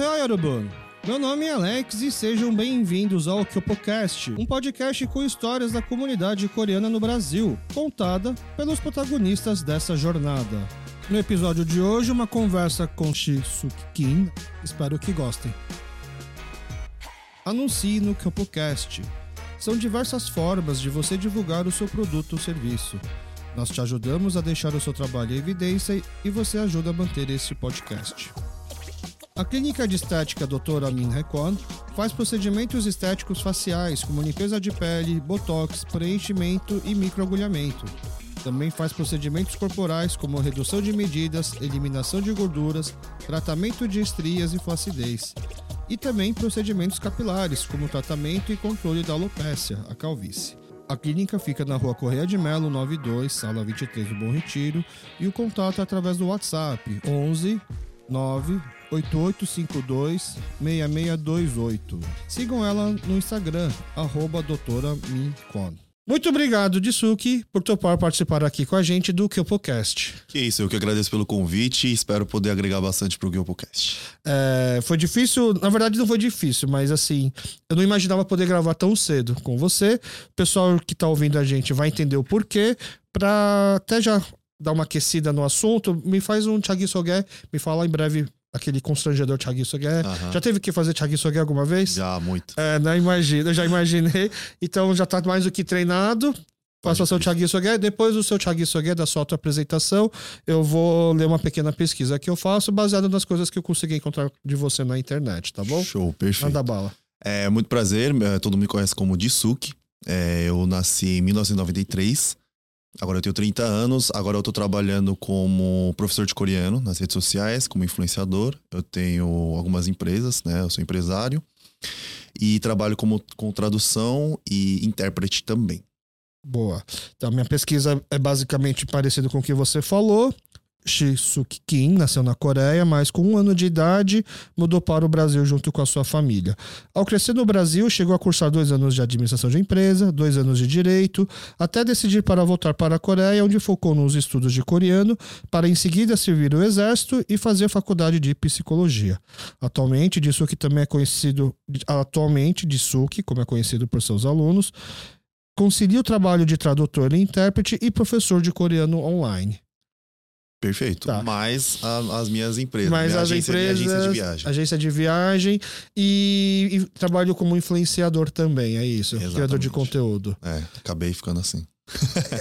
Yorubun! Meu nome é Alex e sejam bem-vindos ao Kyopocast, um podcast com histórias da comunidade coreana no Brasil, contada pelos protagonistas dessa jornada. No episódio de hoje, uma conversa com Suk Kim, espero que gostem. Anuncie no Kyopocast. São diversas formas de você divulgar o seu produto ou serviço. Nós te ajudamos a deixar o seu trabalho em evidência e você ajuda a manter este podcast. A clínica de estética Dr. Amin Recon faz procedimentos estéticos faciais, como limpeza de pele, botox, preenchimento e microagulhamento. Também faz procedimentos corporais, como redução de medidas, eliminação de gorduras, tratamento de estrias e flacidez. E também procedimentos capilares, como tratamento e controle da alopécia, a calvície. A clínica fica na rua Correia de Melo, 92, sala 23 do Bom Retiro, e o contato é através do WhatsApp 11 9 8852 6628. Sigam ela no Instagram, arroba doutora Mincon. Muito obrigado, Disuki, por topar participar aqui com a gente do Kyopocast. Que isso, eu que agradeço pelo convite e espero poder agregar bastante pro Kyopocast. É, foi difícil, na verdade não foi difícil, mas assim, eu não imaginava poder gravar tão cedo com você. O pessoal que tá ouvindo a gente vai entender o porquê, pra até já dar uma aquecida no assunto, me faz um Thiago Sogué, me fala em breve aquele constrangedor Thiago Sogué. Aham. Já teve que fazer Thiago Sogué alguma vez? Já, muito. É, não imagino, eu já imaginei. Então já tá mais do que treinado. Faça o seu Thiago Sogué. Depois do seu Thiago Sogué, da sua apresentação, eu vou ler uma pequena pesquisa que eu faço, baseada nas coisas que eu consegui encontrar de você na internet, tá bom? Show, perfeito. Manda bala. É muito prazer, é, todo mundo me conhece como Disuki. É, eu nasci em 1993. Agora eu tenho 30 anos. Agora eu tô trabalhando como professor de coreano nas redes sociais, como influenciador. Eu tenho algumas empresas, né? Eu sou empresário. E trabalho como, com tradução e intérprete também. Boa. Então, minha pesquisa é basicamente parecida com o que você falou. Suk Kim nasceu na Coreia, mas com um ano de idade mudou para o Brasil junto com a sua família. Ao crescer no Brasil, chegou a cursar dois anos de administração de empresa, dois anos de direito, até decidir para voltar para a Coreia, onde focou nos estudos de coreano, para em seguida servir o exército e fazer faculdade de psicologia. Atualmente, Disuki também é conhecido, atualmente Disuki, como é conhecido por seus alunos, concilia o trabalho de tradutor e intérprete e professor de coreano online. Perfeito. Tá. Mais a- as minhas empresas. Mas minha as agência, minha empresas, agência de viagem. agência de viagem e, e trabalho como influenciador também, é isso, Exatamente. criador de conteúdo. É, acabei ficando assim.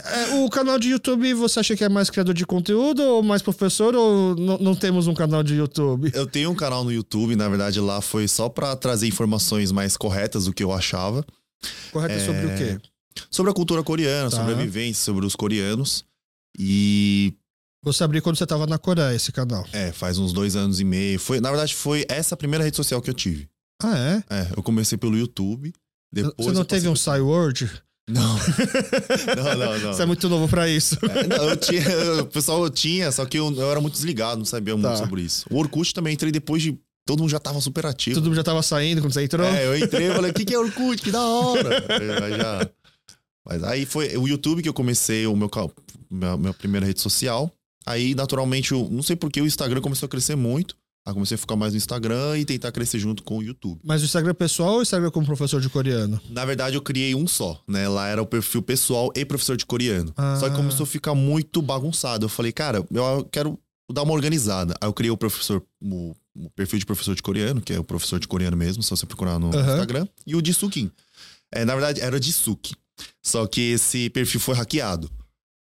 É, o canal de YouTube, você acha que é mais criador de conteúdo ou mais professor ou não, temos um canal de YouTube? Eu tenho um canal no YouTube, na verdade lá foi só pra trazer informações mais corretas do que eu achava. Correto É, sobre o quê? Sobre a cultura coreana, Tá. sobre a vivência, sobre os coreanos. E Você abriu quando você tava na Coreia, esse canal. É, faz uns dois anos e meio. Foi, na verdade, foi essa a primeira rede social que eu tive. Ah, é? É, eu comecei pelo YouTube. Depois você não teve um pro- Não. não, não, não. Você é muito novo pra isso. É, não, eu tinha, o pessoal eu tinha, só que eu, eu era muito desligado, não sabia muito Tá. sobre isso. O Orkut também entrei depois de. Todo mundo já tava super ativo. Todo mundo já tava saindo quando você entrou? É, eu entrei e falei, o que, que é Orkut? Que da hora! Aí já- Mas aí foi o YouTube que eu comecei o meu, minha, minha primeira rede social. Aí, naturalmente, eu não sei porque o Instagram começou a crescer muito. Aí comecei a ficar mais no Instagram e tentar crescer junto com o YouTube. Mas o Instagram pessoal ou o Instagram como professor de coreano? Na verdade, eu criei um só, né? Lá era o perfil pessoal e professor de coreano. Ah. Só que começou a ficar muito bagunçado. Eu falei, cara, eu quero dar uma organizada. Aí eu criei o professor, o, o perfil de professor de coreano, que é o professor de coreano mesmo, só você procurar no Aham. Instagram, e o de Sukin. É, na verdade, era de Suki. Só que esse perfil foi hackeado.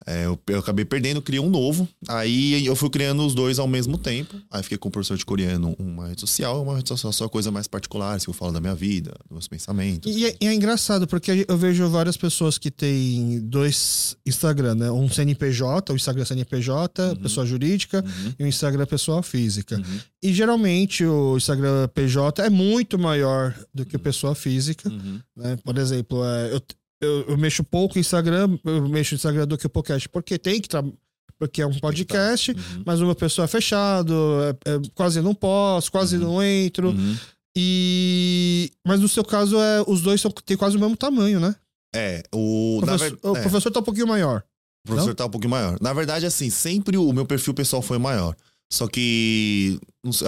É, eu, eu acabei perdendo, criei um novo. Aí eu fui criando os dois ao mesmo tempo. Aí fiquei com o professor de coreano uma rede social, uma rede social só coisa mais particular, assim, eu falo da minha vida, dos meus pensamentos. E é, e é engraçado, porque eu vejo várias pessoas que têm dois Instagram, né? Um CNPJ, o Instagram CNPJ, pessoa jurídica, Uhum, e o Instagram pessoa física. uhum, E geralmente o Instagram PJ é muito maior do que o pessoa física, uhum. né? Por exemplo, é, eu, eu, eu mexo pouco Instagram, eu mexo no Instagram do que o podcast, porque tem que porque é um podcast, Uhum. mas o meu pessoal é fechado, é- é- quase não posso, quase Uhum. não entro. Uhum. E mas no seu caso é os dois são têm quase o mesmo tamanho, né? É, o, professor, ver- o é, professor tá um pouquinho maior. o professor tá um pouquinho maior. Na verdade, assim, sempre o meu perfil pessoal foi maior. Só que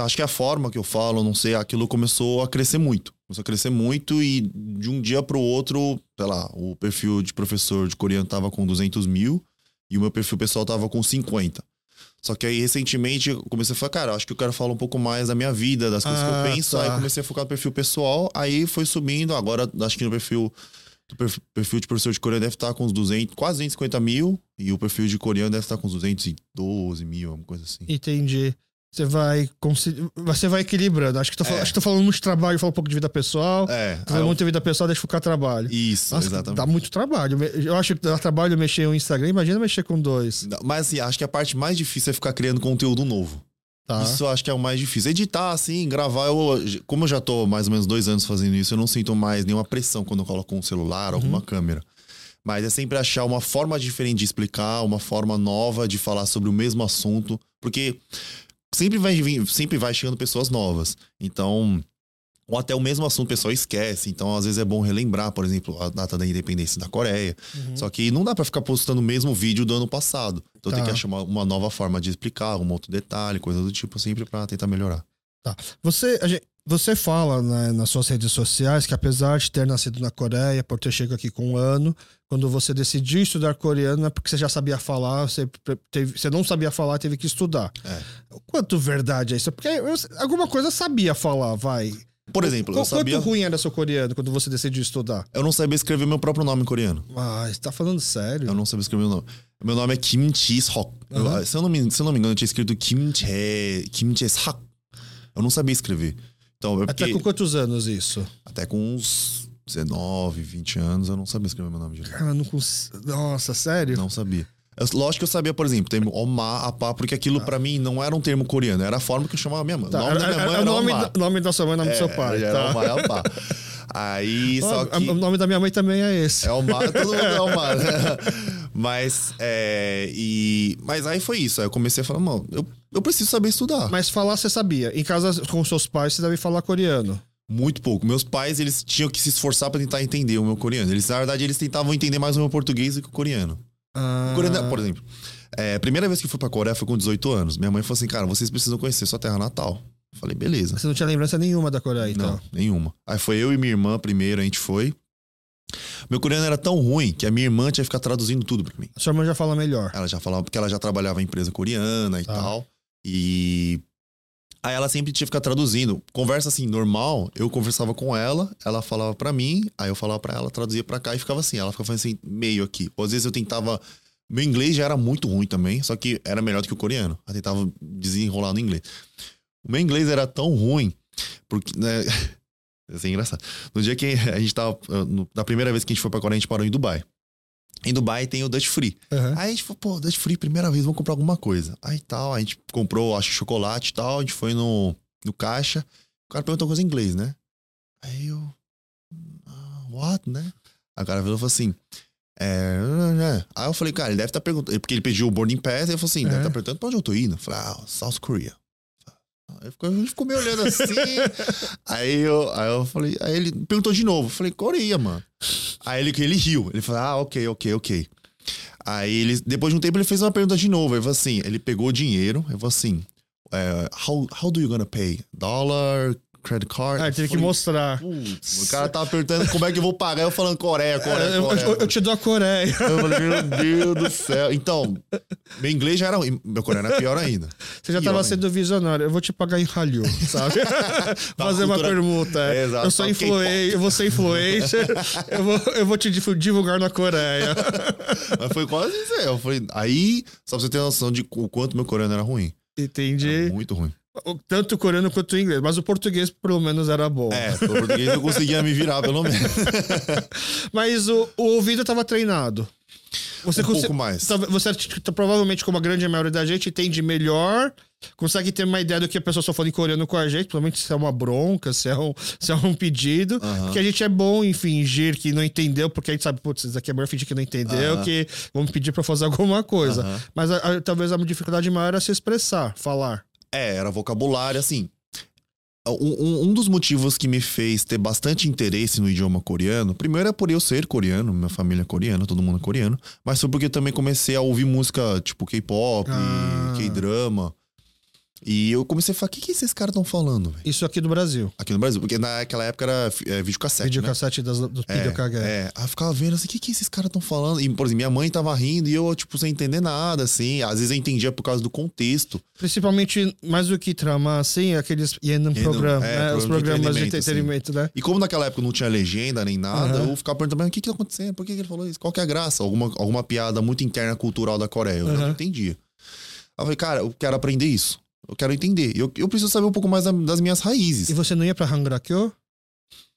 acho que a forma que eu falo, não sei, aquilo começou a crescer muito. Começou a crescer muito e de um dia pro outro, sei lá, o perfil de professor de coreano tava com 200 mil e o meu perfil pessoal tava com 50. Só que aí, recentemente, eu comecei a falar, cara, acho que eu quero falar um pouco mais da minha vida, das coisas que Ah, eu penso. tá. Aí comecei a focar no perfil pessoal, aí foi subindo. Agora, acho que no perfil, perf- perfil de professor de coreano deve estar com uns 200, quase 250 mil. E o perfil de coreano deve estar com uns 212 mil, alguma coisa assim. Entendi. Você vai, você vai equilibrando. Acho que tô, É. acho que tô falando muito de trabalho, falo um pouco de vida pessoal. É, Tô falando eu- muito de vida pessoal, deixa ficar trabalho. isso, Nossa, exatamente. dá muito trabalho. Eu acho que dá trabalho mexer no Instagram, imagina mexer com dois. Mas assim, acho que a parte mais difícil é ficar criando conteúdo novo. Tá. Isso eu acho que é o mais difícil. Editar, assim, gravar. Eu, como eu já tô mais ou menos dois anos fazendo isso, eu não sinto mais nenhuma pressão quando eu coloco um celular, alguma câmera. Mas é sempre achar uma forma diferente de explicar, uma forma nova de falar sobre o mesmo assunto. Porque sempre vai, sempre vai chegando pessoas novas. Então. Ou até o mesmo assunto o pessoal esquece. Então, às vezes é bom relembrar, por exemplo, a data da independência da Coreia. Uhum. Só que não dá pra ficar postando o mesmo vídeo do ano passado. Então tem Tá. que achar uma, uma nova forma de explicar, um outro detalhe, coisa do tipo, sempre pra tentar melhorar. Você, a gente- você fala né, nas suas redes sociais que apesar de ter nascido na Coreia, por ter chegado aqui com um ano, quando você decidiu estudar coreano, é porque você já sabia falar, você, teve- você não sabia falar, teve que estudar. É. Quanto verdade é isso? Porque eu- alguma coisa sabia falar, vai. Por exemplo, Qu- eu sabia. Quanto ruim era seu coreano quando você decidiu estudar? Eu não sabia escrever meu próprio nome em coreano. Ah, você tá falando sério? Eu não sabia escrever meu nome. Meu nome é Kim Ji-seok. Eu- Aham. Se, eu não me, se eu não me engano, eu tinha escrito Kim Jae, Kim Jae-sak. Eu não sabia escrever. Então, é porque, Até com quantos anos isso? até com uns 19, 20 anos, eu não sabia escrever meu nome direito. Cara, não cons... Nossa, sério? Não sabia. Lógico que eu sabia, por exemplo, o termo Oma, Apá, porque aquilo pra mim não era um termo coreano, era a forma que eu chamava minha mãe. Tá, o nome da minha é- mãe é o era nome, da- nome da sua mãe, nome do seu pai. Era tá? Oma e Apá. Aí, só Ah, que... O nome da minha mãe também é esse. É o mar, todo mundo é o mar. né? Mas, é, e, mas aí foi isso. Aí eu comecei a falar, mano, eu, eu preciso saber estudar. Mas falar você sabia. Em casa com seus pais, você deve falar coreano. Muito pouco. Meus pais, eles tinham que se esforçar pra tentar entender o meu coreano. Eles, na verdade, eles tentavam entender mais o meu português do que o coreano. Ah, por exemplo, é, a primeira vez que fui pra Coreia foi com 18 anos. Minha mãe falou assim, cara, vocês precisam conhecer sua terra natal. Eu falei, beleza. Você não tinha lembrança nenhuma da Coreia, então. Não, nenhuma. Aí foi eu e minha irmã primeiro, a gente foi. Meu coreano era tão ruim que a minha irmã tinha que ficar traduzindo tudo pra mim. A sua irmã já fala melhor. Ela já falava, porque ela já trabalhava em empresa coreana e Tá. tal. E aí ela sempre tinha que ficar traduzindo. Conversa assim, normal, eu conversava com ela, ela falava pra mim, aí eu falava pra ela, traduzia pra cá e ficava assim. Ela ficava fazendo assim, meio aqui. Ou às vezes eu tentava. Meu inglês já era muito ruim também, só que era melhor do que o coreano. Eu tentava desenrolar no inglês. O meu inglês era tão ruim, porque. Né, isso é engraçado. No dia que a gente tava. Na primeira vez que a gente foi pra Coreia, a gente parou em Dubai. Em Dubai tem o Dutch Free. Aham. Aí a gente falou, pô, Dutch Free, primeira vez, vamos comprar alguma coisa. Aí tal, a gente comprou, acho, chocolate e tal, a gente foi no, no caixa. O cara perguntou coisa em inglês, né? Aí eu. "Ah, what, né? Aí o cara e falou assim. É, é. Aí eu falei, cara, ele deve estar perguntando. Porque ele pediu o boarding pass, e ele falou assim: deve É. estar perguntando pra onde eu tô indo. Eu falei, ah, South Korea. Aí ele ficou, ele ficou me olhando assim. aí, eu, aí eu falei, aí ele perguntou de novo. Eu falei, Coreia, mano. Aí ele, ele riu. Ele falou, ah, ok, ok, ok. Aí ele, depois de um tempo, ele fez uma pergunta de novo. Ele falou assim: ele pegou o dinheiro, ele falou assim: é, how, how do you gonna pay? Dollar, credit card? Ah, ele teve que mostrar. "Putz", o cara tava perguntando como é que eu vou pagar, eu falando Coreia, Coreia, É, eu, Coreia. eu- eu te dou a Coreia. Eu falei, meu Deus do céu. Então, meu inglês já era ruim, meu coreano era pior ainda. Você já Pior tava ainda. sendo visionário. Eu vou te pagar em Hallyu, sabe? Fazer uma permuta. é. É, exato. eu sou Tá, influencer, eu vou ser influencer. eu, vou, eu vou te divulgar na Coreia. Mas foi quase isso aí. Eu falei, aí, só pra você ter noção de o quanto meu coreano era ruim. Entendi. Era muito ruim. Tanto o coreano quanto o inglês. Mas o português, pelo menos, era bom. É, o português eu conseguia me virar, pelo menos. Mas o, o ouvido estava treinado. Você Um conse- pouco mais. Tá- Você t- provavelmente, como a grande maioria da gente, entende melhor, consegue ter uma ideia do que a pessoa só fala em coreano com a gente, provavelmente se é uma bronca, se é um, se é um pedido. Aham. Porque a gente é bom em fingir que não entendeu, porque a gente sabe, putz, isso aqui é melhor fingir que não entendeu, que vamos pedir pra fazer alguma coisa. Mas a- a- talvez a dificuldade maior é se expressar, falar. É, era vocabulário, assim. Um, um- dos motivos que me fez ter bastante interesse no idioma coreano, primeiro é por eu ser coreano, minha família é coreana, todo mundo é coreano, mas foi porque eu também comecei a ouvir música tipo K-pop, Ah. K-drama. E eu comecei a falar, o que, que esses caras estão falando, velho? Isso aqui do Brasil. Aqui no Brasil. Porque naquela época era é, videocassete, né? Videocassete das, do É, videocagé. é, aí eu ficava vendo assim, o que, que esses caras estão falando? E, por exemplo, minha mãe tava rindo e eu, tipo, sem entender nada, assim. Às vezes eu entendia por causa do contexto. Principalmente, mais do que trama, assim, aqueles Yenan Program, é, né? Os programas de entretenimento, assim. né? E como naquela época não tinha legenda nem nada, Aham. eu ficava perguntando, mas o que que tá acontecendo? Por que, que ele falou isso? Qual que é a graça? Alguma, alguma piada muito interna cultural da Coreia. Eu não Aham. entendia. Aí eu falei, cara, eu quero aprender isso. Eu quero entender. Eu, eu preciso saber um pouco mais da- das minhas raízes. E você não ia pra Hangrakyo?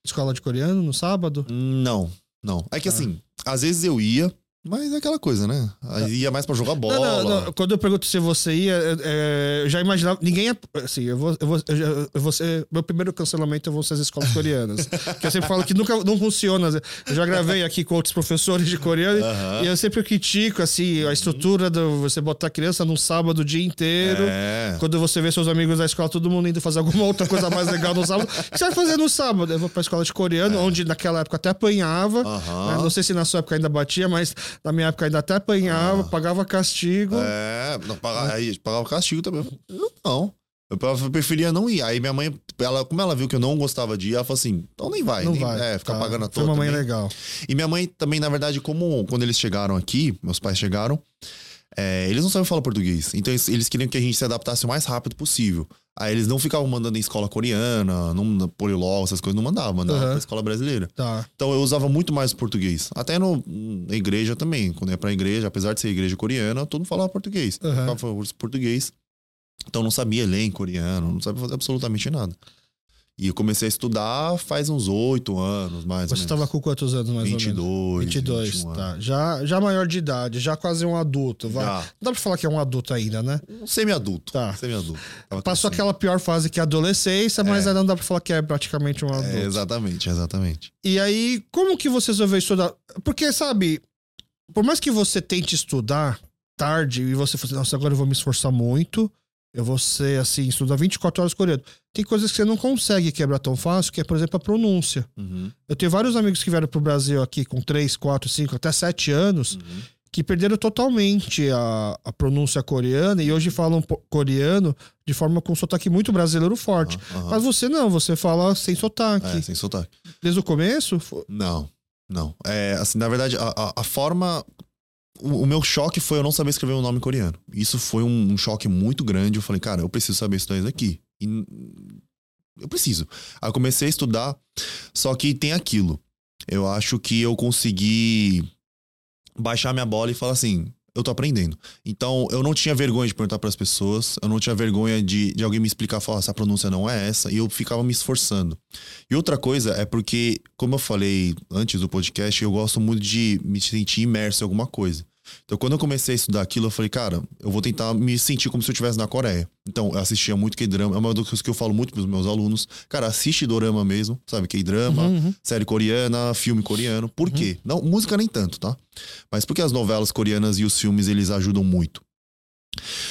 Escola de coreano, no sábado? Não, não. É que Ah. assim, às vezes eu ia, mas é aquela coisa, né? Aí ia mais pra jogar bola. Não, não, não. Quando eu pergunto se você ia, é, é, eu já imaginava. Ninguém ia. Assim, eu vou. Eu vou, eu eu vou ser- meu primeiro cancelamento vão ser as escolas coreanas. que eu sempre falo que nunca não funciona. Eu já gravei aqui com outros professores de coreano e eu sempre critico, assim, a estrutura do você botar a criança num sábado o dia inteiro. É. Quando você vê seus amigos da escola, todo mundo indo fazer alguma outra coisa mais legal no sábado. O que você vai fazer no sábado? Eu vou pra escola de coreano, onde naquela época até apanhava. É. Né? Não sei se na sua época ainda batia, mas na minha época ainda até apanhava, pagava castigo. Ah. É, não, pagava, aí pagava castigo também. Eu não. Eu preferia não ir. Aí minha mãe, ela, como ela viu que eu não gostava de ir, ela falou assim: então nem vai. Não nem, vai. É, ficar tá. pagando Foi toa. uma mãe também. legal. E minha mãe também, na verdade, como quando eles chegaram aqui, meus pais chegaram, é, eles não sabem falar português. Então eles, queriam que a gente se adaptasse o mais rápido possível. Aí eles não ficavam mandando em escola coreana, não, polilol, essas coisas, não mandavam, mandavam Aham. pra escola brasileira. Tá. Então eu usava muito mais português. Até no, na igreja também. Quando eu ia pra igreja, apesar de ser igreja coreana, todo mundo falava português. Curso de português. Então não sabia ler em coreano, não sabia fazer absolutamente nada. E eu comecei a estudar faz uns oito anos, mais ou Você menos. estava com quantos anos mais ou menos? 22. 22, 21 anos. tá. Já, já maior de idade, já quase um adulto. Vai. Já. Não dá pra falar que é um adulto ainda, né? Um semi-adulto. Tá. Semi-adulto. Passou crescendo. aquela pior fase que é a adolescência, mas ainda não dá pra falar que é praticamente um adulto. É, exatamente, exatamente. E aí, como que você resolveu estudar? Porque, sabe, por mais que você tente estudar tarde e você fale, nossa, agora eu vou me esforçar muito, eu vou ser assim, estudar 24 horas coreano. Tem coisas que você não consegue quebrar tão fácil, que é, por exemplo, a pronúncia. Uhum, Eu tenho vários amigos que vieram pro Brasil aqui com 3, 4, 5, até 7 anos, uhum. que perderam totalmente a, a pronúncia coreana e hoje falam coreano de forma com sotaque muito brasileiro forte. Aham, Mas você não, você fala sem sotaque. É, sem sotaque. Desde o começo? Não, não. É, assim, na verdade, a, a, a forma. O, meu choque foi eu não saber escrever o nome coreano. Isso foi um, um choque muito grande. Eu falei, cara, eu preciso saber estudar isso aqui. E eu preciso. Aí eu comecei a estudar, só que tem aquilo. Eu acho que eu consegui baixar minha bola e falar assim. Eu tô aprendendo. Então, eu não tinha vergonha de perguntar pras pessoas. Eu não tinha vergonha de, de alguém me explicar, falar, essa pronúncia não é essa. E eu ficava me esforçando. E outra coisa é porque, como eu falei antes do podcast, eu gosto muito de me sentir imerso em alguma coisa. Então, quando eu comecei a estudar aquilo, eu falei, cara, eu vou tentar me sentir como se eu estivesse na Coreia. Então, eu assistia muito K-drama. É uma das coisas que eu falo muito pros meus alunos. Cara, assiste dorama mesmo, sabe? K-drama, Uhum, uhum. série coreana, filme coreano. Por quê? Não, música nem tanto, tá? Mas porque as novelas coreanas e os filmes, eles ajudam muito.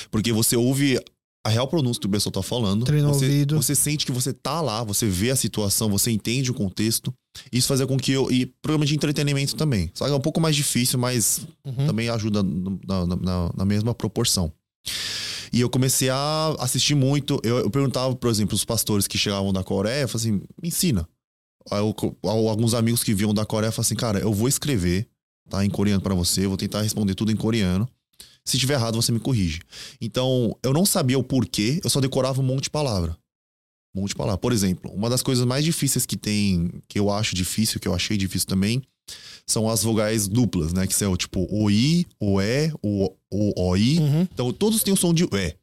Porque você ouve a real pronúncia que o pessoal tá falando. Treina o você, ouvido. você sente que você tá lá, você vê a situação, você entende o contexto. Isso fazia com que eu. E programa de entretenimento também. Sabe? É um pouco mais difícil, mas Uhum. também ajuda na, na- na- mesma proporção. E eu comecei a assistir muito. Eu, eu perguntava, por exemplo, os pastores que chegavam da Coreia, eu falava assim: me ensina. Eu- al- alguns amigos que vinham da Coreia falavam assim: cara, eu vou escrever tá, em coreano pra você, eu vou tentar responder tudo em coreano. Se tiver errado, você me corrige. Então, eu não sabia o porquê, eu só decorava um monte de palavra. Um monte de palavra. Por exemplo, uma das coisas mais difíceis que tem, que eu acho difícil, que eu achei difícil também, são as vogais duplas, né? Que são tipo o I, o E, o, o OI. Uhum. Então, todos têm o som de E.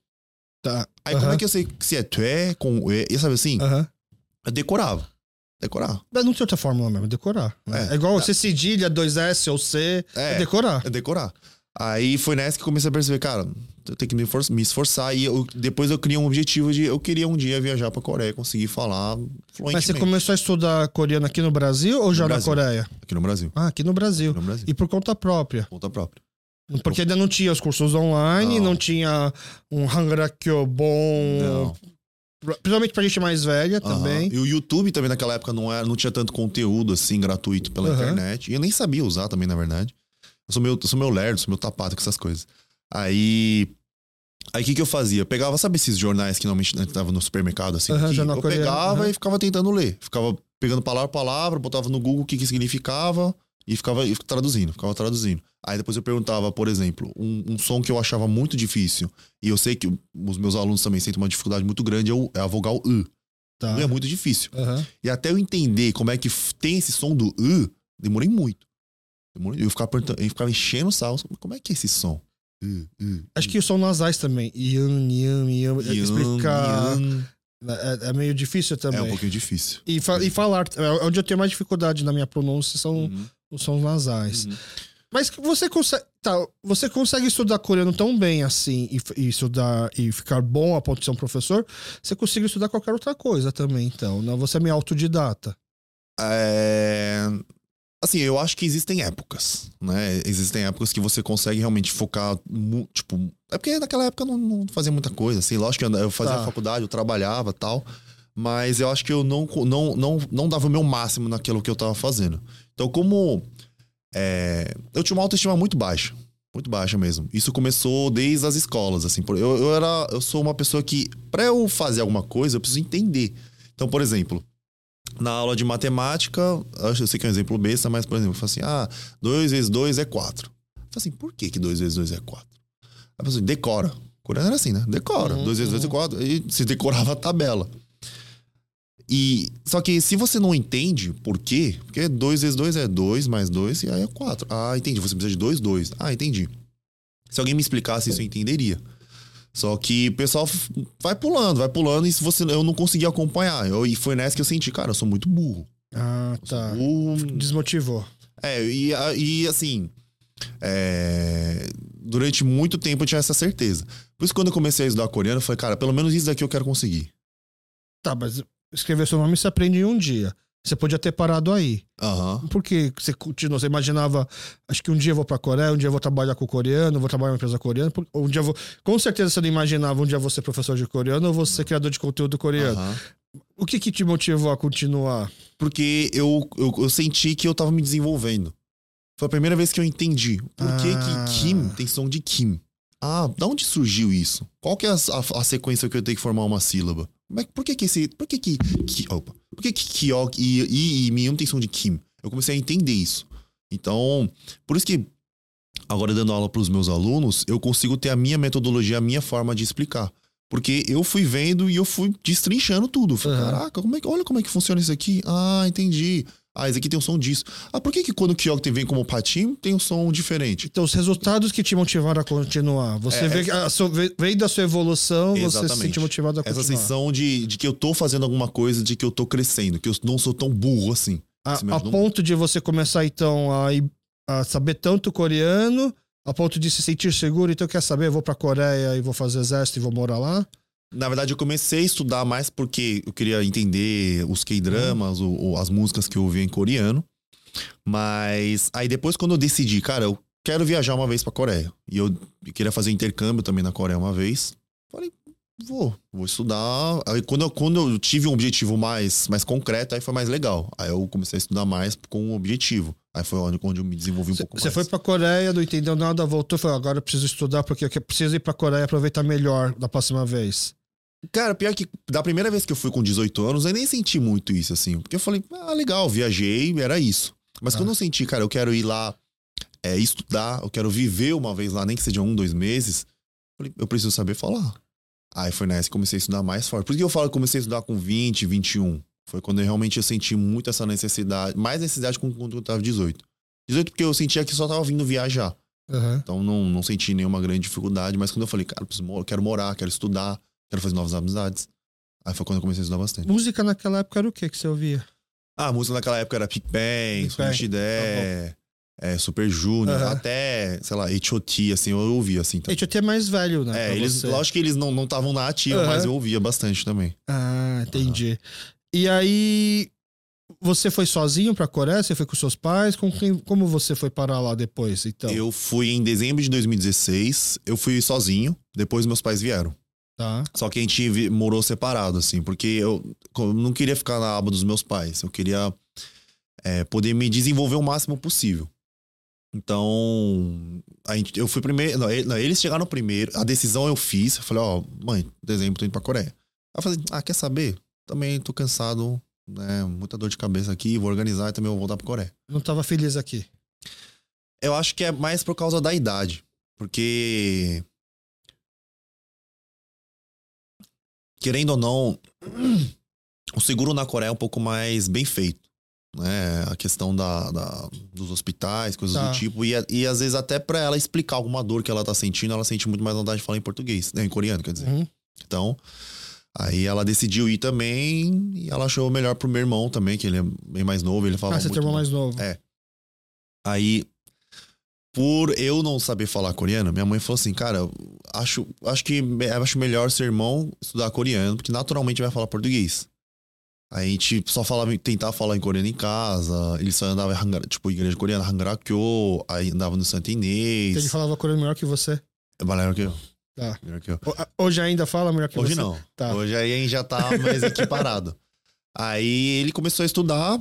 Tá. Aí, como Aham. é que eu sei se é tué com o E? E sabe assim? Aham. Eu decorava. Decorar. Mas não tem outra fórmula mesmo, é decorar. né? É. É, igual você cedilha, dois S ou C, é, É. decorar. É decorar. Aí foi nessa que eu comecei a perceber, cara, eu tenho que me, for- me esforçar. E eu- depois eu criei um objetivo de eu queria um dia viajar pra Coreia, conseguir falar fluentemente Mas você começou a estudar coreano aqui no Brasil ou já na Brasil. Coreia? aqui no Brasil. Ah, aqui no Brasil. Aqui no Brasil. E por conta própria. Conta própria. Porque ainda não tinha os cursos online, não, Não. tinha um Hangrakyo bom. Não. Principalmente pra gente mais velha Aham. também. E o YouTube também naquela época não, era, não tinha tanto conteúdo assim gratuito pela internet. E eu nem sabia usar também, na verdade. Eu sou meio, eu sou meio lerdo, sou meio tapado com essas coisas. Aí Aí o que, que eu fazia? Eu pegava, sabe esses jornais que normalmente estavam no supermercado, assim? Que jornal eu pegava aham. e ficava tentando ler. Ficava pegando palavra por palavra, botava no Google o que, que significava e ficava e traduzindo, ficava traduzindo. Aí depois eu perguntava, por exemplo, um, um som que eu achava muito difícil, e eu sei que os meus alunos também sentem uma dificuldade muito grande, é, o- é a vogal U. Tá. U é muito difícil. Aham. E até eu entender como é que tem esse som do U, demorei muito. Eu ficava, perguntando- eu ficava enchendo o saco, como é que é esse som? U, U, Acho que são nasais também. Ian, Ian, Ian. Yan, Explicar. yan. É, é meio difícil também. É um pouquinho difícil. E, fa- e falar. é Onde eu tenho mais dificuldade na minha pronúncia são Uhum, os sons nasais. uhum. Mas você consegue. Tá, você consegue estudar coreano tão bem assim e, e estudar e ficar bom a ponto de ser um professor, você consegue estudar qualquer outra coisa também, então. Não, você é meio autodidata. É, Assim, eu acho que existem épocas, né? Existem épocas que você consegue realmente focar, tipo... É porque naquela época eu não, não fazia muita coisa, assim. Lógico que eu, fazia Tá. faculdade, eu trabalhava tal. Mas eu acho que eu não, não, não, não dava o meu máximo naquilo que eu tava fazendo. Então, como... é, eu tinha uma autoestima muito baixa. Muito baixa mesmo. Isso começou desde as escolas, assim. Eu, eu, era, eu sou uma pessoa que, pra eu fazer alguma coisa, eu preciso entender. Então, por exemplo, na aula de matemática, acho- eu sei que é um exemplo besta, mas, por exemplo, eu falo assim: ah, 2 vezes 2 é 4. Eu falo assim, por que, que 2 vezes 2 é 4? A pessoa decora. Coreano era assim, né? Decora. Uhum, 2 vezes 2 é uhum. 4. E se decorava a tabela. E, só que se você não entende por quê, porque 2 vezes 2 é 2 mais 2 e aí é 4. Ah, entendi. Você precisa de 2, 2. Ah, entendi. Se alguém me explicasse isso, eu entenderia. Só que o pessoal vai pulando, vai pulando, e se você, eu não consegui acompanhar. Eu- e foi nessa que eu senti, cara, eu sou muito burro. Ah, tá. burro. Desmotivou. É, e, e assim, é, durante muito tempo eu tinha essa certeza. Por isso, quando eu comecei a estudar coreano, eu falei, cara, pelo menos isso daqui eu quero conseguir. Tá, mas escrever seu nome você aprende em um dia. Você podia ter parado aí. Aham. Por que você continuou? Você imaginava, acho que um dia eu vou pra Coreia, um dia eu vou trabalhar com o coreano, vou trabalhar em uma empresa coreana, um dia eu vou. Com certeza você não imaginava um dia eu vou ser professor de coreano ou vou ser criador de conteúdo coreano. aham. O que que te motivou a continuar? Porque eu, eu, eu senti que eu tava me desenvolvendo. Foi a primeira vez que eu entendi. Por que, Ah. que Kim tem som de Kim? Ah, da onde surgiu isso? Qual que é a, a- a sequência que eu tenho que formar uma sílaba? Como é por que que esse... Por que que... que opa. Por que que Kyok e, e, e Miun tem som de Kim? Eu comecei a entender isso. Então, por isso que agora dando aula para os meus alunos, eu consigo ter a minha metodologia, a minha forma de explicar. Porque eu fui vendo e eu fui destrinchando tudo. Falei, Uhum. caraca, como é que, olha como é que funciona isso aqui. Ah, entendi. Ah, esse aqui tem um som disso. Ah, por que, que quando o Kyok vem como patinho tem um som diferente? Então, os resultados que te motivaram a continuar. Você É, vê que a sua, veio da sua evolução, você se Exatamente. sente motivado a Essa continuar. sensação de, de que eu tô fazendo alguma coisa, de que eu tô crescendo, que eu não sou tão burro assim. A, a ponto de você começar, então, a, a saber tanto coreano, a ponto de se sentir seguro, então quer saber, eu vou pra Coreia e vou fazer exército e vou morar lá. Na verdade, eu comecei a estudar mais porque eu queria entender os K-dramas, o- o- as músicas que eu ouvia em coreano. Mas aí depois, quando eu decidi, cara, eu quero viajar uma vez pra Coreia. E eu queria fazer intercâmbio também na Coreia uma vez. Falei, vou, vou estudar. Aí quando eu, quando eu tive um objetivo mais, mais concreto, aí foi mais legal. Aí eu comecei a estudar mais com um objetivo. Aí foi onde, onde eu me desenvolvi um pouco mais. Você foi pra Coreia, não entendeu nada, voltou e falou, agora eu preciso estudar porque eu preciso ir pra Coreia aproveitar melhor da próxima vez. Cara, pior que da primeira vez que eu fui com 18 anos, eu nem senti muito isso, assim. Porque eu falei, ah, legal, viajei, era isso. Mas Ah. quando eu senti, cara, eu quero ir lá é, estudar, eu quero viver uma vez lá, nem que seja um, dois meses, eu falei, eu preciso saber falar. Aí foi nessa que comecei a estudar mais forte. Por que eu falo que comecei a estudar com 20, 21. Foi quando eu realmente eu senti muito essa necessidade, mais necessidade com- quando eu tava 18. 18 porque eu sentia que só tava vindo viajar. Aham. Então não, não senti nenhuma grande dificuldade, mas quando eu falei, cara, eu preciso quero morar, quero estudar, quero fazer novas amizades. Aí foi quando eu comecei a estudar bastante. Música naquela época era o que que você ouvia? Ah, a música naquela época era Big Bang, Big Sonic Bang, Idé, é, Super Junior, até, sei lá, H.O.T., assim, eu ouvia assim. Também. gente até mais velho, né? É, eles, você. lógico que eles não estavam na ativa, mas eu ouvia bastante também. Ah, entendi. E aí, você foi sozinho pra Coreia? Você foi com seus pais? Com quem, como você foi parar lá depois, então? Eu fui em dezembro de 2016, eu fui sozinho, depois meus pais vieram. Tá. Só que a gente morou separado, assim, porque eu, não queria ficar na aba dos meus pais. Eu queria é, poder me desenvolver o máximo possível. Então, a gente, eu fui primeiro. Não, ele- não, eles chegaram primeiro. A decisão eu fiz. Eu falei, ó, mãe, dezembro tô indo pra Coreia. Eu falei, ah, quer saber? Também tô cansado, né? Muita dor de cabeça aqui, vou organizar e também vou voltar pra Coreia. Não tava feliz aqui. Eu acho que é mais por causa da idade. Porque. Querendo ou não, o seguro na Coreia é um pouco mais bem feito. Né? A questão da, da- dos hospitais, coisas Tá. do tipo. E, e às vezes, até pra ela explicar alguma dor que ela tá sentindo, ela sente muito mais vontade de falar em português. Né? Em coreano, quer dizer. Uhum. Então, aí ela decidiu ir também. E ela achou melhor pro meu irmão também, que ele é bem mais novo. Ele fala Ah, você muito tem irmão mais novo. É. Aí, por eu não saber falar coreano, minha mãe falou assim, cara, acho, acho que acho melhor seu irmão estudar coreano, porque naturalmente vai falar português. A gente só falava, tentava falar em coreano em casa, ele só andava tipo, igreja coreana, Hangarakyo, aí andava no Santa Então Inês. Ele falava coreano melhor que você. Melhor que eu. Tá. Melhor que eu. Ho- Hoje ainda fala melhor que Hoje você? não. Tá. Hoje aí a gente já tá mais equiparado. Aí ele começou a estudar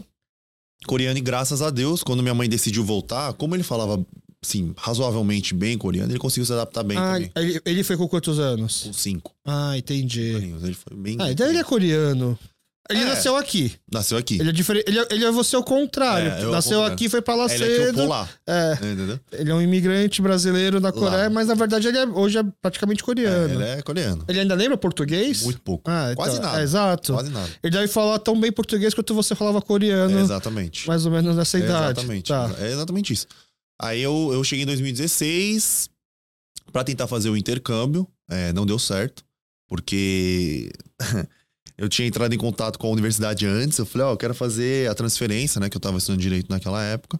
coreano e graças a Deus, quando minha mãe decidiu voltar, como ele falava, assim, razoavelmente bem coreano, ele conseguiu se adaptar bem Ah, também. ele, ele foi com quantos anos? Com cinco Ah, entendi. Ele foi bem. Ah, então ele é coreano. Ele É. nasceu aqui. Nasceu aqui. Ele é diferente. Ele é, ele é você ao contrário. É, nasceu contrário. aqui, foi pra lá Ele é que eu cedo. pular. É, Entendeu? ele é um imigrante brasileiro da Coreia, mas na verdade ele é, hoje é praticamente É, coreano. ele é coreano. Ele ainda lembra português? Muito pouco. Ah, Quase então, nada. é, exato. Quase nada. Ele deve falar tão bem português quanto você falava coreano, É, exatamente. mais ou menos nessa É idade. Exatamente. Tá. É exatamente isso. Aí eu, eu cheguei em 2016 pra tentar fazer o intercâmbio. É, não deu certo, porque eu tinha entrado em contato com a universidade antes. Eu falei, ó, eu quero fazer a transferência, né? Que eu tava estudando direito naquela época.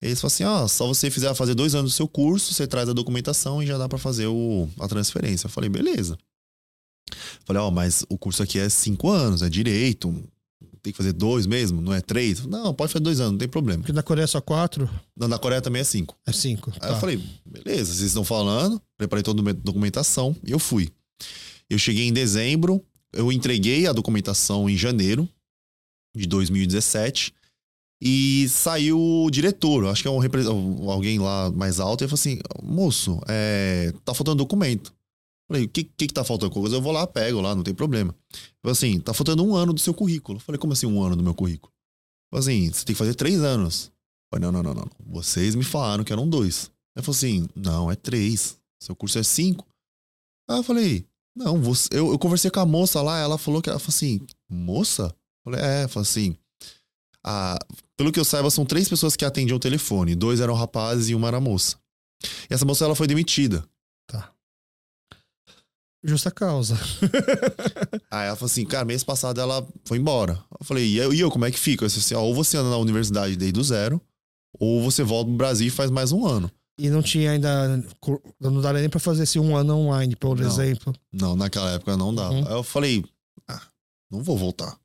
Eles falaram assim: ó, só você fizer fazer dois anos do seu curso, você traz a documentação e já dá pra fazer o, a transferência. Eu falei, beleza. Falei, ó, mas o curso aqui é cinco anos, é direito. Tem que fazer dois mesmo, não é três? Não, pode fazer dois anos, não tem problema. Porque na Coreia é só quatro, Na, na Coreia também é cinco. é cinco. Aí tá. eu falei, beleza, vocês estão falando, preparei toda a documentação e eu fui. Eu cheguei em dezembro, eu entreguei a documentação em janeiro de 2017 e saiu o diretor, acho que é um alguém lá mais alto, e falou assim: moço, é, tá faltando documento. Falei, o que, que que tá faltando? Eu vou lá, pego lá, não tem problema. Falei assim, tá faltando um ano do seu currículo. Falei, como assim um ano do meu currículo? Falei assim, você tem que fazer três anos. Falei, não, não, não, não. Vocês me falaram que eram dois. Aí falou assim, não, é três. Seu curso é cinco. Aí eu falei, não, você... eu, eu conversei com a moça lá, ela falou que ela falou assim, moça? Falei, é, falou assim. Ah, pelo que eu saiba, são três pessoas que atendiam o telefone. Dois eram rapazes e uma era moça. E essa moça ela foi demitida. Justa causa. Aí ela falou assim, cara, mês passado ela foi embora. Eu falei, e eu, e eu como é que fica? Eu disse assim, ó, ou você anda na universidade desde o zero, ou você volta pro Brasil e faz mais um ano. E não tinha ainda. Não daria nem pra fazer esse um ano online, por Não. exemplo. Não, naquela época não dava. Uhum. Aí eu falei, ah, não vou voltar.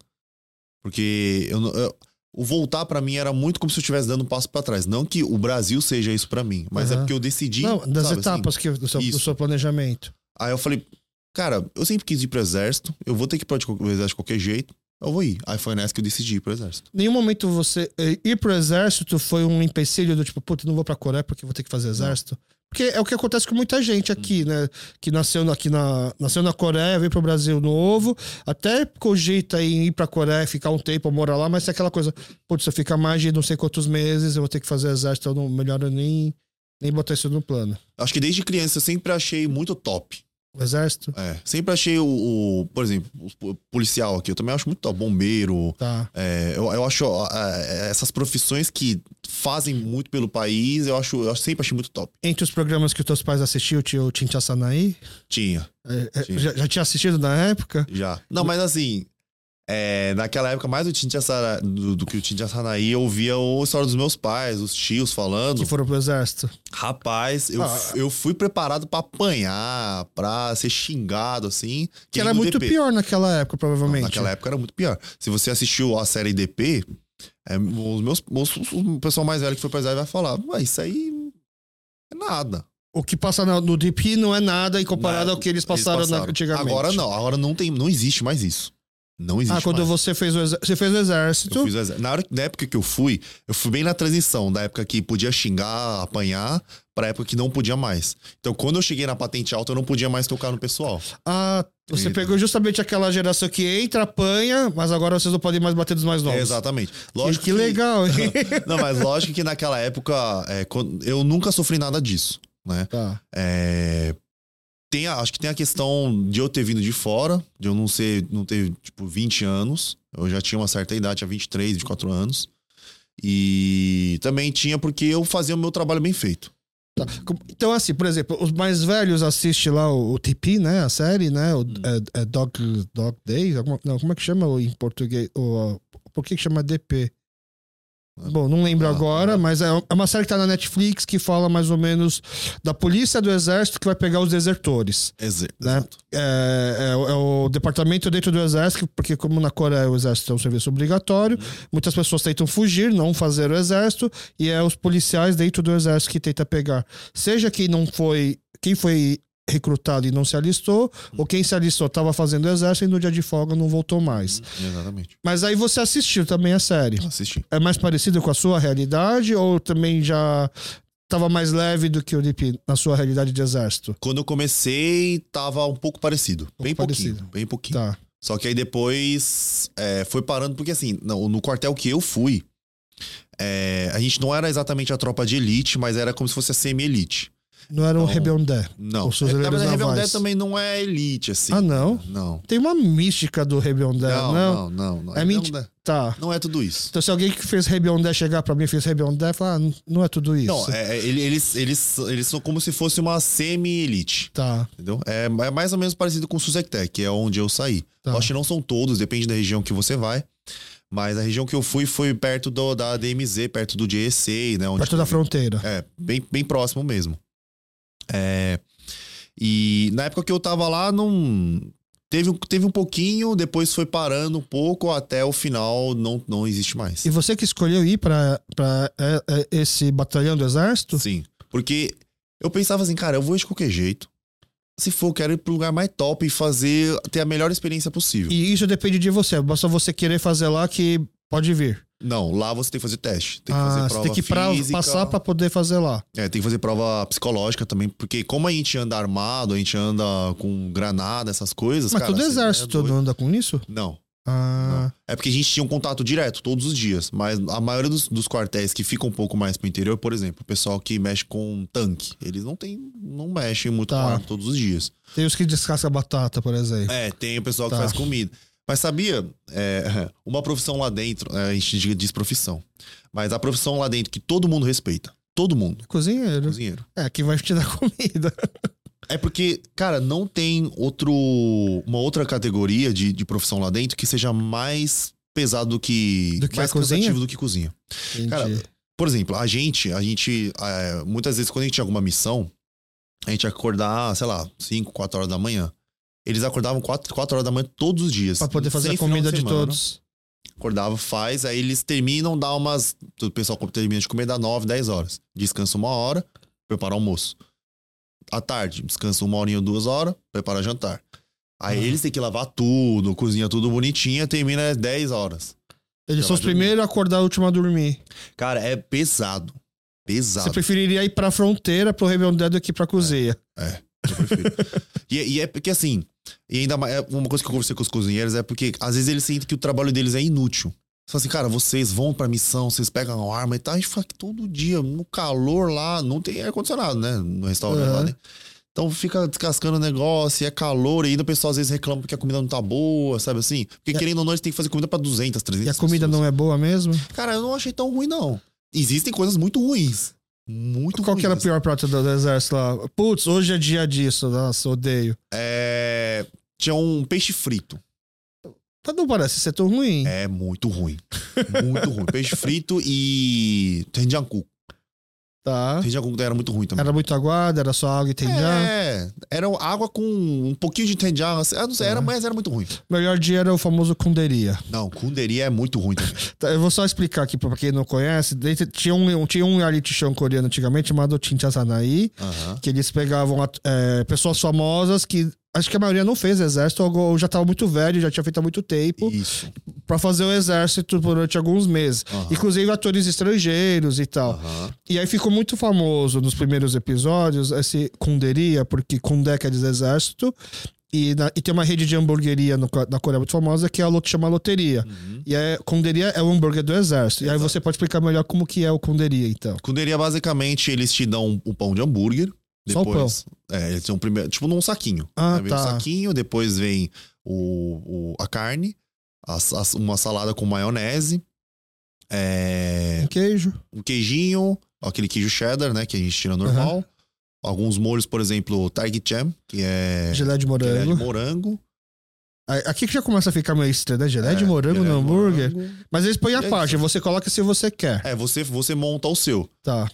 Porque eu, eu- o voltar pra mim era muito como se eu estivesse dando um passo pra trás. Não que o Brasil seja isso pra mim, mas é Aham. porque eu decidi. Não, das sabe, assim? etapas que, do, seu, do seu planejamento. Aí eu falei, cara, eu sempre quis ir pro exército, eu vou ter que ir pro exército de qualquer jeito, eu vou ir. Aí foi nessa que eu decidi ir pro exército. Em nenhum momento você eh, ir pro exército foi um empecilho do tipo, puta, não vou pra Coreia porque vou ter que fazer exército. Porque é o que acontece com muita gente aqui, né? Que nasceu na- aqui na, nasceu na Coreia, veio pro Brasil novo, até cogita em ir pra Coreia, ficar um tempo, morar lá, mas é aquela coisa, putz, se eu ficar mais de não sei quantos meses, eu vou ter que fazer exército, eu não, melhor eu nem, nem botar isso no plano. Acho que desde criança eu sempre achei muito top. O exército? É, sempre achei o, o- por exemplo, o policial aqui, eu também acho muito top. Bombeiro. Tá. é, eu, eu acho ó, é, essas profissões que fazem muito pelo país, eu acho, eu sempre achei muito top. Entre os programas que os teus pais assistiam, tinha o Tintia Sanaí? Tinha, É, é, Sim. já, já tinha assistido na época? já. Não, mas assim, é, naquela época, mais do, Tintia Sara- do, do que o Tintia Sanaí, eu ouvia a história dos meus pais, os tios falando. Que foram pro exército? Rapaz, eu, Ah. eu fui preparado pra apanhar, pra ser xingado, assim. Que era muito DP. pior naquela época, provavelmente. Naquela época era muito pior. Se você assistiu a série DP, é, os meus, os- o pessoal mais velho que foi pra exército vai falar, mas isso aí é nada. O que passa no DP não é nada em comparado ao que eles passaram, na- antigamente. Agora não, agora não tem, não existe mais isso. Não existe Ah, quando mais. você fez o, exer- você fez o exército. Eu fiz o exército. Na, hora, na época que eu fui, eu fui bem na transição, da época que podia xingar, apanhar, pra época que não podia mais. Então, quando eu cheguei na patente alta, eu não podia mais tocar no pessoal. Ah, você Isso. pegou justamente aquela geração que entra, apanha, mas agora vocês não podem mais bater dos mais novos. É, exatamente. Que, Lógico que legal, hein? não, mas lógico que naquela época, é, eu nunca sofri nada disso, né? tá. É, tem a- acho que tem a questão de eu ter vindo de fora, de eu não ser, não ter, tipo, 20 anos. Eu já tinha uma certa idade, tinha 23, 24 anos. E também tinha porque eu fazia o meu trabalho bem feito. Tá. Então, assim, por exemplo, os mais velhos assistem lá o, o TP, né? A série, né? O, é, é Dog, Dog Days? Alguma- não, como é que chama em português? O, por que, que chama DP? Bom, não lembro Ah, agora, mas é é uma série que tá na Netflix que fala mais ou menos da polícia do exército que vai pegar os desertores. Né? Exato. É, é o- é o departamento dentro do exército, porque como na Coreia o exército é um serviço obrigatório, muitas pessoas tentam fugir, não fazer o exército, e é os policiais dentro do exército que tenta pegar. Seja quem não foi, quem foi recrutado e não se alistou, ou quem se alistou estava fazendo exército e no dia de folga não voltou mais. Exatamente. Mas aí você assistiu também a série. Assisti. É mais parecido com a sua realidade ou também já estava mais leve do que o DP na sua realidade de exército? Quando eu comecei, tava um pouco parecido. bem parecido. pouquinho. Bem pouquinho. Tá. Só que aí depois é, foi parando, porque assim, no, no quartel que eu fui, é, a gente não era exatamente a tropa de elite, mas era como se fosse a semi-elite. Não era um Não. Rebondé. Não. Os fuzileiros É, mas. Rebelde também não é elite, assim. Ah, não? Não. Tem uma mística do Rebondé, Não, não? não, não. É Rebelde menti- Tá. Não é tudo isso. Então se alguém que fez Rebondé chegar pra mim e fez Rebondé, falar, ah, não é tudo isso. Não, é, é, ele- eles, eles, eles são como se fosse uma semi-elite. Tá. Entendeu? É, é mais ou menos parecido com o Suzectec, que é onde eu saí. Tá. Acho que não são todos, depende da região que você vai. Mas a região que eu fui foi perto do, da DMZ, perto do GSA, né? Perto da fronteira. É, bem, bem próximo mesmo. É, e na época que eu tava lá, não. Teve, um- teve um pouquinho, depois foi parando um pouco, até o final não, não existe mais. E você que escolheu ir pra é, é, esse batalhão do exército? Sim. Porque eu pensava assim, cara, eu vou de qualquer jeito. Se for, eu quero ir pro lugar mais top e fazer, ter a melhor experiência possível. E isso depende de você. Basta você querer fazer lá que pode vir. Não, lá você tem que fazer teste. Tem que ah, fazer prova tem que física. passar pra poder fazer lá. É, tem que fazer prova psicológica também, porque como a gente anda armado, a gente anda com granada, essas coisas. Mas cara, todo você exército é não anda com isso? Não, Ah, É porque a gente tinha um contato direto todos os dias, mas a maioria dos, dos quartéis que ficam um pouco mais pro interior, por exemplo, o pessoal que mexe com tanque, eles não tem, não mexem muito Tá. com arma todos os dias. tem os que descascam batata, por exemplo. É, tem o pessoal Tá. que faz comida. Mas sabia, é, uma profissão lá dentro, é, a gente diz profissão, mas a profissão lá dentro que todo mundo respeita, todo mundo, Cozinheiro. cozinheiro. É, que vai te dar comida. É porque, cara, não tem outro, uma outra categoria de, de profissão lá dentro que seja mais pesado do que, Do que mais cansativo do que cozinha. Entendi. Cara, Por exemplo, a gente, a gente, é, muitas vezes quando a gente tinha alguma missão, a gente acordar, sei lá, 5, 4 horas da manhã. Eles acordavam 4, 4 horas da manhã todos os dias. pra poder fazer a comida de, semana. todos. Acordava, faz, aí eles terminam, dá umas. O pessoal termina de comer, dá 9, 10 horas. Descansa uma hora, prepara o almoço. À tarde, descansa uma horinha ou duas horas, prepara jantar. Aí Ah. eles têm que lavar tudo, cozinha tudo bonitinho, termina às 10 horas. Eles Já são os primeiros a acordar a última a dormir. Cara, é pesado. Pesado. Você preferiria ir pra fronteira pro Rebelde do que pra cozinha. Eu prefiro. E, é- e é porque assim, e ainda mais, é uma coisa que eu conversei com os cozinheiros é porque às vezes eles sentem que o trabalho deles é inútil. Fala assim, cara, vocês vão pra missão, vocês pegam a arma e tal, a gente fala que todo dia, no calor lá, não tem ar-condicionado, né? No restaurante Uhum. lá, né? Então fica descascando o negócio, e é calor, e ainda o pessoal às vezes reclama porque a comida não tá boa, sabe assim? Porque a- querendo ou não, eles têm que fazer comida pra 200, 300 E a comida pessoas. não é boa mesmo? Cara, eu não achei tão ruim, não. Existem coisas muito ruins. Muito Qual que era ruins. pior prato do do exército lá? Putz, hoje é dia disso. Nossa, odeio. É... Tinha um peixe frito. Mas não parece ser tão ruim. É muito ruim. Muito ruim. Peixe frito e tenjanku. Tá. Tenjanku era muito ruim também. Era muito aguado, era só água e tenjão. É, era água com um pouquinho de tenjan. assim, Eu não sei, era, Tá. mas era muito ruim. Melhor dia era o famoso kunderia. Não, kunderi é muito ruim também. Tá, Eu vou só explicar aqui pra quem não conhece. Tinha um, tinha um reality show coreano antigamente chamado Chinchasanaí, Aham. que eles pegavam é, pessoas famosas que acho que a maioria não fez exército, ou já tava muito velho, já tinha feito há muito tempo, Isso. pra fazer o exército durante alguns meses. Aham. Inclusive atores estrangeiros e tal. Aham. E aí ficou muito famoso nos primeiros episódios esse Kunderia, porque Kundé quer dizer exército. E, na- e tem uma rede de hamburgueria no na Coreia muito famosa que é a, lot- chama Loteria. Uhum. E é, Kunderia é o hambúrguer do exército. E aí você pode explicar melhor como que é o Kunderia, então. Kunderia, basicamente, eles te dão o pão de hambúrguer. Só o Depois, É, eles tão primeiro, tipo num saquinho. Ah, Aí vem o tá. saquinho, depois vem o, o- a carne, as- as- uma salada com maionese, é, Um queijo. um queijinho, aquele queijo cheddar, né, que a gente tira normal. Alguns molhos, por exemplo, Target Jam, que é Gelé de que é de morango. morango. Aqui que já começa a ficar meio estranho, né? Gelé de É, morango gelé no de hambúrguer. morango. Mas eles põem a é parte, isso. você coloca se você quer. É, você, você monta o seu. Tá.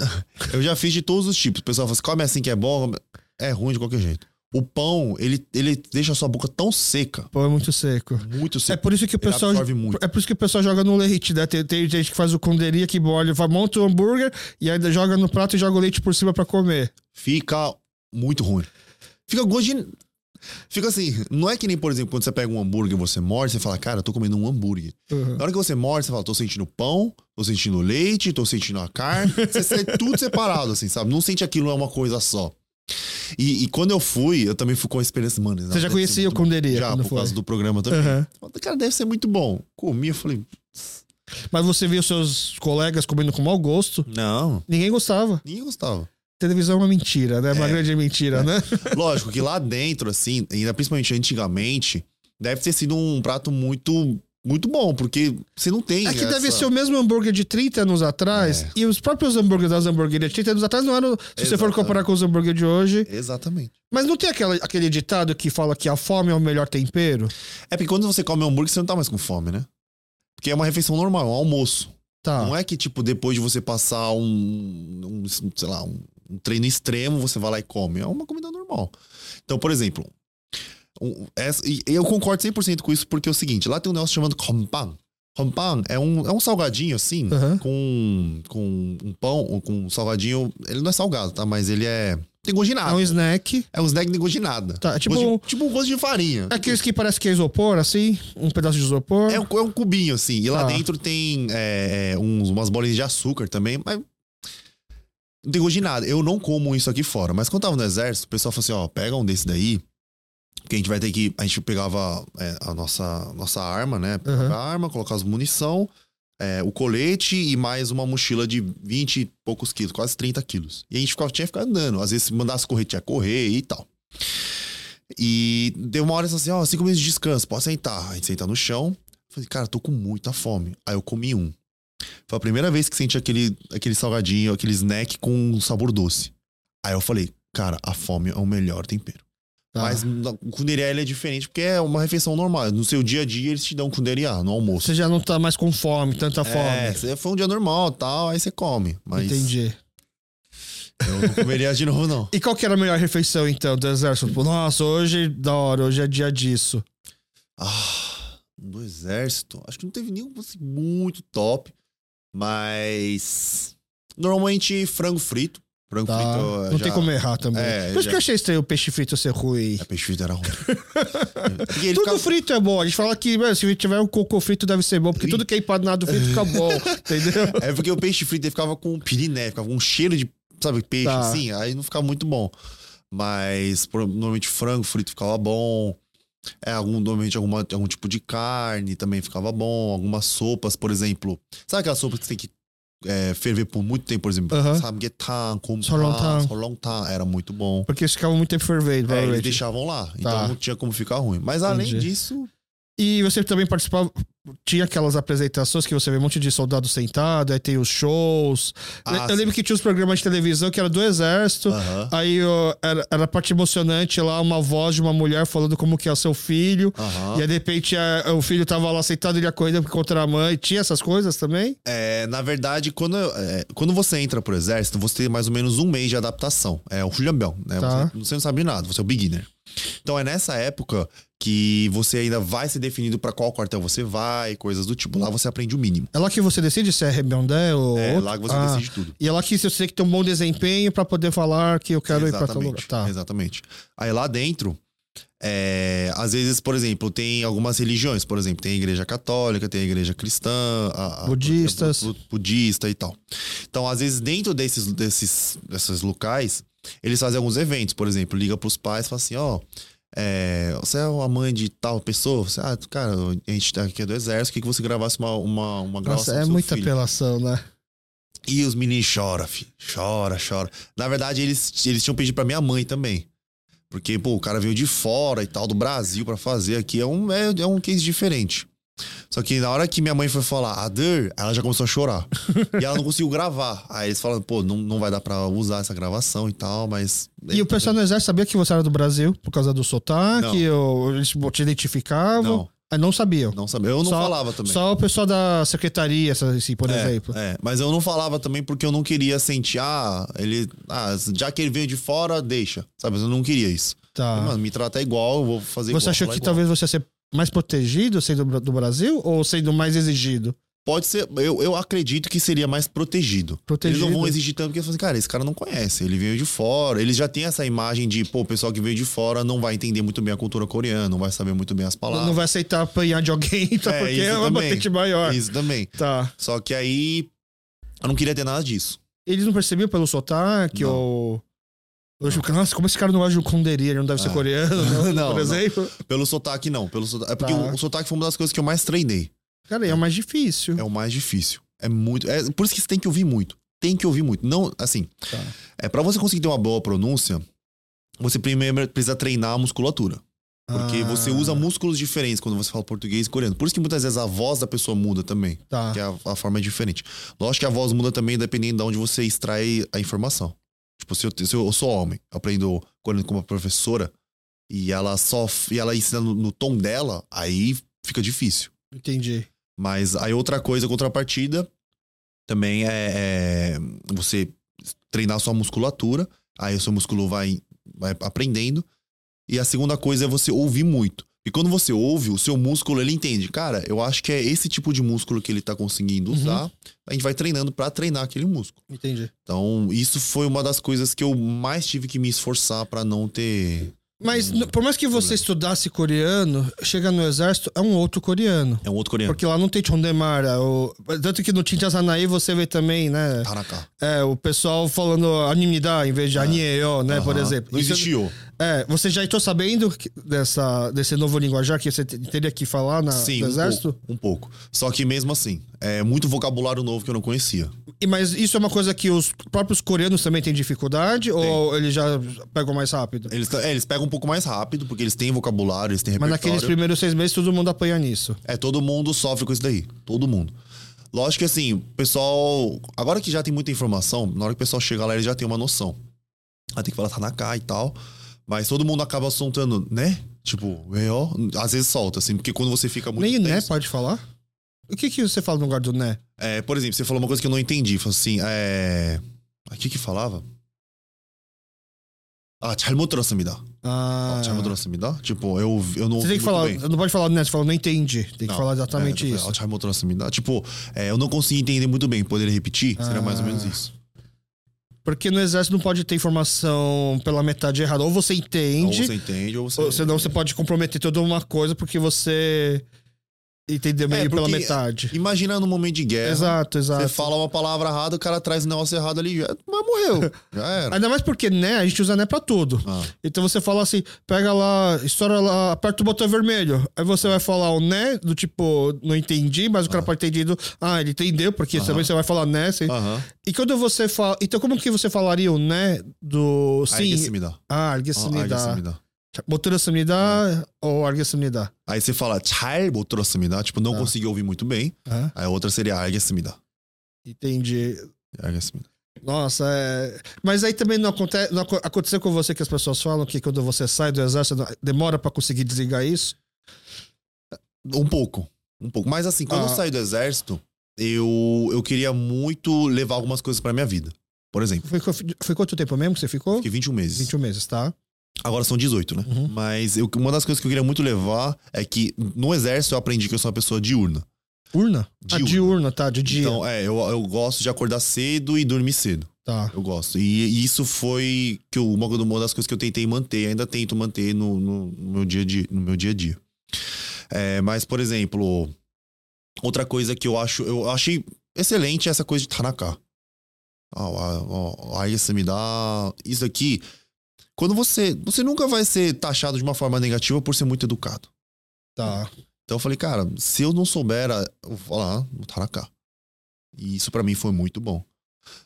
Eu já fiz de todos os tipos. O pessoal fala assim, come assim que é bom. É ruim de qualquer jeito. O pão, ele, ele deixa a sua boca tão seca, Pô, é muito seco. muito É seca. por isso que o Ele pessoal. É por isso que o pessoal joga no leite, né? Tem, tem gente que faz o conderia que molha, vai- monta o hambúrguer e ainda joga no prato e joga o leite por cima pra comer. Fica muito ruim. Fica gosto de... Fica assim, não é que nem, por exemplo, quando você pega um hambúrguer e você morde, você fala, cara, eu tô comendo um hambúrguer. Uhum. Na hora que você morde, você fala, tô sentindo pão, tô sentindo leite, tô sentindo a carne. Você sente tudo separado, assim, sabe? Não sente aquilo é uma coisa só. E, e quando eu fui, eu também fui com a experiência, mano. Você já conhecia o. Conderia Já, por causa foi? do programa também. Uhum. Cara, deve ser muito bom. Comi, eu falei, Mas você viu seus colegas comendo com mau gosto? não, Ninguém gostava. ninguém gostava. Televisão é uma mentira, né? Uma É. grande mentira, né? Lógico que lá dentro, assim, ainda principalmente antigamente, deve ter sido um prato muito, muito bom, porque você não tem. É que essa- deve ser o mesmo hambúrguer de 30 anos atrás. É. E os próprios hambúrgueres das hamburguerias de 30 anos atrás não eram. Se você for Exatamente. comparar com os hambúrgueres de hoje. Exatamente. Mas não tem aquela, aquele ditado que fala que a fome é o melhor tempero? É porque quando você come hambúrguer, você não tá mais com fome, né? Porque é uma refeição normal, um almoço. Tá. Não é que, tipo, depois de você passar um, um, sei lá, um, um treino extremo, você vai lá e come. É uma comida normal. Então, por exemplo, um- essa- e eu concordo 100% com isso, porque é o seguinte, lá tem um negócio chamado kompang. Kompang é um, é um salgadinho, assim, Aham. com, com um pão, ou com um salgadinho... Ele não é salgado, tá? Mas ele é... Tem gosto de É nada. um snack. É um snack de gosto de nada. Tá, é tipo- Gosto de- tipo um gosto de farinha. É aqueles que parece que é isopor, assim. Um pedaço de isopor. É um, é um cubinho, assim. E lá Tá. dentro tem é, é, uns, umas bolinhas de açúcar também, mas. Não tem gosto de nada. Eu não como isso aqui fora. Mas quando tava no exército, o pessoal falou assim: ó, pega um desse daí. Porque a gente vai ter que. A gente pegava é, a nossa, nossa arma, né? Pegava Uhum. a arma, colocava as munição, é, o colete e mais uma mochila de 20 e poucos quilos, quase 30 quilos. E a gente ficava, tinha que ficar andando. Às vezes, se mandasse correr, tinha que correr e tal. E deu uma hora assim, ó, cinco minutos de descanso, pode sentar. A gente senta no chão. Falei, cara, tô com muita fome. Aí eu comi um. Foi a primeira vez que senti aquele, aquele salgadinho, aquele snack com um sabor doce. Aí eu falei, cara, a fome é o melhor tempero. Tá. Mas ele é diferente porque é uma refeição normal. No seu dia a dia eles te dão kunderiá no almoço. Você já não tá mais com fome, tanta É, fome. você- foi um dia normal tal, aí você come. Mas Entendi. eu não comeria de novo, não. E qual que era a melhor refeição, então, do exército? Tipo, nossa, hoje, da hora, hoje é dia disso. Ah, do exército. Acho que não teve nenhum assim, muito top. Mas. Normalmente frango frito. Frango Tá? frito. não já- tem como errar também. É, Por isso já- que eu achei estranho o peixe frito ser ruim. É, peixe frito era ruim. Tudo ficava- frito é bom. A gente fala que, mano, se tiver um cocô frito deve ser bom, porque tudo que é empanado frito fica bom, entendeu? É porque o peixe frito ele ficava com piriné, ficava com um cheiro de, sabe, peixe Tá. assim, aí não ficava muito bom. Mas normalmente frango frito ficava bom. É, algum, normalmente alguma, algum tipo de carne também ficava bom. Algumas sopas, por exemplo. Sabe aquelas sopas que você tem que é, ferver por muito tempo, por exemplo? Aham. Samgyetang, kumpan, Solongtang. Era muito bom. Porque eles ficavam muito tempo fervendo, É, eles deixavam lá. Então Tá. não tinha como ficar ruim. Mas além Entendi. disso, E você também participava. Tinha aquelas apresentações que você vê um monte de soldado sentado, aí tem os shows. Ah, eu, lembro que tinha os programas de televisão que era do exército. Aí ó, era, era a parte emocionante lá, uma voz de uma mulher falando como que é o seu filho. E aí, de repente, a- o filho tava lá sentado, ele ia correndo contra a mãe. Tinha essas coisas também? É, na verdade, quando, é, quando você entra pro exército, você tem mais ou menos um mês de adaptação. É o Julian Bell, né? Tá. Você, você não sabe nada, você é o beginner. Então é nessa época que você ainda vai se definindo pra qual quartel você vai, coisas do tipo. Lá você aprende o mínimo. É lá que você decide se é rebondé ou. É outro? lá que você Ah, decide tudo. E é lá que você tem que ter um bom desempenho pra poder falar que eu quero ir pra tal lugar. Tá. Exatamente. Aí lá dentro, é, às vezes, por exemplo, tem algumas religiões, por exemplo, tem a igreja católica, tem a igreja cristã, a, a- Budistas. bu- budista e tal. Então, às vezes, dentro desses, desses, desses locais, eles fazem alguns eventos, por exemplo, liga pros pais e fala assim, ó. é, você é uma mãe de tal pessoa? Você, ah, cara, a gente tá aqui do exército, queria que você gravasse uma, uma, uma gravação Nossa, é muita filho. apelação, né? E os meninos choram, filho. Chora, chora. Na verdade, eles, eles tinham pedido pra minha mãe também. Porque, pô, o cara veio de fora e tal, do Brasil pra fazer aqui. É um, é, é um case diferente. Só que na hora que minha mãe foi falar, Ader, ela já começou a chorar. e ela não conseguiu gravar. Aí eles falaram, pô, não, não vai dar pra usar essa gravação e tal, mas. E o pessoal no exército sabia que você era do Brasil por causa do sotaque? Ou eles te identificavam? Não, Aí não sabiam. não sabia. Eu não Só- falava também. Só o pessoal da secretaria, assim, por É, exemplo. É, mas eu não falava também porque eu não queria sentir, ah, ele. Ah, já que ele veio de fora, deixa. Sabe? Eu não queria isso. Tá. Mano, me trata igual, eu vou fazer igual. você achou falar que igual. talvez você ia ser mais protegido sendo do do Brasil ou sendo mais exigido? Pode ser, eu, eu acredito que seria mais protegido. Protegido. Eles não vão exigir tanto porque assim, cara, esse cara não conhece, ele veio de fora. Eles já têm essa imagem de, pô, o pessoal que veio de fora não vai entender muito bem a cultura coreana, não vai saber muito bem as palavras. Não vai aceitar apanhar de alguém, tá? É, porque é uma também. patente maior. Isso também. Tá. Só que aí eu não queria ter nada disso. Eles não percebiam pelo sotaque Não. ou. Eu fico, nossa, como esse cara não age o Kunderi? Ele não deve ser Ah. coreano, não, Não, por não. exemplo. Pelo sotaque, não. Pelo sotaque, é porque Tá. o, o sotaque foi uma das coisas que eu mais treinei. Cara, é o mais difícil. É o mais difícil. É muito. É por isso que você tem que ouvir muito. Tem que ouvir muito. Não, assim. Tá. É para você conseguir ter uma boa pronúncia, você primeiro precisa treinar a musculatura. Porque Ah, você usa músculos diferentes quando você fala português e coreano. Por isso que muitas vezes a voz da pessoa muda também. Tá. Que a, a forma é diferente. Lógico que a voz muda também dependendo de onde você extrai a informação. Tipo, se eu, se eu sou homem, eu aprendo coreano com uma professora e ela só e ela ensina no, no tom dela, aí fica difícil. Entendi. Mas aí outra coisa, contrapartida, também é, é você treinar sua musculatura. Aí o seu músculo vai, vai aprendendo. E a segunda coisa é você ouvir muito. E quando você ouve, o seu músculo, ele entende. Cara, eu acho que é esse tipo de músculo que ele tá conseguindo Uhum. usar. A gente vai treinando pra treinar aquele músculo. Entendi. Então, isso foi uma das coisas que eu mais tive que me esforçar pra não ter... Mas n- por mais que você estudasse coreano, chega no exército, é um outro coreano. É um outro coreano. Porque lá não tem Chondemara. O... Tanto que no Tintiazanaí você vê também, né? Tanaka. É, o pessoal falando animidade em vez de anieyo, né? Por Aham. exemplo. Não existiu. É, você já estou sabendo dessa, desse novo linguajar que você te- teria que falar na, Sim, no um exército? pouco, um pouco. Só que mesmo assim, é muito vocabulário novo que eu não conhecia. E, mas isso é uma coisa que os próprios coreanos também têm dificuldade? Ou eles já pegam mais rápido? Eles, é, eles pegam um pouco mais rápido, porque eles têm vocabulário, eles têm Mas repertório. naqueles primeiros seis meses todo mundo apanha nisso. É, todo mundo sofre com isso daí. Todo mundo. Lógico que assim, o pessoal. Agora que já tem muita informação, na hora que o pessoal chega lá, ele já tem uma noção. Aí tem que falar Tanaka e tal. Mas todo mundo acaba soltando, né? Tipo, ó, às vezes solta, assim, porque quando você fica muito. Nem o né tenso- pode falar? O que, que você fala no lugar do né? É, por exemplo, você falou uma coisa que eu não entendi. Falou assim, é. O que que falava? Ah, 잘못 들었습니다. Ah, 잘못 들었습니다. Tipo, eu, eu não você ouvi tem que muito falar, bem. não pode falar né, você fala não entendi. Tem que Não, falar exatamente é, isso. ah, 잘못 들었습니다. Tipo, é, eu não consegui entender muito bem. Poderia repetir? Seria mais ou menos Ah. isso. Porque no exército não pode ter informação pela metade errada. Ou você Ou entende, você entende, ou você. ou senão você pode comprometer toda uma coisa porque você Entender é, meio é, pela metade. Imaginando um momento de guerra. Exato, exato. Você fala uma palavra errada, o cara traz um negócio errado ali, já, mas morreu. Já era. Ainda mais porque, né, a gente usa né pra tudo. Ah. Então você fala assim, pega lá, estoura lá, aperta o botão vermelho. Aí você vai falar o né, do tipo, não entendi, mas o cara ah. pode ter entendido. Ah, ele entendeu, porque ah. também você vai falar né. sim. Ah. E quando você fala. Então, como que você falaria o né do. Sim. Ah, ergue-se me dá. Ah, ergue-se me dá. 못 들었습니다. Ou 알겠습니다. Aí você fala 잘못 들었습니다. Tipo, não Ah. consegui ouvir muito bem. Ah, Aí a outra seria 알겠습니다. entendi. 알겠습니다. Nossa, é... Mas aí também não, acontece, não aco- aconteceu com você que as pessoas falam que quando você sai do exército demora pra conseguir desligar isso? Um pouco. Um pouco. Mas assim, quando Ah. eu saí do exército, eu, eu queria muito levar algumas coisas pra minha vida. Por exemplo, Foi, foi quanto tempo mesmo que você ficou? fiquei 21 meses. 21 meses, tá? Agora são 18, né? Uhum. Mas eu- uma das coisas que eu queria muito levar é que no exército eu aprendi que eu sou uma pessoa diurna. Urna? Ah, Diurna. diurna, tá, de dia. Então, é, eu, eu gosto de acordar cedo e dormir cedo. Tá. Eu gosto. E, e isso foi que eu- uma, das coisas que eu tentei manter, ainda tento manter no, no- no meu dia a dia. No meu dia, a dia. É, mas, por exemplo, outra coisa que eu acho. Eu achei excelente é essa coisa de Tanaka. Ah, ó, aí você me dá. Isso aqui. Quando você. Você nunca vai ser taxado de uma forma negativa por ser muito educado. Tá. Então eu falei, cara, se eu não souber, a- eu vou falar no Tanaka. E isso pra mim foi muito bom.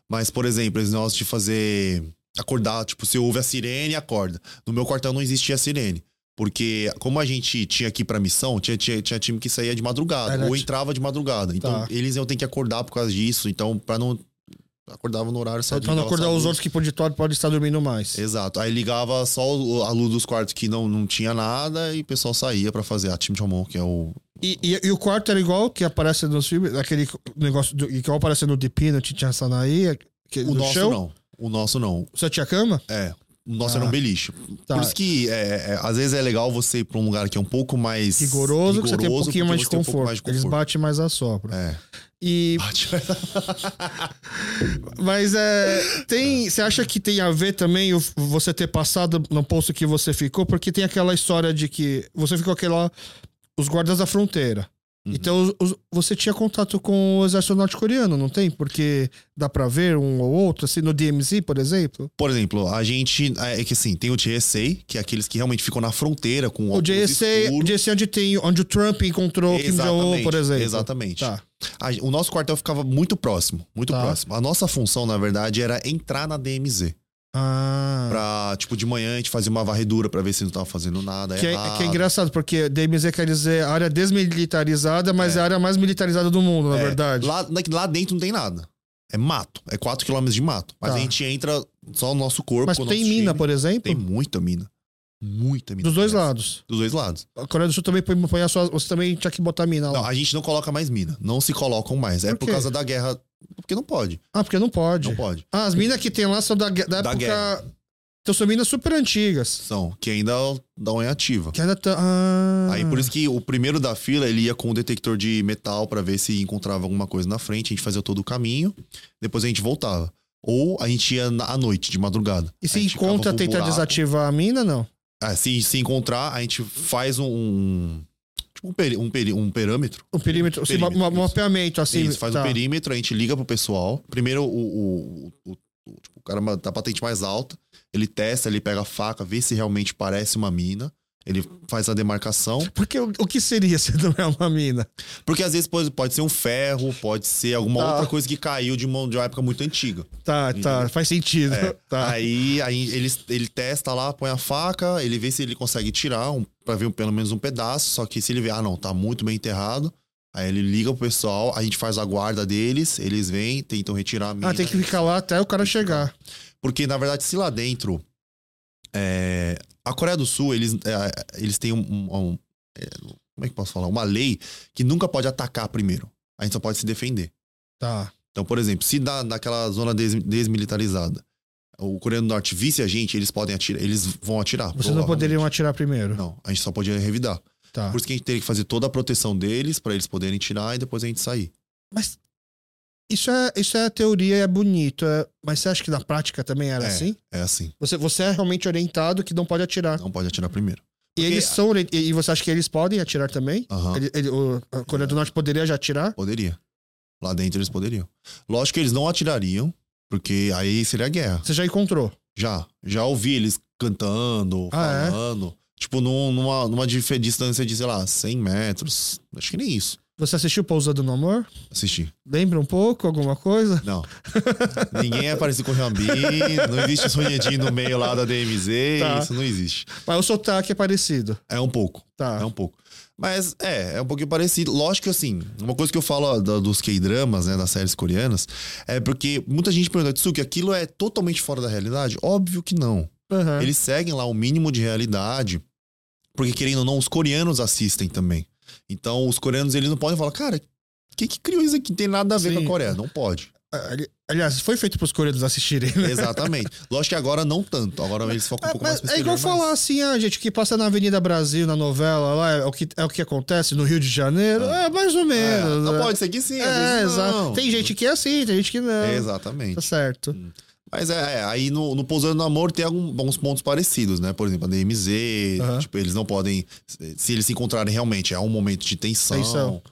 Mas, por exemplo, esse negócio de fazer. Acordar, tipo, você ouve a sirene, acorda. No meu quartel não existia sirene. Porque, como a gente tinha aqui pra missão, tinha, tinha, tinha time que saía de madrugada, Era ou entrava de madrugada. Então, Tá. eles iam ter que acordar por causa disso. Então, pra não. Acordava no horário certo. Ligava acordar os outros que pode, pode estar dormindo mais. Exato. Aí ligava só a luz dos quartos que não, não tinha nada e o pessoal saía pra fazer a Team Chamon, que é o. E, e, e o quarto era igual que aparece nos filmes, aquele negócio do, igual aparece no The Peanut, tinha Sanaí, que, O no nosso chão. não. O nosso não. Você tinha cama? É. O nosso Ah. era um beliche. Tá. Por isso que é, é, às vezes é legal você ir pra um lugar que é um pouco mais Rigoroso, que você tem um rigoroso, pouquinho mais de um conforto. pouco mais de Eles conforto. batem mais a sopra. É. E, mas é. Tem. Você acha que tem a ver também você ter passado no posto que você ficou? Porque tem aquela história de que você ficou aquela. Os guardas da fronteira. Uhum. Então os- você tinha contato com o exército norte-coreano, não tem? Porque dá pra ver um ou outro, assim, no DMZ, por exemplo. Por exemplo, a gente. É que assim, tem o JSA, que é aqueles que realmente ficam na fronteira com O JSA, o. JSA onde tem onde o Trump encontrou o Kim Jong-un, por exemplo. Exatamente. Tá. A- o nosso quartel ficava muito próximo, muito Tá. próximo. A nossa função, na verdade, era entrar na DMZ. Ah. Pra, tipo, de manhã a gente fazia uma varredura pra ver se não tava fazendo nada Que é, que é engraçado, porque DMZ quer dizer área desmilitarizada, mas é, a área mais militarizada do mundo, na É, verdade. Lá, lá dentro não tem nada. É mato. É 4 km de mato. Mas Tá. a gente entra só o nosso corpo. mas tem mina, time. por exemplo? Tem muita mina. Muita mina. Dos dois Parece. lados. Dos dois lados. A Coreia do Sul também põe, põe a sua. Você também tinha que botar mina lá. Não, a gente não coloca mais mina. Não se colocam mais. É Por por quê? causa da guerra. Porque não pode. Ah, porque não pode. Não pode. Ah, as minas que tem lá são da, da Da época. guerra. Então são minas super antigas. São. Que ainda dão em ativa. Que ainda tá. Ah. Aí por isso que o primeiro da fila ele ia com o detector de metal pra ver se encontrava alguma coisa na frente. A gente fazia todo o caminho. Depois a gente voltava. Ou a gente ia na- à noite, de madrugada. E se encontra, tenta buraco. desativar a mina, não? Ah, se, se encontrar, a gente faz um. um tipo um, peri, um, peri, um perâmetro. O perímetro, assim, Perímetro, um isso. mapeamento, assim. Isso, faz tá. um perímetro, a gente liga pro pessoal. Primeiro, o, o, o, o- tipo, o cara da patente mais alta, ele testa, ele pega a faca, vê se realmente parece uma mina. Ele faz a demarcação. Porque o, o que seria se não é uma mina? Porque às vezes pode, pode ser um ferro, pode ser alguma Tá. outra coisa que caiu de uma, de uma época muito antiga. Tá, tá, faz sentido. É. Tá. Aí, aí ele, ele testa lá, põe a faca, ele vê se ele consegue tirar, um, pra ver pelo menos um pedaço. Só que se ele vê, ah, não, tá muito bem enterrado. Aí ele liga pro pessoal, a gente faz a guarda deles, eles vêm, tentam retirar a mina. Ah, tem que ficar lá até o cara chegar. Porque, na verdade, se lá dentro. é, a Coreia do Sul, eles, é, eles têm um. um- é, como é que posso falar? Uma lei que nunca pode atacar primeiro. A gente só pode se defender. Tá. Então, por exemplo, se dá naquela zona des- desmilitarizada, o coreano do norte visse a gente, eles podem atirar, eles vão atirar. Vocês não poderiam atirar primeiro. Não, a gente só podia revidar. Tá. Por isso que a gente teria que fazer toda a proteção deles pra eles poderem tirar e depois a gente sair. Mas isso é, isso é a teoria, é bonito. é- Mas você acha que na prática também era É. assim? É assim. Você, você é realmente orientado que não pode atirar. Não pode atirar primeiro. E Porque- eles são. E e você acha que eles podem atirar também? Ele- ele- o, a Coreia do Norte poderia já atirar? Poderia. Lá dentro eles poderiam. Lógico que eles não atirariam, porque aí seria guerra. Você já encontrou? Já. Já ouvi eles cantando, Ah, é? falando. Tipo, num- numa, numa distância de, sei lá, 100 metros. Acho que nem isso. Você assistiu Pousando no Amor? Assisti. Lembra um pouco, alguma coisa? Não. Ninguém é parecido com o Rambi. Não existe sonhadinho no meio lá da DMZ. Tá. Isso não existe. Mas o sotaque é parecido. É um pouco. Tá. É um pouco. Mas é, é um pouquinho parecido. Lógico que assim, uma coisa que eu falo da- dos K-dramas, né, das séries coreanas, é porque muita gente pergunta, Tsuki, aquilo é totalmente fora da realidade? Óbvio que não. Aham. Eles seguem lá o mínimo de realidade, porque querendo ou não, os coreanos assistem também. Então, os coreanos, eles não podem falar, cara, quem que criou isso aqui? Não tem nada a ver Sim. com a Coreia. Não pode. ali- Aliás, foi feito pros coreanos assistirem, né? Exatamente. Lógico que agora não tanto. Agora eles focam um É, pouco mais mas no é igual falar assim, ah, gente, o que passa na Avenida Brasil, na novela, lá, é o que, é o que acontece no Rio de Janeiro. É, mais ou É, menos. não né? pode ser que sim, É, exato. não. Tem gente que é assim, tem gente que não. Exatamente. Tá certo. Mas é, é, aí no, no Pousando no Amor tem algum- alguns pontos parecidos, né? Por exemplo, a DMZ, Aham. tipo, eles não podem. Se eles se encontrarem realmente, é um momento de tensão. Tensão.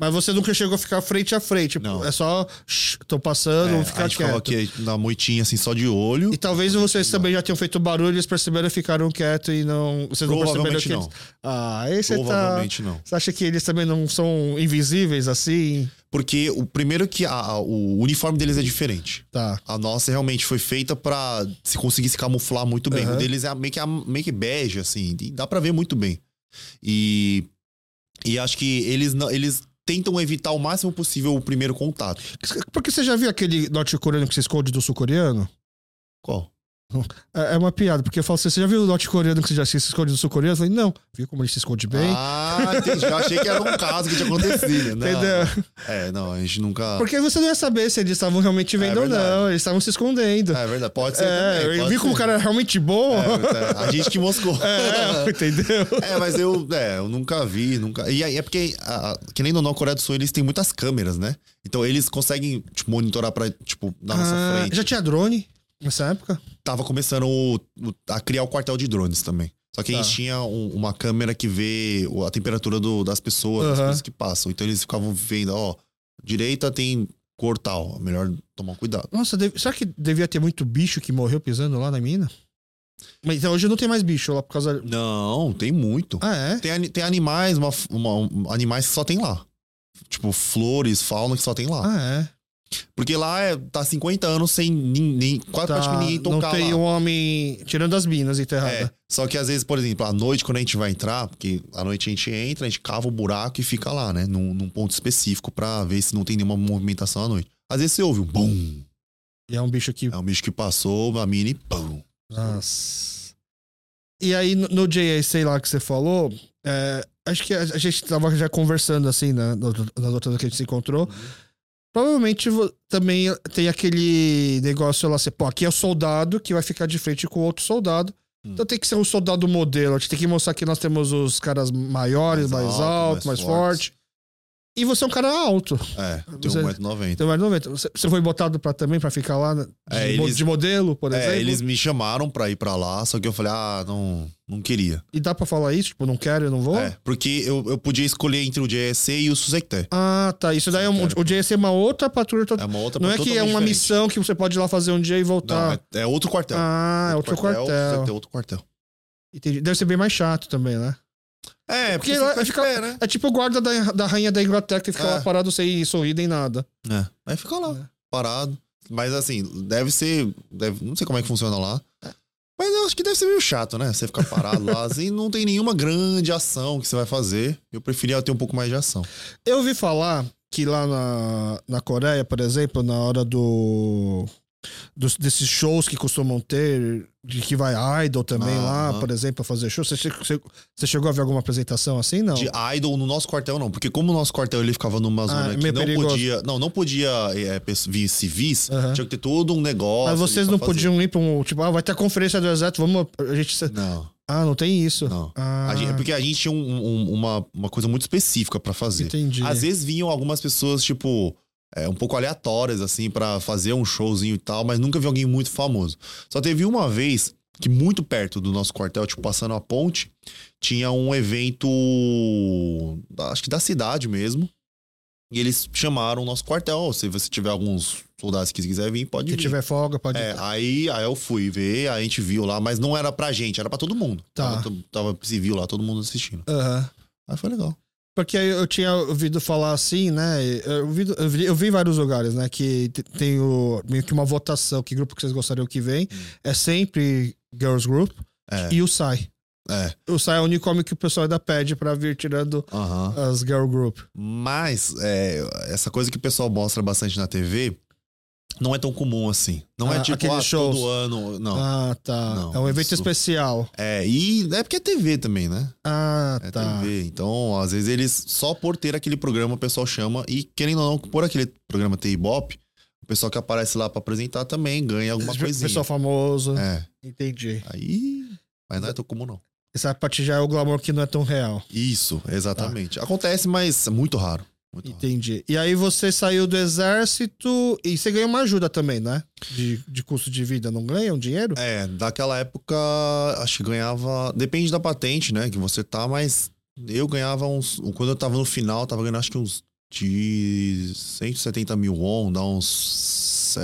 Mas você nunca chegou a ficar frente a frente. Não. É só, shh, tô passando, É, vou ficar quieto. aqui na moitinha, assim, só de olho. E talvez vocês também já tenham feito barulho, eles perceberam e ficaram quietos e não. Vocês não perceberam que não. eles. Ah, aí você tá. Provavelmente não. Você acha que eles também não são invisíveis assim? Porque o primeiro que a- a- o uniforme deles é diferente. Tá. A nossa realmente foi feita pra se conseguir se camuflar muito bem. Aham. O deles é meio que, meio que bege, assim, e dá pra ver muito bem. E, e acho que eles, eles tentam evitar o máximo possível o primeiro contato. Porque você já viu aquele norte-coreano que se esconde do sul-coreano? Qual? É é uma piada, porque eu falo assim: você já viu o norte-coreano que já se esconde do sul-coreano? Eu falei, não. Viu como ele se esconde bem? Ah, entendi. Eu achei que era um caso que tinha acontecido. Não, Entendeu? É, não, a gente nunca. Porque você não ia saber se eles estavam realmente vendo ou verdade. não. Eles estavam se escondendo. É verdade, pode ser. É, também, eu vi como o cara era realmente bom. É, a gente que moscou. É, entendeu? É, mas eu, é, eu nunca vi, nunca. E aí é porque, a, a, que nem no não, Coreia do Sul, eles têm muitas câmeras, né? Então eles conseguem tipo, monitorar pra, tipo, na nossa Ah, frente. já tinha drone nessa época? Tava começando o- o- a criar o quartel de drones também. Só que a Tá. gente tinha um- uma câmera que vê a temperatura do- das pessoas, das Aham. coisas que passam. Então eles ficavam vendo, ó, direita tem cor tal, melhor tomar cuidado. Nossa, deve- será que devia ter muito bicho que morreu pisando lá na mina? Mas então hoje não tem mais bicho lá por causa. Não, tem muito. Ah, é? Tem, tem animais, uma, uma- um- animais que só tem lá. Tipo, flores, fauna que só tem lá. Ah, é. Porque lá é, tá 50 anos sem nem, quase Tá, praticamente ninguém não tocar tem lá. um homem tirando as minas enterradas. É, só que às vezes, por exemplo, à noite, quando a gente vai entrar, porque à noite a gente entra, a gente cava o buraco e fica lá, né? Num, num ponto específico pra ver se não tem nenhuma movimentação à noite. Às vezes você ouve um bum. E é um bicho que. É um bicho que passou, a mina e pum. Nossa. E aí, no, no JA, lá que você falou, é, acho que a, a gente tava já conversando assim, né, nas outras que a gente se encontrou. Provavelmente também tem aquele negócio lá, assim, pô, aqui é o soldado que vai ficar de frente com outro soldado. Hum. Então tem que ser um soldado modelo. A gente tem que mostrar que nós temos os caras maiores, Mais mais, alto, altos, mais, mais fortes. forte. E você é um cara alto. É, tem Você- 1,90m. Tem mais de 90. Você, você foi botado pra, também pra ficar lá de, É, eles- de modelo, por exemplo? É, eles me chamaram pra ir pra lá, só que eu falei, ah, não, não queria. E dá pra falar isso? Tipo, não quero, eu não vou? É, porque eu, eu podia escolher entre o JSC e o Suzecté. Ah, tá. Isso daí é um, o JSC é uma outra patrulha. to- É uma outra não é que é uma diferente. missão que você pode ir lá fazer um dia e Não, voltar. é, é outro quartel. ah, é outro quartel. Suzecté é outro quartel. Entendi. Deve ser bem mais chato também, né? É, Porque porque, fica- fica... né? É tipo o guarda da, da rainha da Inglaterra que fica É. lá parado sem sorrir nem nada. É, aí fica lá, É. parado. Mas assim, deve ser. Deve, não sei como é que funciona lá. Mas eu acho que deve ser meio chato, né? Você ficar parado lá, assim, não tem nenhuma grande ação que você vai fazer. Eu preferia ter um pouco mais de ação. Eu ouvi falar que lá na, na Coreia, por exemplo, na hora do. Dos- desses shows que costumam ter, de que vai Idol também lá, Aham. por exemplo, fazer show. Você, você- você chegou a ver alguma apresentação assim? Não. De idol no nosso quartel, não. Porque como o nosso quartel ele ficava numa zona que meio não perigoso. podia. Não, não podia é, vir civis, tinha que ter todo um negócio. Mas vocês não fazer. podiam ir pra um. Tipo, ah, vai ter a conferência do exército, vamos. A gente. Não, Ah, não tem isso. não. Ah, gente- é porque a gente tinha um- um- uma, uma coisa muito específica pra fazer. entendi. Às vezes vinham algumas pessoas, tipo, é, um pouco aleatórias, assim, pra fazer um showzinho e tal, mas nunca vi alguém muito famoso. Só teve uma vez que, muito perto do nosso quartel, tipo, passando a ponte, tinha um evento, acho que da cidade mesmo. E eles chamaram o nosso quartel. Se você tiver alguns soldados que quiser vir, pode Se vir. tiver folga, pode. É, aí, aí eu fui ver, a gente viu lá, mas não era pra gente, era pra todo mundo. Tá. Tava, tava civil lá, todo mundo assistindo. Aham. Aí foi legal. Porque eu tinha ouvido falar assim, né? Eu vi, eu vi, eu vi em vários lugares, né? Que te- tem o, meio que uma votação, que grupo que vocês gostariam que vem. É sempre Girls Group É. e o Sai. É. O Sai é o único homem que o pessoal ainda pede pra vir tirando as Girl Group. Mas é, essa coisa que o pessoal mostra bastante na TV não é tão comum assim. Não Ah, é tipo aqueles ah, shows. todo ano. Não. Ah, tá. Não, é um evento isso- especial. É, e é porque é TV também, né? Ah, É tá. TV. Então, às vezes eles, só por ter aquele programa, o pessoal chama. E querendo ou não, por aquele programa ter Ibope, O pessoal que aparece lá pra apresentar também ganha alguma coisinha. Pessoal famoso. É. Entendi. Aí. Mas não é tão comum, não. Essa parte já é o glamour que não é tão real. Isso, exatamente. Acontece, mas é muito raro. Muito. Entendi. E aí você saiu do exército e você ganhou uma ajuda também, né? De, de custo de vida, não ganha um dinheiro? É, daquela época, acho que ganhava. Depende da patente, né? Que você tá, mas eu ganhava uns. Quando eu tava no final, tava ganhando acho que uns de 170 mil won, dá uns.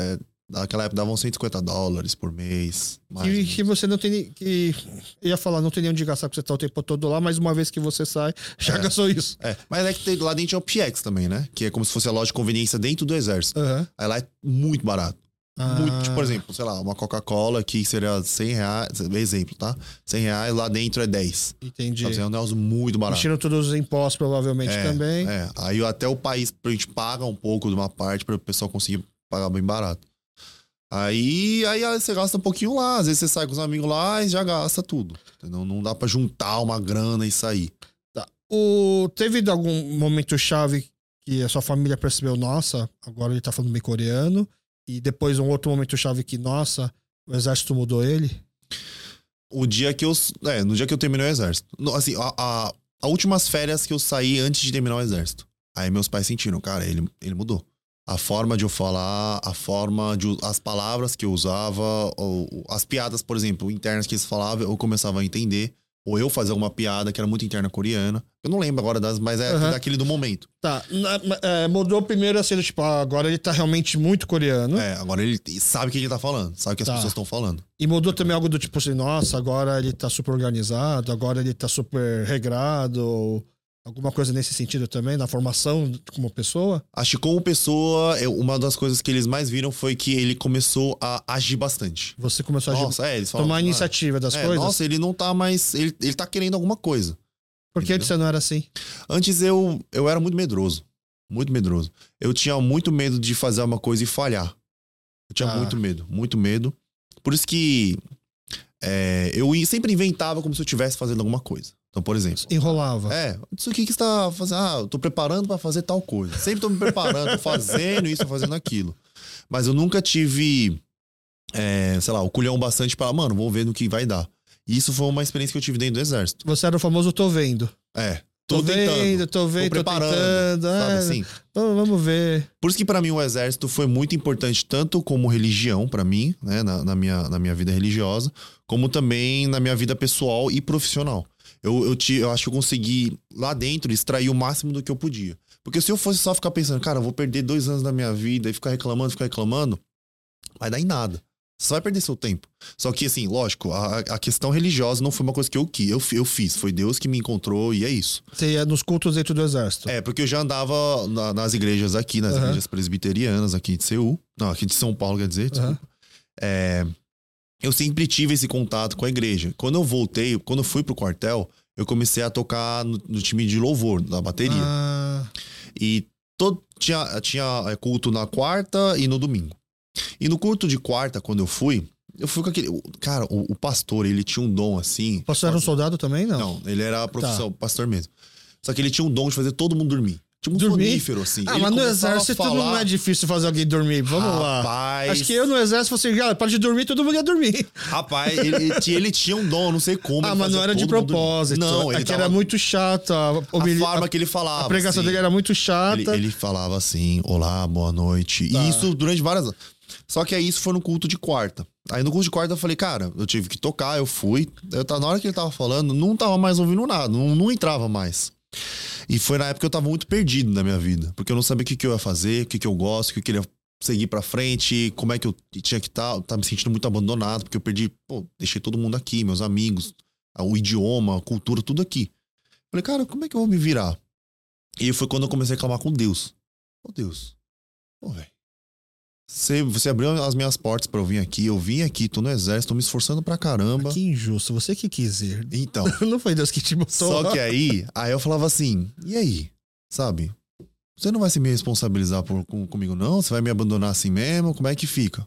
Naquela época dava uns 150 dólares por mês. mais ou Que, você não tem. nem- Que, ia falar, não tem nem onde gastar, porque você tá o tempo todo lá, mas uma vez que você sai, já É. gastou isso. É, mas é que tem, lá dentro tinha o PX também, né? Que é como se fosse a loja de conveniência dentro do exército. Aham. Aí lá é muito barato. Muito, Ah. tipo, por exemplo, sei lá, uma Coca-Cola que seria 100 reais, exemplo, tá? 100 reais, lá dentro é 10. Entendi. Então, assim, é um negócio muito barato. Mexendo todos os impostos, provavelmente, É, também. É, aí até o país, a gente paga um pouco de uma parte para o pessoal conseguir pagar bem barato. Aí, aí você gasta um pouquinho lá, às vezes você sai com os amigos lá e já gasta tudo. Entendeu? Não dá pra juntar uma grana e sair. O, teve algum momento chave que a sua família percebeu, nossa, agora ele tá falando bem coreano, e depois um outro momento chave que, nossa, o exército mudou ele? O dia que eu. É, no dia que eu terminei o exército. Assim, a, a, a últimas férias que eu saí antes de terminar o exército. Aí meus pais sentiram, cara, ele, ele mudou. A forma de eu falar, a forma de. as palavras que eu usava, ou, as piadas, por exemplo, internas que eles falavam, eu começava a entender. Ou eu fazia alguma piada que era muito interna coreana. Eu não lembro agora das, mas é Aham. daquele do momento. Tá, na- é, mudou primeiro assim, do tipo, ah, agora ele tá realmente muito coreano. É, agora ele sabe o que ele tá falando, sabe o que as Tá. pessoas estão falando. E mudou também algo do tipo assim, nossa, agora ele tá super organizado, agora ele tá super regrado, ou alguma coisa nesse sentido também, na formação como pessoa. Acho que como pessoa, uma das coisas que eles mais viram foi que ele começou a agir bastante. Você começou a agir- Nossa, é, eles falam. tomar a "Ah, iniciativa das é, coisas. Nossa, ele não tá mais. Ele, ele tá querendo alguma coisa. Porque antes você não era assim. Antes eu, eu era muito medroso. Muito medroso. Eu tinha muito medo de fazer uma coisa e falhar. Eu tinha Ah. muito medo, muito medo. Por isso que é, eu sempre inventava como se eu estivesse fazendo alguma coisa. Então, por exemplo. Enrolava. É, isso aqui que você tá fazendo. Ah, eu tô preparando pra fazer tal coisa. Sempre tô me preparando, tô fazendo isso, tô fazendo aquilo. Mas eu nunca tive, é, sei lá, o culhão bastante pra, mano, vamos ver no que vai dar. E isso foi uma experiência que eu tive dentro do exército. Você era o famoso tô vendo. É. Tô, Tô, vendo, tentando. tô vendo, tô, preparando, tentando. Sabe é, assim? então vamos ver. Por isso que pra mim o exército foi muito importante, tanto como religião pra mim, né, na, na minha, na minha vida religiosa, como também na minha vida pessoal e profissional. Eu, eu, te, eu acho que eu consegui lá dentro extrair o máximo do que eu podia. Porque se eu fosse só ficar pensando, cara, vou perder dois anos da minha vida e ficar reclamando, ficar reclamando, vai dar em nada. Você vai perder seu tempo. Só que, assim, lógico, a, a questão religiosa não foi uma coisa que eu, que eu, eu fiz. Foi Deus que me encontrou e é isso. Você ia nos cultos dentro do exército. É, porque eu já andava na- nas igrejas aqui, nas Aham. igrejas presbiterianas aqui de Seul. Não, aqui de São Paulo, quer dizer, desculpa. É, eu sempre tive esse contato com a igreja. Quando eu voltei, quando eu fui pro quartel, eu comecei a tocar no, no time de louvor, na bateria. Ah, E todo, tinha, tinha é, culto na quarta e no domingo. E no culto de quarta, quando eu fui, eu fui com aquele. o- Cara, o, o pastor, ele tinha um dom assim. você era um soldado também? Não. Não, ele era profissão, pastor mesmo. Só que ele tinha um dom de fazer todo mundo dormir. Tipo um Dormir? sonífero, assim. Ah, Ele mas no exército não falar, é difícil fazer alguém dormir. Vamos lá. Rapaz, Acho que eu no exército, você, galera, pode dormir, todo mundo ia dormir. Rapaz, ele, ele tinha- um dom, não sei como. Ah, mas não era de dormir. propósito. Não, é ele que tava- era muito chato. A, A forma que ele falava. a pregação assim. dele era muito chata. Ele, ele falava assim, olá, boa noite. Tá. E isso durante várias. Só que aí isso foi no culto de quarta. Aí no culto de quarta eu falei, cara, eu tive que tocar, eu fui. Eu, na hora que ele tava falando, não tava mais ouvindo nada, não, não entrava mais. E foi na época que eu tava muito perdido na minha vida. Porque eu não sabia o que, que eu ia fazer, o que, que eu gosto, o que eu queria seguir pra frente, como é que eu tinha que estar. Tá, tava me sentindo muito abandonado, porque eu perdi, pô, deixei todo mundo aqui, meus amigos, o idioma, a cultura, tudo aqui. Falei, cara, como é que eu vou me virar? E foi quando eu comecei a clamar com Deus. Ô Deus, ô velho. Você, você abriu as minhas portas pra eu vir aqui. Eu vim aqui, tô no exército, tô me esforçando pra caramba. Que injusto, você que quis ir. Então, Não foi Deus que te botou só que aí, aí eu falava assim, e aí? Sabe? Você não vai se me responsabilizar por, com- comigo, não? Você vai me abandonar assim mesmo? Como é que fica?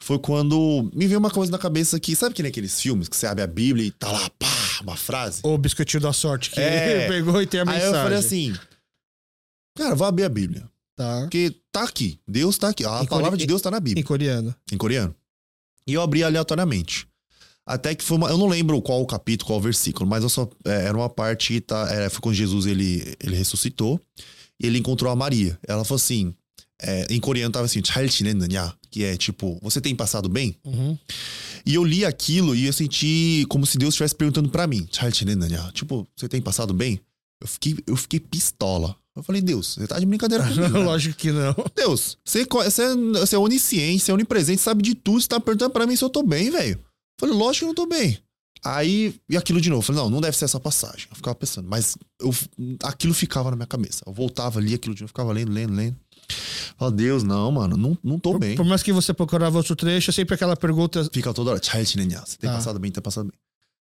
Foi quando me veio uma coisa na cabeça que, sabe que nem aqueles filmes que você abre a Bíblia e tá lá, pá, uma frase? O biscoitinho da sorte que É. pegou e tem a Aí mensagem. eu falei assim, cara, vou abrir a Bíblia. Tá. Porque tá aqui. Deus tá aqui. A em palavra core... de Deus tá na Bíblia. Em coreano. Em coreano. E eu abri aleatoriamente. Até que foi uma. Eu não lembro qual o capítulo, qual o versículo, mas eu só, é, era uma parte. Tá, é, foi quando Jesus ele, ele ressuscitou e ele encontrou a Maria. Ela falou assim. É, em coreano tava assim, que é tipo, você tem passado bem? Uhum. E eu li aquilo e eu senti como se Deus estivesse perguntando para mim, tipo, você tem passado bem? Eu fiquei, eu fiquei pistola. Eu falei, Deus, você tá de brincadeira comigo. Né? Lógico que não. Deus, você, você, é, você é onisciente, você é onipresente, sabe de tudo, você tá perguntando pra mim se eu tô bem, velho. Falei, lógico que eu não tô bem. Aí, e aquilo de novo, falei, não, não deve ser essa passagem. Eu ficava pensando, mas eu, aquilo ficava na minha cabeça. Eu voltava ali, aquilo de novo, ficava lendo, lendo, lendo. Fala, Deus, não, mano, não, não tô por, bem. Por mais que você procurava outro trecho, é sempre aquela pergunta. Fica toda hora, você tem ah. passado bem, tem passado bem.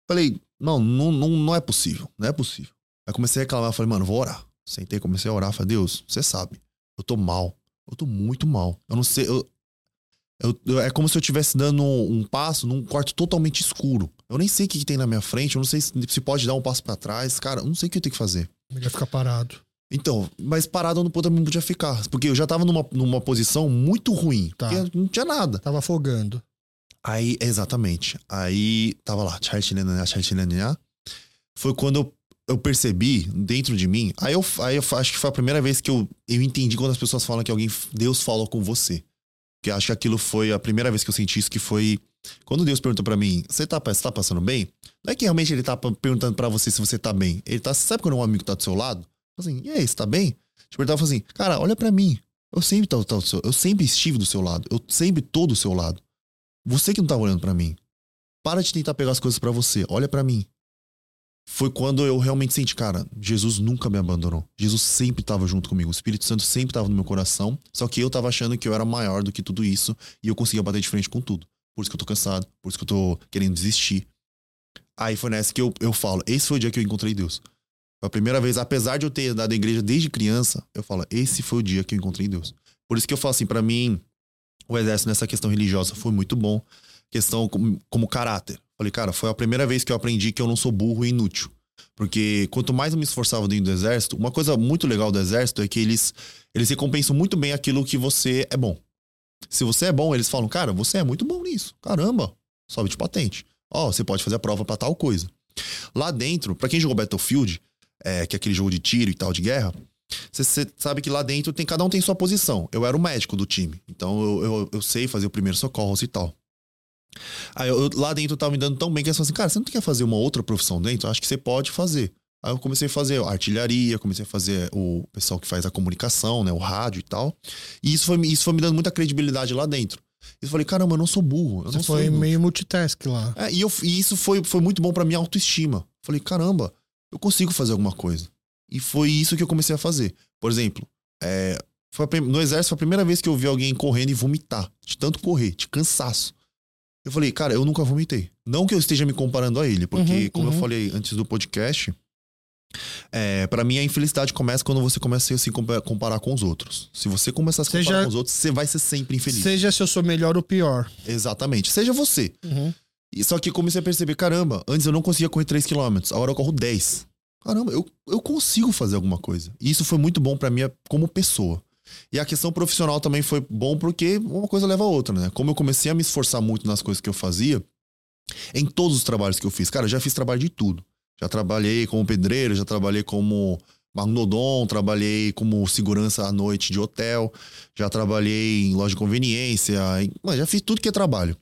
Falei, não, não, não, não é possível, não é possível. Aí comecei a reclamar, falei, mano, vou orar. Sentei, comecei a orar, falei, Deus, você sabe, eu tô mal, eu tô muito mal. Eu não sei, eu, eu- eu- é como se eu estivesse dando um, um passo num quarto totalmente escuro. Eu nem sei o que, que tem na minha frente, eu não sei se, se pode dar um passo pra trás, cara, eu não sei o que eu tenho que fazer. Melhor ficar parado. Então, mas parado eu não, também não podia ficar, porque eu já tava numa, numa posição muito ruim, Tá. porque não tinha nada. Tava afogando. Aí, exatamente. Aí tava lá. Foi quando eu, eu percebi dentro de mim. Aí eu, aí eu acho que foi a primeira vez que eu, eu entendi quando as pessoas falam que alguém, Deus falou com você. Porque acho que aquilo foi a primeira vez que eu senti isso, que foi quando Deus perguntou pra mim: Você tá, tá passando bem? Não é que realmente ele tá perguntando pra você se você tá bem. Ele tá, sabe quando um amigo tá do seu lado? Assim, e aí, você tá bem? Tipo, ele tava assim, cara, olha pra mim. Eu sempre, do seu, eu sempre estive do seu lado. Eu sempre tô do seu lado. Você que não tá olhando pra mim. Para de tentar pegar as coisas pra você. Olha pra mim. Foi quando eu realmente senti, cara, Jesus nunca me abandonou. Jesus sempre tava junto comigo. O Espírito Santo sempre tava no meu coração. Só que eu tava achando que eu era maior do que tudo isso e eu conseguia bater de frente com tudo. Por isso que eu tô cansado, por isso que eu tô querendo desistir. Aí foi nessa que eu, eu falo, esse foi o dia que eu encontrei Deus. Foi a primeira vez, apesar de eu ter dado a igreja desde criança, eu falo, esse foi o dia que eu encontrei Deus. Por isso que eu falo assim, pra mim, o exército nessa questão religiosa foi muito bom. Questão como, como caráter. Falei, cara, foi a primeira vez que eu aprendi que eu não sou burro e inútil. Porque quanto mais eu me esforçava dentro do exército, uma coisa muito legal do exército é que eles, eles recompensam muito bem aquilo que você é bom. Se você é bom, eles falam, cara, você é muito bom nisso. Caramba, sobe de patente. Ó, você pode fazer a prova pra tal coisa. Lá dentro, pra quem jogou Battlefield, é, que é aquele jogo de tiro e tal, de guerra, você sabe que lá dentro tem cada um tem sua posição. Eu era o médico do time, então eu, eu, eu sei fazer o primeiro socorro e tal. Aí eu, lá dentro tava me dando tão bem que eles falaram assim, cara, você não quer fazer uma outra profissão dentro? Acho que você pode fazer. Aí eu comecei a fazer artilharia, comecei a fazer o pessoal que faz a comunicação, né, o rádio e tal. E isso foi, me- isso foi me dando muita credibilidade lá dentro. E eu falei, caramba, eu não sou burro. Eu Você não sou foi inútil. meio multitask lá. É, e, eu- e isso foi, foi muito bom pra minha autoestima. Falei, caramba, eu consigo fazer alguma coisa. E foi isso que eu comecei a fazer. Por exemplo, é, foi a no exército foi a primeira vez que eu vi alguém correndo e vomitar. De tanto correr, de cansaço. Eu falei, cara, eu nunca vomitei. Não que eu esteja me comparando a ele, porque, Uhum, como eu uhum. falei antes do podcast, é, para mim a infelicidade começa quando você começa a se compa- comparar com os outros. Se você começar a se Seja- comparar com os outros, você vai ser sempre infeliz. Seja se eu sou melhor ou pior. Exatamente. Seja você. Uhum. E só que eu comecei a perceber, caramba, antes eu não conseguia correr 3km, agora eu corro 10. Caramba, eu, eu consigo fazer alguma coisa. E isso foi muito bom pra mim como pessoa. E a questão profissional também foi bom porque uma coisa leva a outra, né? Como eu comecei a me esforçar muito nas coisas que eu fazia, em todos os trabalhos que eu fiz, cara, eu já fiz trabalho de tudo. Já trabalhei como pedreiro, já trabalhei como magnodon, trabalhei como segurança à noite de hotel, já trabalhei em loja de conveniência, em- já fiz tudo que é trabalho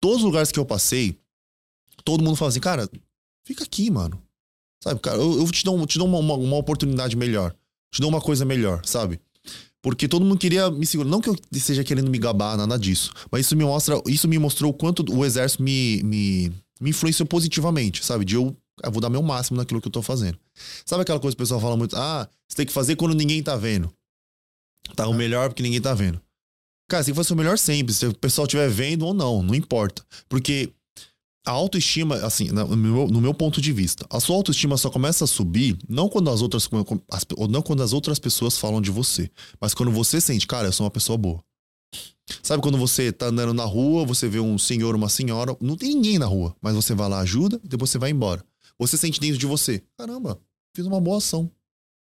todos os lugares que eu passei, todo mundo fala assim, cara, fica aqui, mano. Sabe, cara, eu, eu te dou, te dou uma, uma, uma oportunidade melhor. Te dou uma coisa melhor, sabe? Porque todo mundo queria me segurar. Não que eu esteja querendo me gabar, nada disso. Mas isso me mostra. Isso me mostrou o quanto o exército me, me, me influenciou positivamente, sabe? De eu, eu vou dar meu máximo naquilo que eu tô fazendo. Sabe aquela coisa que o pessoal fala muito? Ah, você tem que fazer quando ninguém tá vendo. Tá o melhor porque ninguém tá vendo. Cara, você tem que fazer o melhor sempre. Se o pessoal estiver vendo ou não, não importa. Porque a autoestima, assim, no meu, no meu ponto de vista, a sua autoestima só começa a subir não quando as outras as- não quando as outras pessoas falam de você, mas quando você sente, cara, eu sou uma pessoa boa. Sabe quando você tá andando na rua, você vê um senhor, uma senhora, não tem ninguém na rua, mas você vai lá, ajuda, depois você vai embora. Você sente dentro de você, caramba, fiz uma boa ação.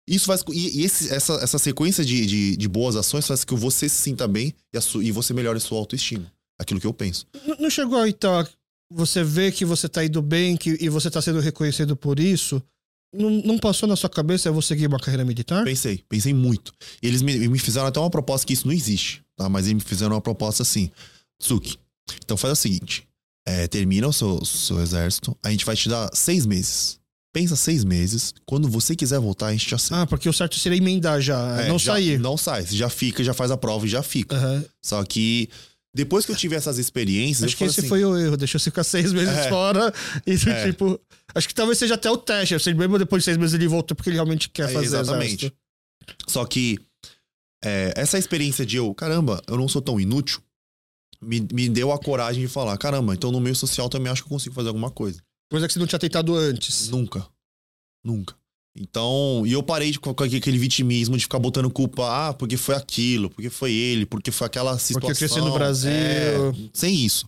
Isso faz. E, esse- essa, essa sequência de, de, de boas ações faz que você se sinta bem e, a e você melhore a sua autoestima. Aquilo que eu penso. N- Não chegou aí, então, você vê que você tá indo bem que, e você tá sendo reconhecido por isso? Não, não passou na sua cabeça eu vou seguir uma carreira militar? Pensei, pensei muito. E eles me, me fizeram até uma proposta que isso não existe, tá? Mas eles me fizeram uma proposta assim: Suki, então faz o seguinte: é, termina o seu, seu exército, a gente vai te dar seis meses. Pensa seis meses. Quando você quiser voltar, a gente te aceita. Ah, porque o certo seria emendar já, É, não já- sair. Não sai. Já fica, já faz a prova e já fica. Aham. Só que depois que eu tive essas experiências, Acho que esse assim, foi o erro, deixou você ficar seis meses É. fora e É. tipo. Acho que talvez seja até o teste. Assim, mesmo depois de seis meses ele voltou porque ele realmente quer É, fazer exatamente. exército. Só que é, essa experiência de eu, caramba, eu não sou tão inútil, me, me deu a coragem de falar, caramba, então no meio social também acho que eu consigo fazer alguma coisa. Coisa que você não tinha tentado antes. Nunca. Nunca. Então, e eu parei de, com aquele vitimismo de ficar botando culpa, ah, porque foi aquilo, porque foi ele, porque foi aquela situação. Porque eu cresci no Brasil. É, sem isso.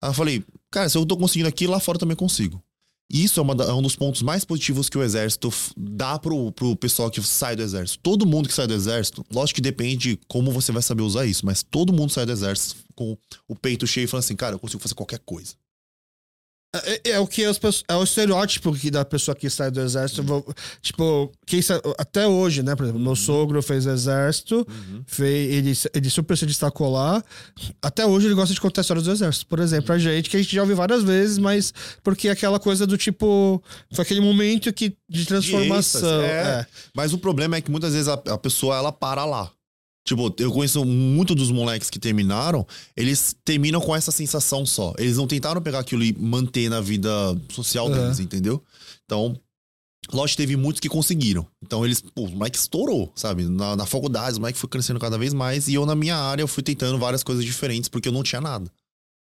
Aí eu falei, cara, se eu tô conseguindo aqui, lá fora também consigo. Isso é, uma é um dos pontos mais positivos que o exército dá pro, pro pessoal que sai do exército. Todo mundo que sai do exército, lógico que depende de como você vai saber usar isso, mas todo mundo sai do exército com o peito cheio e falando assim, cara, eu consigo fazer qualquer coisa. É, é o que as pessoas, é o estereótipo que da pessoa que sai do exército. Vou- Tipo, quem até hoje, né? Por exemplo, meu sogro fez exército, fez, ele, ele super se destacou lá. Até hoje ele gosta de contar histórias do exército. Por exemplo, a gente, que a gente já ouviu várias vezes, mas porque é aquela coisa do tipo. Foi aquele momento que, de transformação. êxtase, é. é. Mas o problema é que muitas vezes a, a pessoa ela para lá. Tipo, eu conheço muito dos moleques que terminaram, eles terminam com essa sensação só. Eles não tentaram pegar aquilo e manter na vida social Uhum. deles, entendeu? Então, lógico, teve muitos que conseguiram. Então, eles, pô, o moleque estourou, sabe? Na, na faculdade, o moleque foi crescendo cada vez mais. E eu, na minha área, eu fui tentando várias coisas diferentes, porque eu não tinha nada.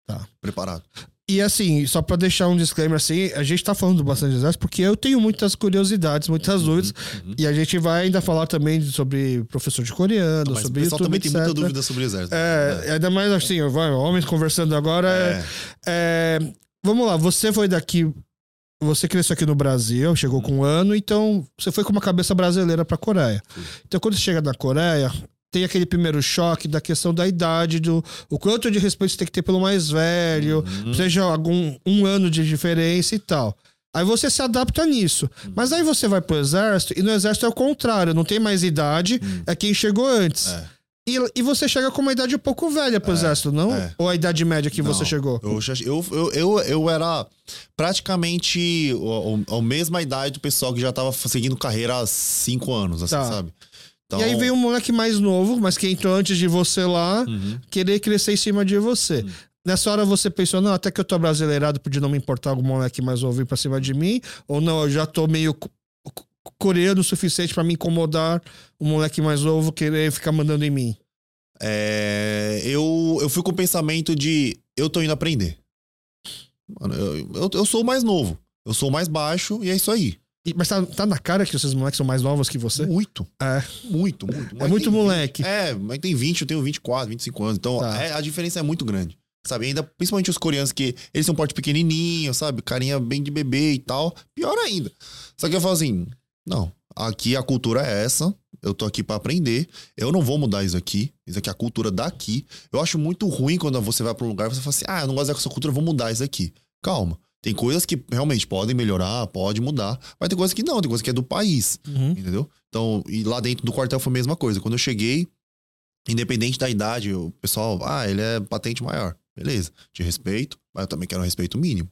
Tá. Preparado. E assim, só pra deixar um disclaimer assim, a gente tá falando bastante de exército porque eu tenho muitas curiosidades, muitas dúvidas. uhum. E a gente vai ainda falar também sobre professor de coreano, Mas o sobre pessoal YouTube, também tem muita etc. dúvida sobre o exército. É, ainda mais assim, vai, homens conversando agora. é- É. é, vamos lá, você foi daqui. Você cresceu aqui no Brasil, chegou com um ano, então você foi com uma cabeça brasileira pra Coreia. Fui. Então, quando você chega na Coreia, tem aquele primeiro choque da questão da idade, do o quanto de respeito você tem que ter pelo mais velho, Uhum. seja algum um ano de diferença e tal. Aí você se adapta nisso. Uhum. Mas aí você vai pro exército, e no exército é o contrário, não tem mais idade, é quem chegou antes. Uhum. É. E, e você chega com uma idade um pouco velha pro exército, não? é. Ou a idade média que você Não, chegou? Eu, eu, eu, eu, era praticamente a, a mesma idade do pessoal que já tava seguindo carreira há cinco anos, assim, Tá. sabe? Então, E aí veio um moleque mais novo, mas que entrou antes de você lá, Uhum. querer crescer em cima de você. Nessa hora você pensou, não, até que eu tô brasileirado, podia não me importar algum moleque mais novo vir pra cima de mim, ou não, eu já tô meio co- co- coreano o suficiente pra me incomodar o moleque mais novo querer ficar mandando em mim. é, eu, eu fui com o pensamento de eu tô indo aprender. Mano, eu, eu, eu sou o mais novo. Eu sou o mais baixo e é isso aí. E- mas tá, tá na cara que esses moleques são mais novos que você? Muito. É. Muito, muito. É muito tem 20. moleque. É, mas tem 20, eu tenho 24, 25 anos. Então Tá. é- a diferença é muito grande. Sabe? Ainda, principalmente os coreanos que eles são porte pequenininho, sabe? Carinha bem de bebê e tal. Pior ainda. Só que eu falo assim: não, aqui a cultura é essa. Eu tô aqui pra aprender. Eu não vou mudar isso aqui. Isso aqui é a cultura daqui. Eu acho muito ruim quando você vai pra um lugar e você fala assim: ah, eu não gosto dessa cultura, eu vou mudar isso aqui. Calma. Tem coisas que realmente podem melhorar, pode mudar. Mas tem coisas que não, tem coisas que é do país. Uhum. Entendeu? Então, e lá dentro do quartel foi a mesma coisa. Quando eu cheguei, independente da idade, o pessoal, ah, ele é patente maior. Beleza, te respeito, mas eu também quero um respeito mínimo.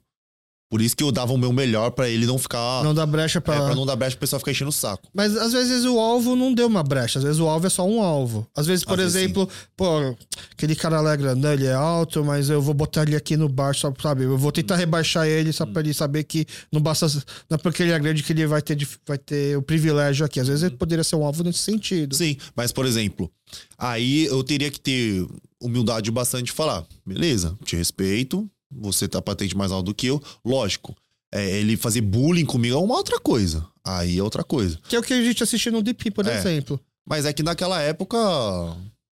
Por isso que eu dava o meu melhor pra ele não ficar. Não dá brecha é, pra. pra não dar brecha pro pessoal ficar enchendo o saco. Mas às vezes o alvo não deu uma brecha, às vezes o alvo é só um alvo. Às vezes, por Às vezes, exemplo, pô, aquele cara lá é grandão, ele é alto, mas eu vou botar ele aqui no bar, só, sabe? Eu vou tentar rebaixar ele só pra ele saber que não basta. Não é porque ele é grande que ele vai ter, vai ter o privilégio aqui. Às vezes ele poderia ser um alvo nesse sentido. Sim, mas por exemplo, aí eu teria que ter humildade bastante de falar, beleza, te respeito, você tá patente mais alto do que eu, lógico. é, ele fazer bullying comigo é uma outra coisa. Aí é outra coisa. Que é o que a gente assistiu no DP, por É. exemplo. Mas é que naquela época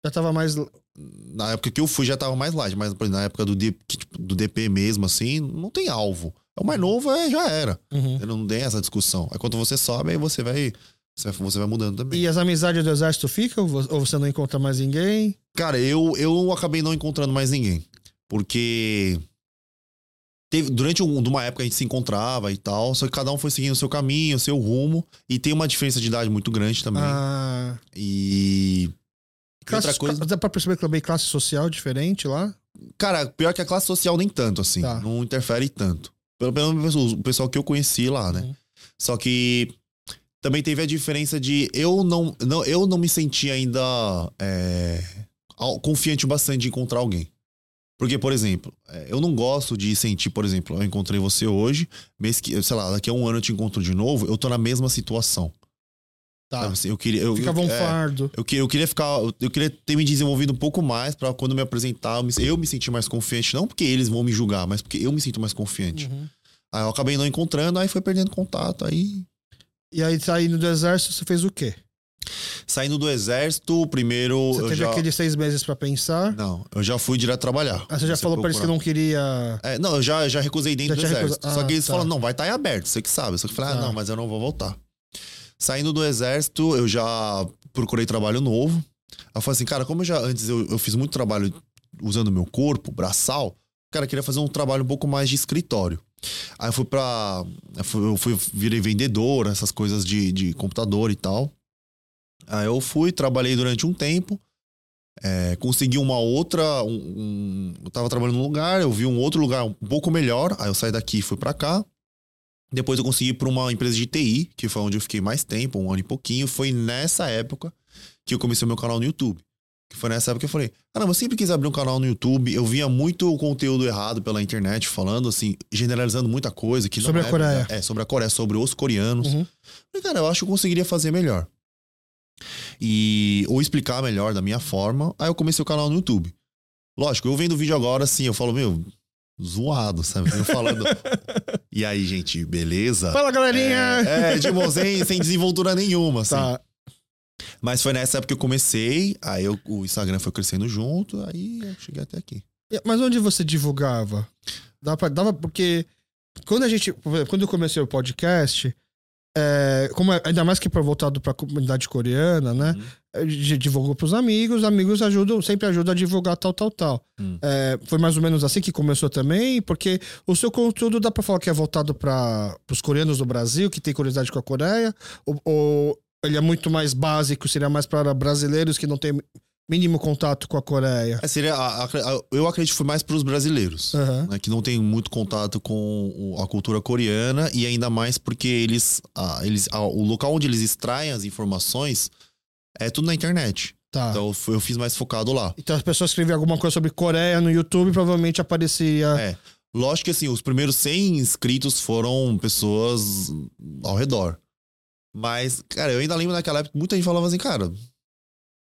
Já tava mais. na época que eu fui já tava mais light, mas na época do, D- tipo, do DP mesmo, assim, não tem alvo. É o mais novo, é, já era. Uhum. Não tem essa discussão. Aí quando você sobe, aí você vai Você vai, você vai mudando também. E as amizades do exército ficam? Ou você não encontra mais ninguém? Cara, eu, eu acabei não encontrando mais ninguém. Porque. Teve, durante um, uma época a gente se encontrava e tal, só que cada um foi seguindo o seu caminho, o seu rumo, e tem uma diferença de idade muito grande também. Ah, E. classe, outra coisa. Dá pra perceber que também classe social diferente lá? Cara, pior que a classe social nem tanto, assim. Tá. Não interfere tanto. Pelo menos o pessoal que eu conheci lá, né? Uhum. Só que também teve a diferença de eu não, não, eu não me senti ainda é, confiante bastante de encontrar alguém. Porque, por exemplo, é, eu não gosto de sentir, por exemplo, eu encontrei você hoje, mês que, sei lá, daqui a um ano eu te encontro de novo, eu tô na mesma situação. Tá. Sabe assim, eu queria, eu, Ficava um é, fardo. eu, eu queria ficar. Eu queria ter me desenvolvido um pouco mais pra quando me apresentar, eu me, eu me sentir mais confiante. Não porque eles vão me julgar, mas porque eu me sinto mais confiante. Uhum. Aí eu acabei não encontrando, aí foi perdendo contato. Aí, E aí, saindo do exército, você fez o quê? Saindo do exército, primeiro. Você eu teve já... aqueles seis meses pra pensar. Não, eu já fui direto trabalhar. Ah, você já falou a pra eles que não queria. É, não, eu já, já recusei dentro Já do exército. recusa- Só que Ah, eles tá. falam, não, vai estar em aberto, você que sabe. Só que eu falei, Tá. ah, não, mas eu não vou voltar. Saindo do exército, eu já procurei trabalho novo. Aí eu falei assim, cara, como eu já antes eu, eu fiz muito trabalho usando meu corpo, braçal, cara, eu queria fazer um trabalho um pouco mais de escritório. Aí eu fui pra. Eu fui, eu fui virei vendedor, essas coisas de, de computador e tal. Aí eu fui, trabalhei durante um tempo. É, consegui uma outra. Um, um- eu tava trabalhando num lugar, eu vi um outro lugar um pouco melhor. Aí eu saí daqui e fui pra cá. Depois eu consegui ir pra uma empresa de TI, que foi onde eu fiquei mais tempo, um ano e pouquinho. Foi nessa época que eu comecei o meu canal no YouTube. Que foi nessa época que eu falei: Caramba, eu sempre quis abrir um canal no YouTube. Eu via muito conteúdo errado pela internet, falando assim, generalizando muita coisa. Que Sobre a é Coreia. É, sobre a Coreia, sobre os coreanos. Uhum. Falei, cara, eu acho que eu conseguiria fazer melhor. E, ou explicar melhor da minha forma. Aí eu comecei o canal no YouTube. Lógico, eu vendo o vídeo agora, assim, eu falo, meu, zoado, sabe? Eu falando. e aí, gente, beleza? Fala, galerinha! É, é de sem, sem desenvoltura nenhuma, assim. Tá. Mas foi nessa época que eu comecei, aí eu- o Instagram foi crescendo junto, aí eu cheguei até aqui. Mas onde você divulgava? Dava, pra- dava porque quando a gente, quando eu comecei o podcast, é, como é- ainda mais que para voltado para a comunidade coreana, né? Uhum. Gente divulgou para os amigos, amigos ajudam, sempre ajudam a divulgar tal, tal, tal. Hum. É, foi mais ou menos assim que começou também, porque o seu conteúdo dá para falar que é voltado para os coreanos do Brasil, que tem curiosidade com a Coreia, ou, ou ele é muito mais básico, seria mais para brasileiros que não têm mínimo contato com a Coreia. É, seria, a- a- a- eu acredito que foi mais para os brasileiros. Aham. né, que não tem muito contato com a cultura coreana e ainda mais porque eles, ah, eles o local onde eles extraem as informações é tudo na internet. Tá. Então eu fiz mais focado lá. Então as pessoas escreviam alguma coisa sobre Coreia no YouTube, provavelmente aparecia. É. Lógico que assim, os primeiros 100 inscritos foram pessoas ao redor. Mas, cara, eu ainda lembro naquela época, muita gente falava assim, cara,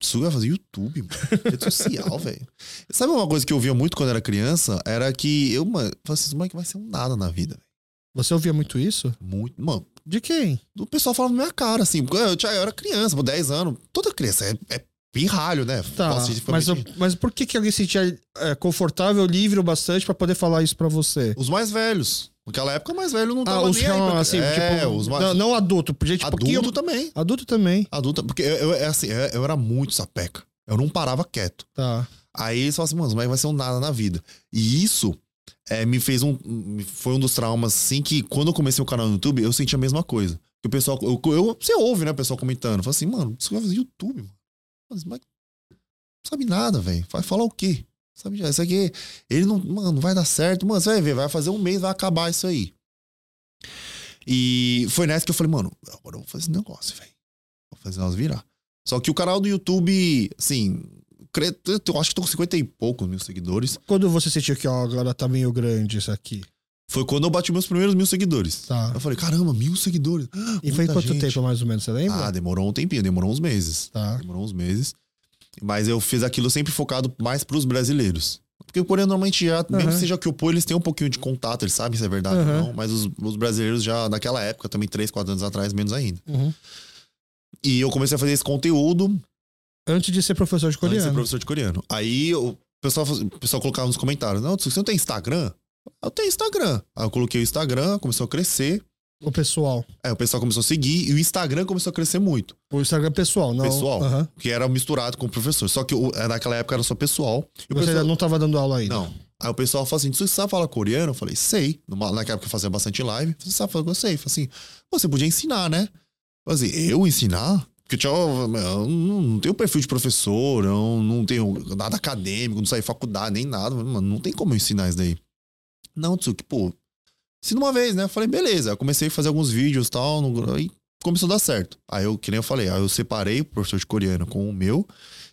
isso vai fazer YouTube, mano. Rede social, velho. Sabe uma coisa que eu via muito quando era criança? Era que eu, mano, falava assim, esse moleque vai ser um nada na vida. velho. Você ouvia muito isso? Muito. Mano, De quem? o pessoal falava na minha cara, assim. porque Eu, tinha- eu era criança, por 10 anos. Toda criança é, é pirralho, né? Tá. Mas, eu- mas por que, que alguém se sentia é, confortável, livre o bastante pra poder falar isso pra você? Os mais velhos. Naquela época, mais velho não Ah, tava os nem pra- assim, é, tipo. os mais... não, não adulto, gente, Adulto pouquinho. também. Adulto também. Adulto, porque eu, eu, é assim, eu, eu era muito sapeca. Eu não parava quieto. Tá. Aí eles falaram assim, mano, mas vai ser um nada na vida. E isso é, me fez um. Foi um dos traumas, assim, que quando eu comecei o canal no YouTube, eu senti a mesma coisa. Que o pessoal. Eu, eu- você ouve, né, o pessoal comentando. Fala assim, mano, isso vai fazer YouTube, mano. Mas, mas não sabe nada, velho. Vai falar o quê? Sabe, isso aqui. Ele não. Mano, não vai dar certo. Mano, você vai ver, vai fazer um mês, vai acabar isso aí. E foi nessa que eu falei, mano, agora eu vou fazer esse negócio, velho. Vou fazer nós virar. Só que o canal do YouTube, assim, eu acho que tô com 50 e poucos mil seguidores. Quando você sentiu que, ó, agora tá meio grande isso aqui? Foi quando eu bati meus primeiros mil seguidores. Tá. Eu falei, caramba, mil seguidores. E foi quanto gente. tempo, mais ou menos, você lembra? Ah, demorou um tempinho, demorou uns meses. Tá. Demorou uns meses. Mas eu fiz aquilo sempre focado mais pros brasileiros. Porque o coreano normalmente já, mesmo que seja o que opor, eles têm um pouquinho de contato, eles sabem se é verdade Aham. ou não. Mas os, os brasileiros já, naquela época, também 3, 4 anos atrás, menos ainda. Uhum. E eu comecei a fazer esse conteúdo Antes de ser professor de antes de ser coreano. professor de coreano. Aí o pessoal, o pessoal colocava nos comentários: Não, você não tem Instagram? Eu tenho Instagram. Aí eu coloquei o Instagram, começou a crescer. O pessoal. É, o pessoal começou a seguir e o Instagram começou a crescer muito. O Instagram pessoal, não. Pessoal, Aham. que era misturado com o professor. Só que o- é, naquela época era só pessoal. E Você pessoal- ainda não tava dando aula ainda. Não. Aí o pessoal falou assim: você sabe falar coreano? Eu falei, sei. Numa, naquela época eu fazia bastante live. Você sabe falar? Eu sei. Eu falei assim, "Pô, você podia ensinar, né? Eu falei assim, eu ensinar? Porque tinha, eu não, não tenho perfil de professor, eu não tenho nada acadêmico, não saí faculdade, nem nada. Mano, não tem como eu ensinar isso daí. Não, Tsuki, pô, ensina uma vez, né? Eu falei, beleza. Eu comecei a fazer alguns vídeos e tal, no- aí começou a dar certo. Aí eu, que nem eu falei, aí eu separei o professor de coreano com o meu,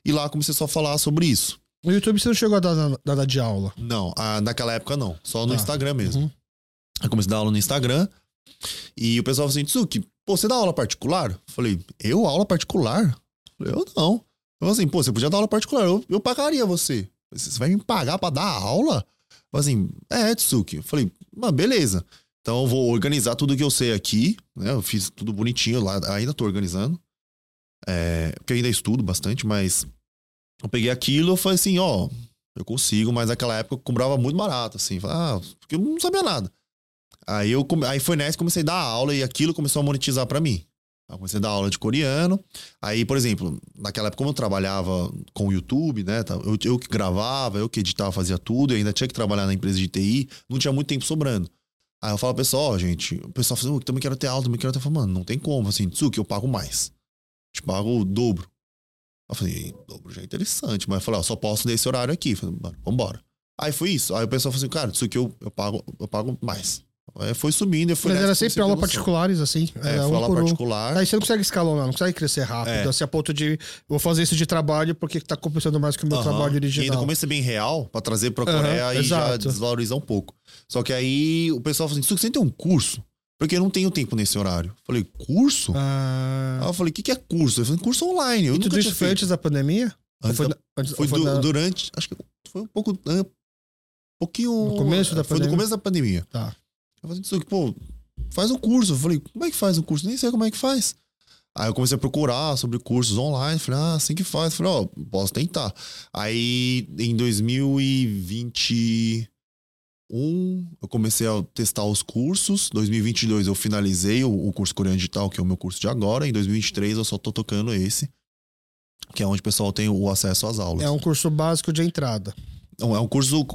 e lá comecei só a falar sobre isso. No YouTube você não chegou a dar nada de aula. Não, ah, naquela época não. Só no Ah, Instagram mesmo. uhum. Aí comecei a dar aula no Instagram. E o pessoal falou assim, Tsuki, pô, você dá aula particular? Eu Falei, eu aula particular? Eu Falei, eu não. Eu falei assim, pô, você podia dar aula particular, eu, eu pagaria você. Você vai me pagar pra dar aula? Eu falei assim, é, Tsuki. Eu falei, mas beleza. Então eu vou organizar tudo que eu sei aqui, né? Eu fiz tudo bonitinho lá, ainda tô organizando. É, porque ainda estudo bastante, mas eu peguei aquilo e falei assim, ó, eu consigo, mas naquela época eu cobrava muito barato, assim. Ah, porque eu não sabia nada. Aí, eu, aí foi nessa comecei a dar aula e aquilo começou a monetizar pra mim. Eu comecei a dar aula de coreano. Aí, por exemplo, naquela época, como eu trabalhava com o YouTube, né? Eu, eu que gravava, eu que editava, fazia tudo, eu ainda tinha que trabalhar na empresa de TI, não tinha muito tempo sobrando. Aí eu falo pessoal, gente, o pessoal fala, assim, "Eu também quero ter aula, também quero ter. Eu falo, mano, não tem como, assim, Tsuki, eu pago mais. Te pago o dobro. Eu falei, dobro já é interessante, mas eu falei, ó, só posso nesse horário aqui. Eu Falei, mano, vambora. Aí foi isso. Aí o pessoal falou assim, cara, aqui eu, eu, pago, eu pago mais. Aí foi subindo e foi Mas era eu sempre aula particulares, assim. É, Era foi um aula por um. particular. Aí você não consegue escalonar, não consegue crescer rápido, É. assim, a ponto de vou fazer isso de trabalho porque tá compensando mais que o meu Aham. trabalho E ainda original. começa bem real pra trazer pra Coreia e já exato. desvalorizar um pouco. Só que aí o pessoal falou assim: "Suki, você tem um curso? Porque eu não tenho tempo nesse horário. Eu falei, curso? Ah, Aí eu falei, o que, que é curso? Eu falei, curso online. Eu e tudo isso foi antes da pandemia? Antes foi, da- antes- Foi, foi du- durante. Acho que foi um pouco. é, Um pouquinho. No começo da Foi pandemia? no começo da pandemia. Tá. Suki, pô, faz um curso. Eu falei, como é que faz um curso? Nem sei como é que faz. Aí eu comecei a procurar sobre cursos online. Falei, ah, assim que faz. Falei, ó, posso tentar. Aí em 2021 eu comecei a testar os cursos. 2022 eu finalizei o, o curso coreano digital, que é o meu curso de agora. Em 2023 eu só tô tocando esse, que é onde o pessoal tem o acesso às aulas. É um curso básico de entrada. Não, é um curso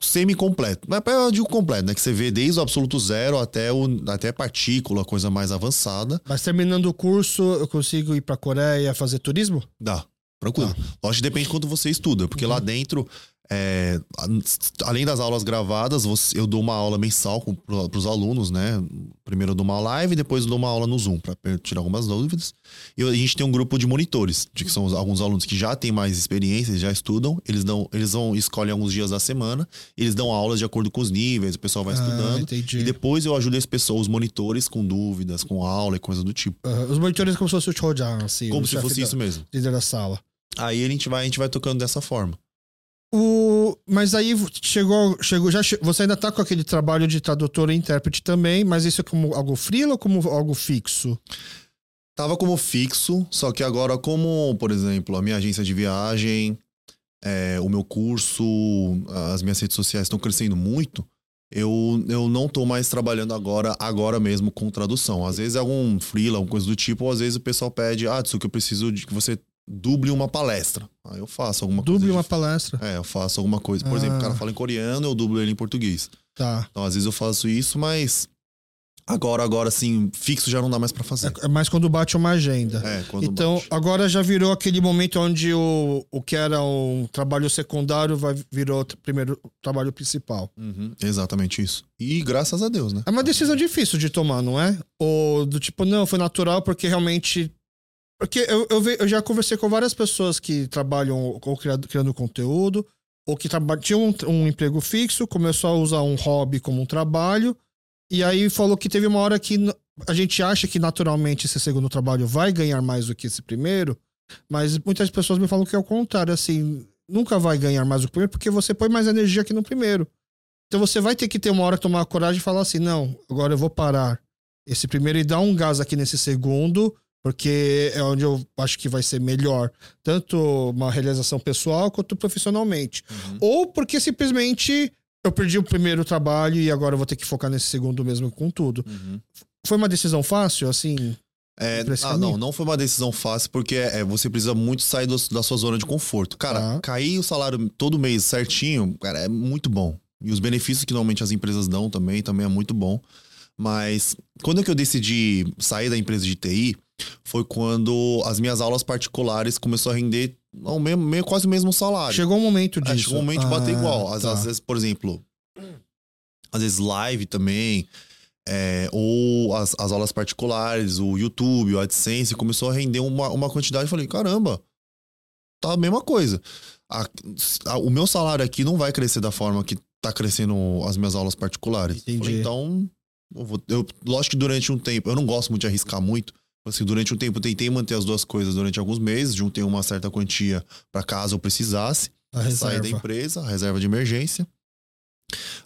semi-completo. Não é para eu digo completo, né? Que você vê desde o absoluto zero até, o, até partícula, coisa mais avançada. Mas terminando o curso, eu consigo ir pra Coreia fazer turismo? Dá, tranquilo. Lógico que depende de quanto você estuda, porque lá dentro, é, além das aulas gravadas, eu dou uma aula mensal para os alunos, né? Primeiro eu dou uma live, depois eu dou uma aula no Zoom para tirar algumas dúvidas. E a gente tem um grupo de monitores, de que são alguns alunos que já têm mais experiência, já estudam, eles dão, eles vão escolhem alguns dias da semana, eles dão aulas de acordo com os níveis, o pessoal vai Ah, estudando. entendi. E depois eu ajudo as pessoas, os monitores, com dúvidas, com aula e coisa do tipo. Aham. Os monitores como se fosse o Chojan, assim. Como se fosse da- isso mesmo. Líder da sala. Aí a gente vai, a gente vai tocando dessa forma. O... Mas aí chegou, chegou já che- você ainda tá com aquele trabalho de tradutor e intérprete também, mas isso é como algo freela ou como algo fixo? Tava como fixo, só que agora, como, por exemplo, a minha agência de viagem, é, o meu curso, as minhas redes sociais estão crescendo muito, eu, eu não tô mais trabalhando agora, agora mesmo com tradução. Às vezes é algum freela, alguma coisa do tipo, ou às vezes o pessoal pede, ah, isso que eu preciso de que você duble uma palestra. Aí eu faço alguma Duble coisa. uma de- palestra. É, eu faço alguma coisa. Por exemplo, o cara Ah. fala em coreano, eu dublo ele em português. Tá. Então, às vezes eu faço isso, mas agora, agora, assim, fixo já não dá mais pra fazer. É mais quando bate uma agenda. É, quando Então, bate. agora já virou aquele momento onde o, o que era um trabalho secundário vai virou o primeiro trabalho principal. Uhum, exatamente isso. E graças a Deus, né? É uma decisão difícil de tomar, não é? Ou do tipo, não, foi natural porque realmente. Porque eu, eu, eu já conversei com várias pessoas que trabalham ou criando, criando conteúdo, ou que tinham um, um emprego fixo, começou a usar um hobby como um trabalho, e aí falou que teve uma hora que a gente acha que naturalmente esse segundo trabalho vai ganhar mais do que esse primeiro, mas muitas pessoas me falam que é o contrário, assim, nunca vai ganhar mais do que o primeiro porque você põe mais energia que no primeiro. Então você vai ter que ter uma hora tomar coragem e falar assim: não, agora eu vou parar esse primeiro e dar um gás aqui nesse segundo, porque é onde eu acho que vai ser melhor, tanto uma realização pessoal quanto profissionalmente. Uhum. Ou porque simplesmente eu perdi o primeiro trabalho e agora eu vou ter que focar nesse segundo mesmo com tudo. Foi uma decisão fácil, assim? É, ah, não, não foi uma decisão fácil, porque é, você precisa muito sair do- da sua zona de conforto. Cara, Tá. cair o salário todo mês certinho, cara, é muito bom. E os benefícios que normalmente as empresas dão também, também é muito bom. Mas quando é que eu decidi sair da empresa de TI, foi quando as minhas aulas particulares começou a render ao mesmo, meio, quase o mesmo salário. Chegou o momento É, disso. chegou o momento de bater Ah, igual. Às, tá. às vezes, por exemplo, às vezes live também, é, ou as, as aulas particulares, o YouTube, o AdSense, começou a render uma, uma quantidade. Eu falei, caramba, tá a mesma coisa. A- a- o meu salário aqui não vai crescer da forma que tá crescendo as minhas aulas particulares. Entendi. Falei, então, vou- eu, lógico que durante um tempo, eu não gosto muito de arriscar muito. Assim, durante um tempo eu tentei manter as duas coisas durante alguns meses, juntei uma certa quantia para caso eu precisasse saí da empresa, a reserva de emergência.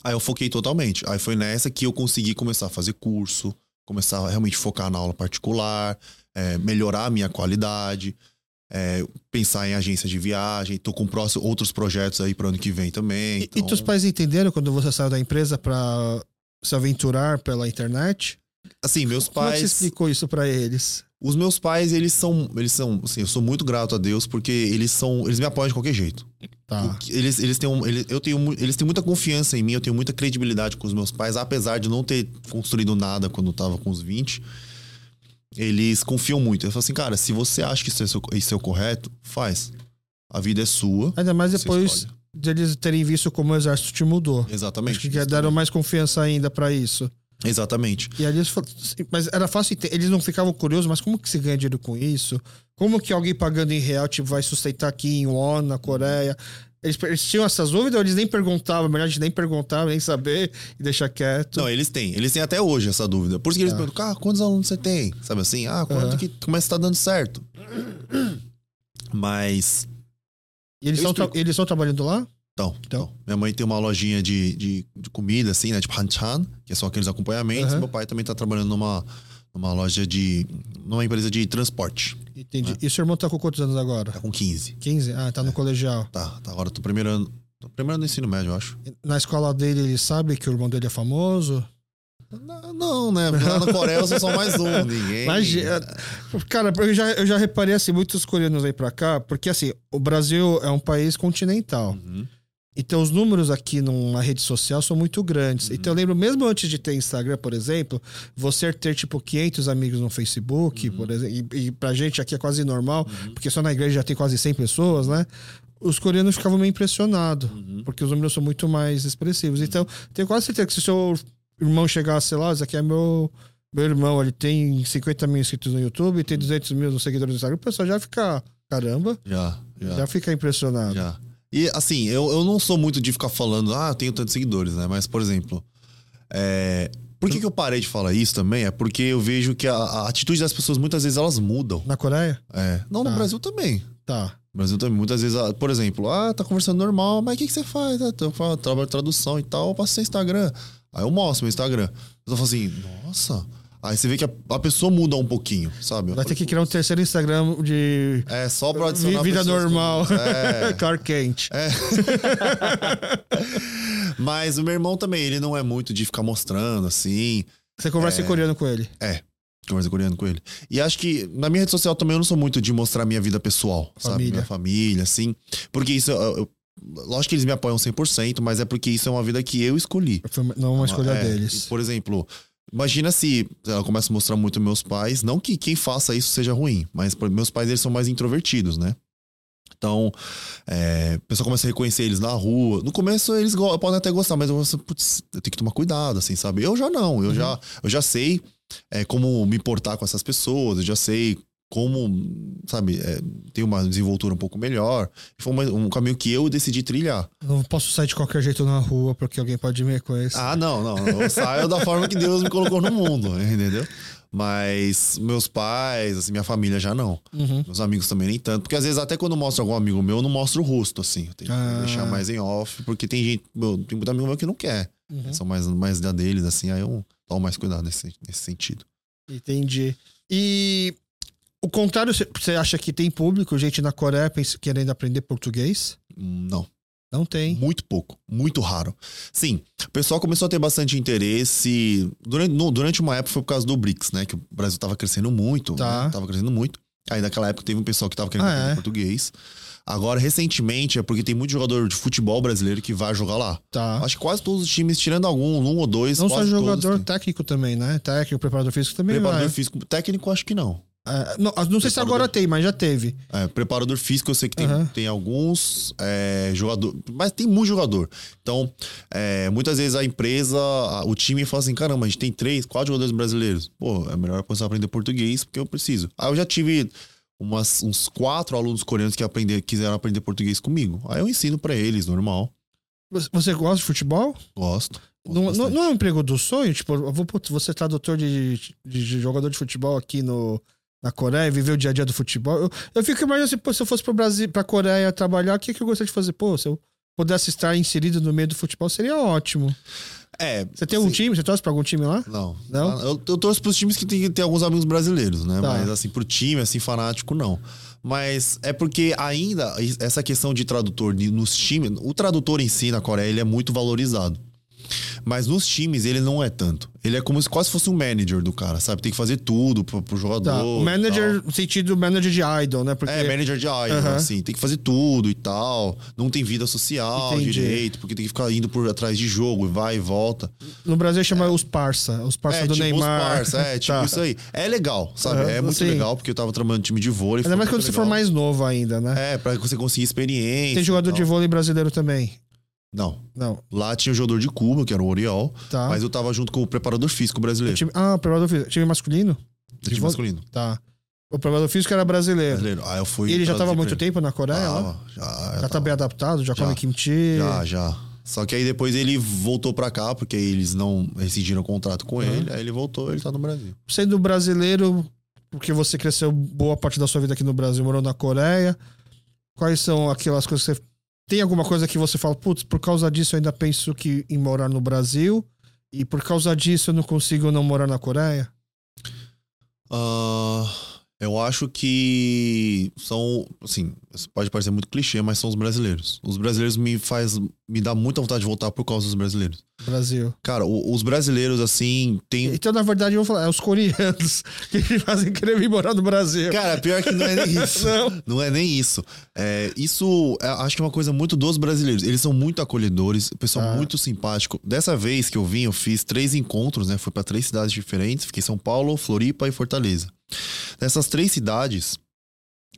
Aí eu foquei totalmente. Aí foi nessa que eu consegui começar a fazer curso, começar a realmente focar na aula particular, é, melhorar a minha qualidade, é, pensar em agência de viagem. Tô com próximo, outros projetos aí para ano que vem também. E, então- e teus pais entenderam quando você saiu da empresa pra se aventurar pela internet? Assim, meus Como é que você pais. explicou isso pra eles? Os meus pais, eles são. Eles são. Assim, eu sou muito grato a Deus porque eles são. Eles me apoiam de qualquer jeito. Tá. Eles, eles, têm um, eles, eu tenho, eles têm muita confiança em mim, eu tenho muita credibilidade com os meus pais, apesar de não ter construído nada quando eu tava com os 20. Eles confiam muito. Eles falam assim, cara, se você acha que isso é, seu- isso é o correto, faz. A vida é sua. Ainda mais depois. Deles terem visto como o exército te mudou. Exatamente. Acho que deram mais confiança ainda pra isso. Exatamente. E ali eles mas era fácil, eles não ficavam curiosos, mas como que se ganha dinheiro com isso? Como que alguém pagando em real tipo, vai sustentar aqui em won, na Coreia? Eles, eles tinham essas dúvidas ou eles nem perguntavam, melhor a gente nem perguntava, nem saber e deixar quieto? Não, eles têm. Eles têm até hoje essa dúvida. Por isso que eles Tá. perguntam, ah, quantos alunos você tem? Sabe assim? Ah, quanto Aham. que, como é que tá dando certo? Mas E eles estão eles estão trabalhando lá? Então, Então. minha mãe tem uma lojinha de, de, de comida, assim, né? Tipo Hanchan, que são aqueles acompanhamentos. Aham. Meu pai também tá trabalhando numa, numa loja de. numa empresa de transporte. Entendi. E seu irmão tá com quantos anos agora? Tá com 15. 15? Ah, tá no colegial. Tá, tá agora tô primeiro ano. Tô primeiro ano do ensino médio, eu acho. Na escola dele, ele sabe que o irmão dele é famoso? Não, não, né? Lá na Coreia eu sou só mais um, ninguém. Imagina. Cara, eu já, eu já reparei assim, muitos coreanos aí pra cá, porque assim, o Brasil é um país continental. Uhum. Então os números aqui numa rede social são muito grandes. Uhum. Então eu lembro, mesmo antes de ter Instagram, por exemplo, você ter tipo 500 amigos no Facebook, Uhum. por exemplo, e, e pra gente aqui é quase normal, porque só na igreja já tem quase 100 pessoas, né? Os coreanos ficavam meio impressionados, Uhum. porque os números são muito mais expressivos. Então, tenho quase certeza que se o seu irmão chegasse lá, esse aqui é meu, meu irmão, ele tem 50 mil inscritos no YouTube, tem 200 mil no seguidores no Instagram, o pessoal já fica, caramba, Já, já. já fica impressionado. Já. E assim, eu, eu não sou muito de ficar falando, ah, eu tenho tantos seguidores, né? Mas, por exemplo, é, por que, que eu parei de falar isso também? É porque eu vejo que a, a atitude das pessoas muitas vezes elas mudam. Na Coreia? É. Não, no Tá. Brasil também. Tá. No Brasil também. Muitas vezes, por exemplo, ah, tá conversando normal, mas o que, que você faz? Ah, eu faço trabalho de tradução e tal, eu passo seu Instagram. Aí eu mostro meu Instagram. Eu falo assim, nossa. Aí você vê que a, a pessoa muda um pouquinho, sabe? Vai ter que criar um terceiro Instagram de É, só pra adicionar vida normal. É. Clark Kent. É. Mas o meu irmão também, ele não é muito de ficar mostrando assim. Você conversa É. em coreano com ele. Conversa coreano com ele. E acho que na minha rede social também eu não sou muito de mostrar minha vida pessoal, sabe? Família. Minha família, assim. Porque isso, eu, eu- lógico que eles me apoiam 100%, mas é porque isso é uma vida que eu escolhi. Foi não uma escolha É, deles. Por exemplo, imagina se ela começa a mostrar muito meus pais, não que quem faça isso seja ruim, mas meus pais eles são mais introvertidos, né? Então, é, o pessoal começa a reconhecer eles na rua. No começo eles podem até gostar, mas eu, penso, putz, eu tenho que tomar cuidado, assim, sabe? Eu já não, eu, já, eu já sei é, como me portar com essas pessoas, eu já sei como, sabe, é, ter uma desenvoltura um pouco melhor. Foi uma- um caminho que eu decidi trilhar. Não posso sair de qualquer jeito na rua porque alguém pode me reconhecer. Ah, não, não. Eu saio da forma que Deus me colocou no mundo, entendeu? Mas meus pais, assim, minha família já não. Uhum. Meus amigos também nem tanto. Porque às vezes, até quando eu mostro algum amigo meu, eu não mostro o rosto, assim. Eu tenho que Ah. deixar mais em off, porque tem gente. Meu, tem muito amigo meu que não quer. Uhum. São mais, mais da deles, assim, aí eu tomo mais cuidado nesse, nesse sentido. Entendi. E o contrário, você- acha que tem público, gente na Coreia pensa- querendo aprender português? Hum, Não. Não tem. Muito pouco, muito raro. Sim, o pessoal começou a ter bastante interesse. Durante, no- durante uma época foi por causa do BRICS, né? Que o Brasil tava crescendo muito. Tá. Né? Tava crescendo muito. Aí naquela época teve um pessoal que tava querendo Ah, aprender é? português. Agora, recentemente, é porque tem muito jogador de futebol brasileiro que vai jogar lá. Tá. Acho que quase todos os times, tirando algum, um ou dois. Não só todos jogador têm. técnico também, né? Técnico, preparador físico também Preparador vai. físico. Técnico, acho que não. É, não, não sei se agora tem, mas já teve. É, preparador físico, eu sei que tem, Aham. tem alguns é, jogadores, mas tem muito jogador. Então, é, muitas vezes a empresa, a- o time fala assim: caramba, a gente tem três, quatro jogadores brasileiros. Pô, é melhor começar a aprender português porque eu preciso. Aí eu já tive umas, uns quatro alunos coreanos que aprender, quiseram aprender português comigo. Aí eu ensino pra eles, normal. Você- gosta de futebol? Gosto. Não, não, é um emprego do sonho? Tipo, vou, putz, você tá doutor de, de, de jogador de futebol aqui no, na Coreia, viver o dia a dia do futebol. Eu, eu fico imaginando assim, pô, se eu fosse pro Brasil, pra Coreia trabalhar, o que, que eu gostaria de fazer? Pô, se eu pudesse estar inserido no meio do futebol, seria ótimo. É. Você tem um assim, time? Você torce pra algum time lá? Não. Não? Eu, eu torço pros times que tem, tem alguns amigos brasileiros, né? Tá. Mas assim, pro time, assim, fanático, não. Mas é porque ainda essa questão de tradutor nos times, o tradutor em si na Coreia, ele é muito valorizado. Mas nos times ele não é tanto. Ele é como se quase fosse um manager do cara, sabe? Tem que fazer tudo pro, pro jogador. Tá. O manager, no sentido manager de idol, né? Porque É, manager de idol, Aham. assim. Tem que fazer tudo e tal. Não tem vida social Entendi. direito, porque tem que ficar indo por atrás de jogo, vai e volta. no Brasil chama os parça, os parça É, do tipo Neymar. os parça, é, tipo Tá. isso aí. É legal, sabe? Aham, é muito sim. legal, porque eu tava trabalhando time de vôlei. Ainda mais quando muito você for legal. mais novo ainda, né? É, pra você conseguir experiência. Tem jogador de vôlei brasileiro também. Não. Não, Lá tinha o jogador de Cuba, que era o Oriol, tá. mas eu tava junto com o preparador físico brasileiro. Time- ah, o preparador físico. Time masculino? time vôlei? masculino. Tá. O preparador físico era brasileiro. brasileiro. Aí eu fui. E ele já tava há muito tempo na Coreia? lá? Tava, já, já, Já tá tava. bem adaptado? Já, Já. come kimchi? Já, já. Só que aí depois ele voltou pra cá, porque eles não rescindiram o contrato com Uhum. ele. Aí ele voltou, ele tá no Brasil. Sendo brasileiro, porque você cresceu boa parte da sua vida aqui no Brasil, morou na Coreia, quais são aquelas coisas que você... Tem alguma coisa que você fala, putz, por causa disso eu ainda penso que em morar no Brasil e por causa disso eu não consigo não morar na Coreia? Ah, eu acho que são, assim, pode parecer muito clichê, mas são os brasileiros. Os brasileiros me faz, me dá muita vontade de voltar por causa dos brasileiros. Brasil. Cara, o- os brasileiros, assim, tem... Então, na verdade, eu vou falar, é os coreanos que me fazem querer vir morar no Brasil. Cara, pior que não é nem isso. Não. Não é nem isso. É, isso, é, acho que é uma coisa muito dos brasileiros. Eles são muito acolhedores, pessoal Ah. muito simpático. Dessa vez que eu vim, eu fiz três encontros, né? Fui pra três cidades diferentes. Fiquei em São Paulo, Floripa e Fortaleza. Nessas três cidades,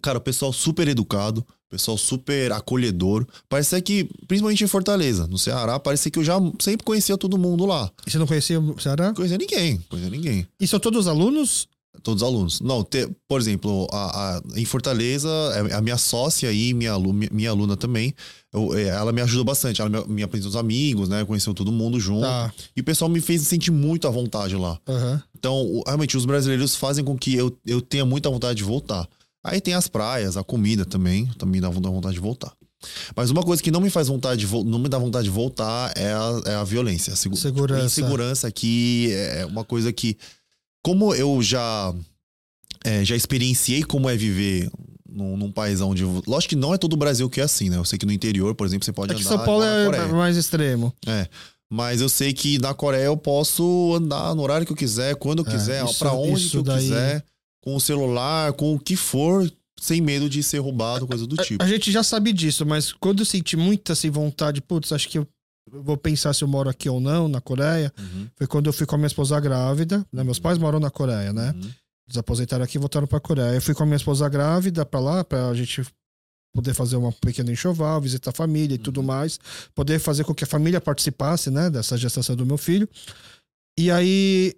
cara, o pessoal super educado, pessoal super acolhedor. Parece que, principalmente em Fortaleza, no Ceará, parece que eu já sempre conhecia todo mundo lá. E você não conhecia o Ceará? Conhecia ninguém, conhecia ninguém. E são todos alunos? Todos os alunos. Não, te- por exemplo, a, a- em Fortaleza, é, a minha sócia aí, minha, minha, minha aluna também, eu- é, ela me ajudou bastante. Ela me, me apresentou os amigos, né? Conheceu todo mundo junto. Tá. E o pessoal me fez sentir muito à vontade lá. Aham. Então, realmente, os brasileiros fazem com que eu, eu tenha muita vontade de voltar. Aí tem as praias, a comida também, também dá vontade de voltar. Mas uma coisa que não me faz vontade de não me dá vontade de voltar é a, é a violência. A segu- Segurança. A insegurança aqui é uma coisa que, como eu já, é, já experienciei como é viver num, num país onde. Lógico que não é todo o Brasil que é assim, né? Eu sei que no interior, por exemplo, você pode É que andar. São Paulo é mais extremo. É. Mas eu sei que na Coreia eu posso andar no horário que eu quiser, quando eu É, quiser, pra onde eu daí- quiser, com o celular, com o que for, sem medo de ser roubado, coisa do tipo. A gente já sabe disso, mas quando eu senti muita assim, vontade, putz, acho que eu vou pensar se eu moro aqui ou não, na Coreia, Uhum, foi quando eu fui com a minha esposa grávida, né? Meus pais moram na Coreia, né? uhum. Eles aposentaram aqui e voltaram pra Coreia. Eu fui com a minha esposa grávida pra lá, pra gente poder fazer uma pequena enxoval, visitar a família e tudo Uhum. mais, poder fazer com que a família participasse, né, dessa gestação do meu filho. E aí,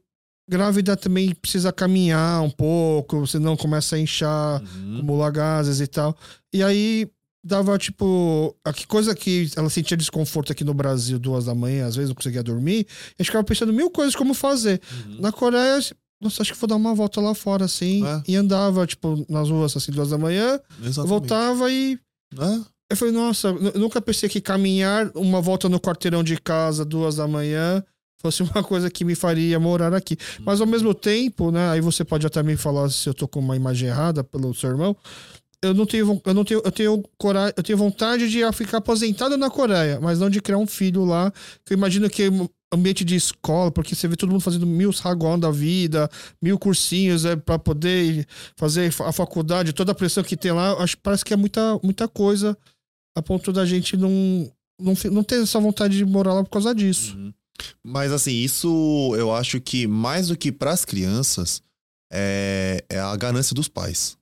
grávida também precisa caminhar um pouco, senão começa a inchar, Uhum. acumular gases e tal. E aí dava tipo. A que coisa que ela sentia desconforto aqui no Brasil, duas da manhã, às vezes não conseguia dormir. E ficava pensando mil coisas como fazer. Uhum. Na Coreia, nossa, acho que vou dar uma volta lá fora, assim. É. E andava, tipo, nas ruas assim, duas da manhã, Exatamente. voltava e. É, Eu falei, nossa, eu nunca pensei que caminhar uma volta no quarteirão de casa, duas da manhã, fosse uma coisa que me faria morar aqui. Mas ao mesmo tempo, né? Aí você pode até me falar se eu tô com uma imagem errada pelo seu irmão. Eu não tenho, eu não tenho, eu tenho coragem, eu tenho vontade de ficar aposentado na Coreia, mas não de criar um filho lá. Que eu imagino que ambiente de escola, porque você vê todo mundo fazendo mil saguão da vida, mil cursinhos é, para poder fazer a faculdade, toda a pressão que tem lá, acho parece que é muita, muita coisa a ponto da gente não, não, não ter essa vontade de morar lá por causa disso. Uhum. Mas assim, isso eu acho que mais do que para as crianças é, é, a ganância dos pais.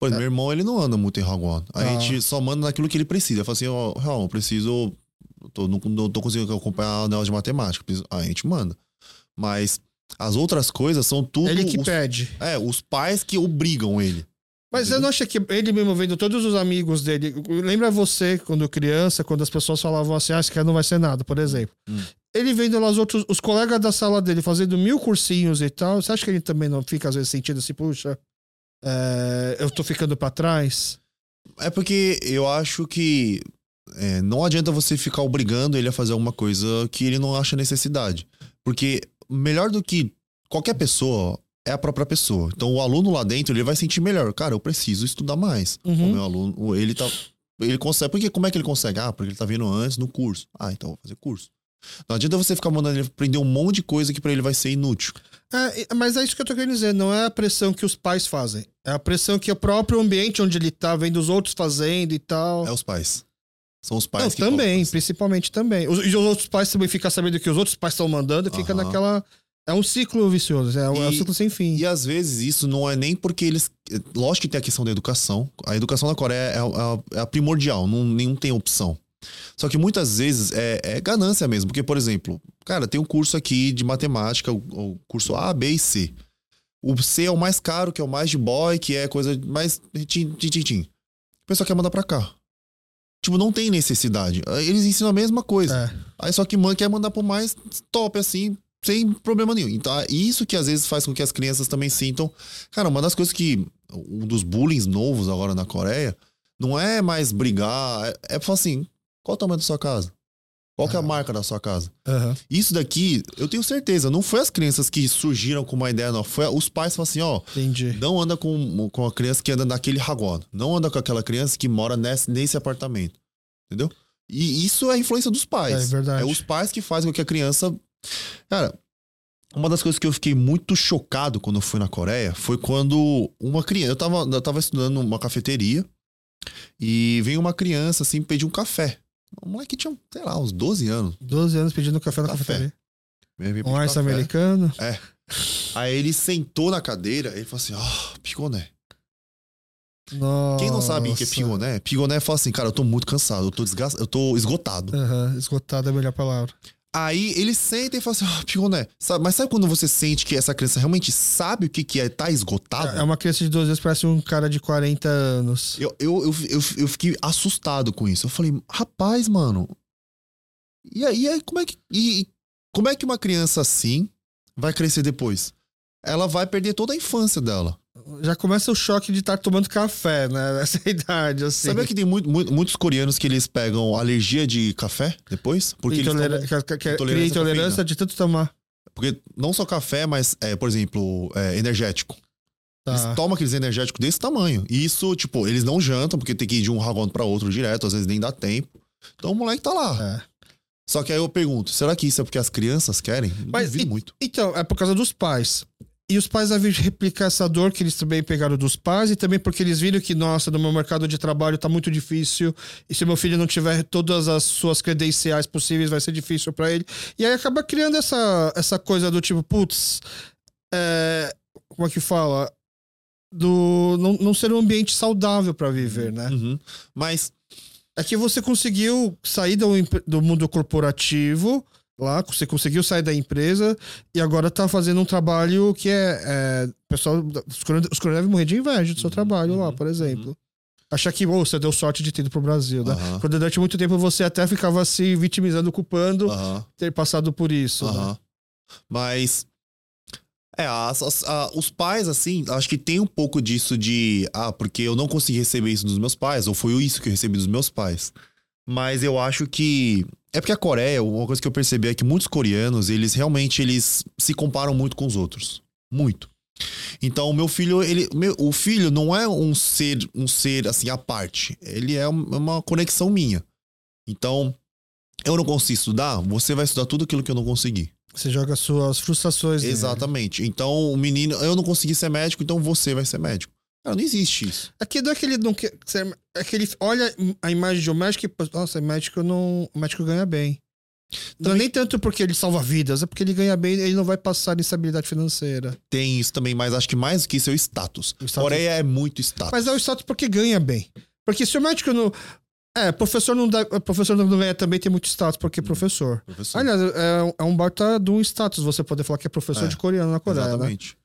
Pô, é. meu irmão, ele não anda muito em Hagwon. A ah. gente só manda naquilo que ele precisa. Fala assim, ó, oh, eu preciso. Tô, não, não tô conseguindo acompanhar a de matemática. A gente manda. Mas as outras coisas são tudo. Ele que os, pede. É, os pais que obrigam ele. Mas você não acha que ele mesmo vendo todos os amigos dele. Lembra você, quando criança, quando as pessoas falavam assim, ah, esse cara não vai ser nada, por exemplo. Hum. Ele vendo lá os outros, os colegas da sala dele fazendo mil cursinhos e tal. Você acha que ele também não fica, às vezes, sentindo assim, puxa, é, eu tô ficando para trás? É porque eu acho que é, não adianta você ficar obrigando ele a fazer alguma coisa que ele não acha necessidade. Porque melhor do que qualquer pessoa, é a própria pessoa. Então o aluno lá dentro, ele vai sentir melhor. Cara, eu preciso estudar mais. Uhum. O meu aluno, ele tá. Ele consegue. Porque como é que ele consegue? Ah, porque ele tá vindo antes no curso. Ah, então vou fazer curso. Não adianta você ficar mandando ele aprender um monte de coisa que para ele vai ser inútil. É, mas é isso que eu tô querendo dizer, não é a pressão que os pais fazem. É a pressão que o próprio ambiente onde ele tá, vendo os outros fazendo e tal. É os pais. São os pais não, que também, principalmente também. Os, e os outros pais também ficam sabendo que os outros pais estão mandando e fica naquela é um ciclo vicioso, é um, e, é um, ciclo sem fim. E às vezes isso não é nem porque eles. Lógico que tem a questão da educação. A educação na Coreia é, é, é a primordial, não, nenhum tem opção. Só que muitas vezes é, é, ganância mesmo. Porque, por exemplo, cara, tem um curso aqui de matemática, o, o, curso A, B e C. O C é o mais caro, que é o mais de boy, que é coisa mais. Tim, tim, tim, tim. O pessoal quer mandar pra cá. Tipo, não tem necessidade. Eles ensinam a mesma coisa. É. Aí só que quer mandar pro mais top, assim, sem problema nenhum. Então, é isso que às vezes faz com que as crianças também sintam. Cara, uma das coisas que. Um dos bullying novos agora na Coreia não é mais brigar, é, é falar assim: qual o tamanho da sua casa? Qual que é a marca da sua casa? Uhum. Isso daqui, eu tenho certeza, não foi as crianças que surgiram com uma ideia, não. Foi os pais que assim, ó. Entendi. Não anda com, com a criança que anda naquele ragon. Não anda com aquela criança que mora nesse, nesse apartamento. Entendeu? E isso é a influência dos pais. É verdade. É os pais que fazem com que a criança Cara, uma das coisas que eu fiquei muito chocado quando eu fui na Coreia foi quando uma criança. Eu tava, eu tava estudando numa cafeteria e veio uma criança assim pedir um café. Um moleque tinha, sei lá, uns 12 anos. 12 anos pedindo café na café. cafeteria. Um ice americano. É. Aí ele sentou na cadeira e ele falou assim: Ó, oh, piconé. Nossa. Quem não sabe o que é pigoné? Pigoné fala assim, cara, eu tô muito cansado, eu tô, desgast... eu tô esgotado. Uhum, esgotado é a melhor palavra. Aí ele senta e fala assim: oh, Pigoné, sabe, mas sabe quando você sente que essa criança realmente sabe o que, que é tá esgotada? É uma criança de 12 anos, parece um cara de 40 anos. Eu, eu, eu, eu, eu fiquei assustado com isso. Eu falei, rapaz, mano. E aí, aí como é que. E, como é que uma criança assim vai crescer depois? Ela vai perder toda a infância dela já começa o choque de estar tomando café, né? Nessa idade, assim. Sabia que tem muito, muito, muitos coreanos que eles pegam alergia de café depois? Porque Intolera eles tomam, que, que, cria intolerância de tanto tomar. Porque não só café, mas, é, por exemplo, é, energético. Tá. Eles tomam aqueles energéticos desse tamanho. E isso, tipo, eles não jantam, porque tem que ir de um ragon para outro direto, às vezes nem dá tempo. Então o moleque tá lá. É. Só que aí eu pergunto, será que isso é porque as crianças querem? Mas, e, muito. Então, é por causa dos pais. E os pais devem replicar essa dor que eles também pegaram dos pais e também porque eles viram que, nossa, no meu mercado de trabalho tá muito difícil e se meu filho não tiver todas as suas credenciais possíveis vai ser difícil para ele. E aí acaba criando essa, essa coisa do tipo, putz, é, como é que fala? Do não, não ser um ambiente saudável para viver, né? Uhum. Mas é que você conseguiu sair do, do mundo corporativo lá, você conseguiu sair da empresa e agora tá fazendo um trabalho que é. é pessoal, os coreanos devem morrer de inveja do seu uhum, trabalho uhum, lá, por exemplo. Uhum. Achar que oh, você deu sorte de ter ido pro Brasil, né? Quando durante muito tempo você até ficava se vitimizando, culpando ter passado por isso. Né? Mas. É, as, as, a, os pais, assim, acho que tem um pouco disso de. Ah, porque eu não consegui receber isso dos meus pais, ou foi isso que eu recebi dos meus pais. Mas eu acho que é porque a Coreia, uma coisa que eu percebi é que muitos coreanos, eles realmente eles se comparam muito com os outros. Muito. Então, o meu filho, ele, meu, o filho não é um ser, um ser assim à parte. Ele é um- uma conexão minha. Então, eu não consigo estudar, você vai estudar tudo aquilo que eu não consegui. Você joga suas frustrações. nele. Exatamente. Então, o menino, eu não consegui ser médico, então você vai ser médico. Cara, não existe isso. É que não é que ele não quer. ser- É que ele olha a imagem de um médico e. Nossa, médico não. O médico ganha bem. Não é Também- nem tanto porque ele salva vidas, é porque ele ganha bem ele não vai passar instabilidade financeira. Tem isso também, mas acho que mais do que isso é o status. O status- Coreia é muito status. Mas é o status porque ganha bem. Porque se o médico não. É, professor não dá. Professor não ganha também tem muito status porque é professor. Professor. Aliás, é, é um baita de um status você poder falar que é professor É, de coreano na Coreia, né? Exatamente.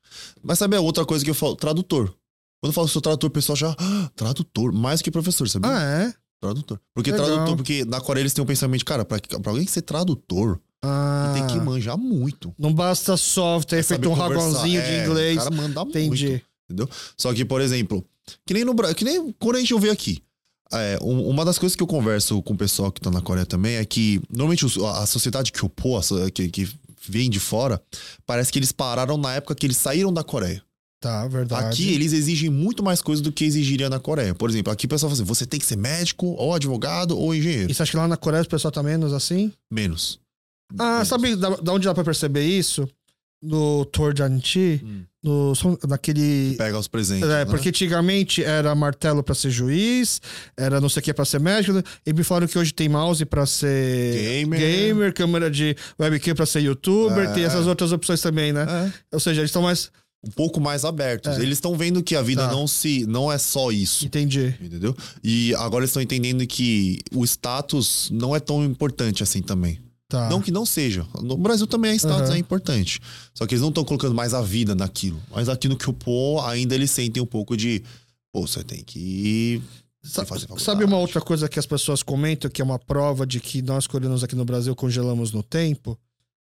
Mas sabe a outra coisa que eu falo? Tradutor. Quando eu falo que sou tradutor, o pessoal já. "Ah, tradutor, mais que professor, sabia? Ah, é? Tradutor. Porque Legal. tradutor, porque na Coreia eles têm um pensamento, cara, pra, pra alguém ser tradutor, Ah, tem que manjar muito. Não basta só ter feito um ragãozinho de É, inglês. O cara manda Entendi. muito. Só que, por exemplo, que nem no que nem quando a gente ouve aqui. É, um- uma das coisas que eu converso com o pessoal que tá na Coreia também é que, normalmente, os- a a sociedade que opô, que, que vem de fora, parece que eles pararam na época que eles saíram da Coreia. Tá, verdade. Aqui eles exigem muito mais coisas do que exigiria na Coreia. Por exemplo, aqui o pessoal fala assim: você tem que ser médico, ou advogado, ou engenheiro. E você acha que lá na Coreia o pessoal tá menos assim? Menos. Ah, Menos. sabe da, da onde dá pra perceber isso? No Tor Janchi, Hum. no naquele. Pega os presentes. É, né? porque antigamente era martelo pra ser juiz, era não sei o que pra ser médico, e me falaram que hoje tem mouse pra ser Gamer. gamer, câmera de webcam pra ser youtuber, É. tem essas outras opções também, né? É, Ou seja, eles estão mais. Um pouco mais abertos. É. Eles estão vendo que a vida Tá. não se não é só isso. Entendi. Entendeu? E agora eles estão entendendo que o status não é tão importante assim também. Tá. Não que não seja. No Brasil também a status Aham. é importante. Só que eles não estão colocando mais a vida naquilo. Mas aquilo que o pô, ainda eles sentem um pouco de. Pô, você tem que. Sa-. Sabe uma outra coisa que as pessoas comentam, que é uma prova de que nós coreanos aqui no Brasil congelamos no tempo?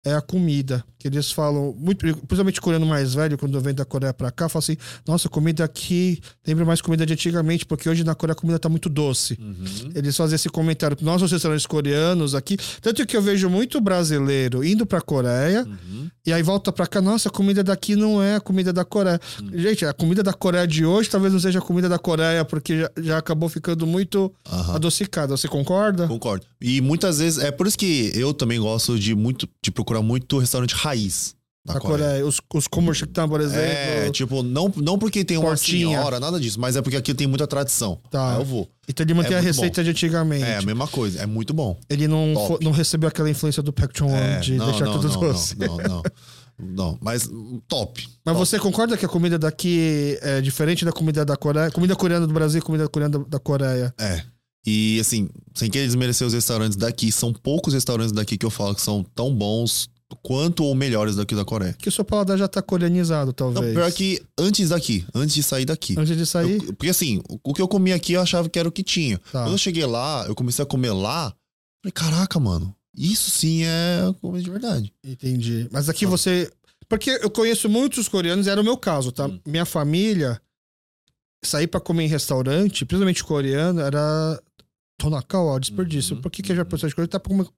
É a comida. Que eles falam, muito, principalmente coreano mais velho, quando vem da Coreia pra cá, fala assim: nossa, comida aqui lembra mais comida de antigamente, porque hoje na Coreia a comida tá muito doce. Uhum. Eles fazem esse comentário. Nós, os restaurantes coreanos aqui, tanto que eu vejo muito brasileiro indo pra Coreia Uhum. e aí volta pra cá, nossa, a comida daqui não é a comida da Coreia. Hum. Gente, a comida da Coreia de hoje talvez não seja a comida da Coreia, porque já, já acabou ficando muito adocicada. Você concorda? Concordo. E muitas vezes, é por isso que eu também gosto de muito de procurar muito restaurante raiz da Da Coreia. Coreia. Os, os Komurshiktan, por exemplo. É, tipo, não, não porque tem uma Portinha. senhora, nada disso, mas é porque aqui tem muita tradição. Tá. Aí eu vou. Então ele mantém é a receita de antigamente. É a mesma coisa, é muito bom. Ele não, não recebeu aquela influência do Paek Chong É, de não, deixar não, tudo não, doce. Não, não, não. Não, mas top. Mas top. você concorda que a comida daqui é diferente da comida da Coreia? Comida coreana do Brasil e comida coreana da Coreia. É. E assim, sem querer desmerecer os restaurantes daqui, são poucos restaurantes daqui que eu falo que são tão bons quanto ou melhores daqui da Coreia. Que o seu paladar já tá coreanizado, Não, talvez. pior que antes daqui, antes de sair daqui. Antes de sair. Eu- porque assim, o, o que eu comi aqui eu achava que era o que tinha. Tá. Quando eu cheguei lá, eu comecei a comer lá, falei, caraca, mano, isso sim é comida de verdade. Entendi. Mas aqui Ah. você. Porque eu conheço muitos coreanos, era o meu caso, tá? Hum. Minha família, sair pra comer em restaurante, principalmente coreano, era tonakawa, desperdício. Uhum, Por que, que já uhum. pessoa de coreano tá pra comer.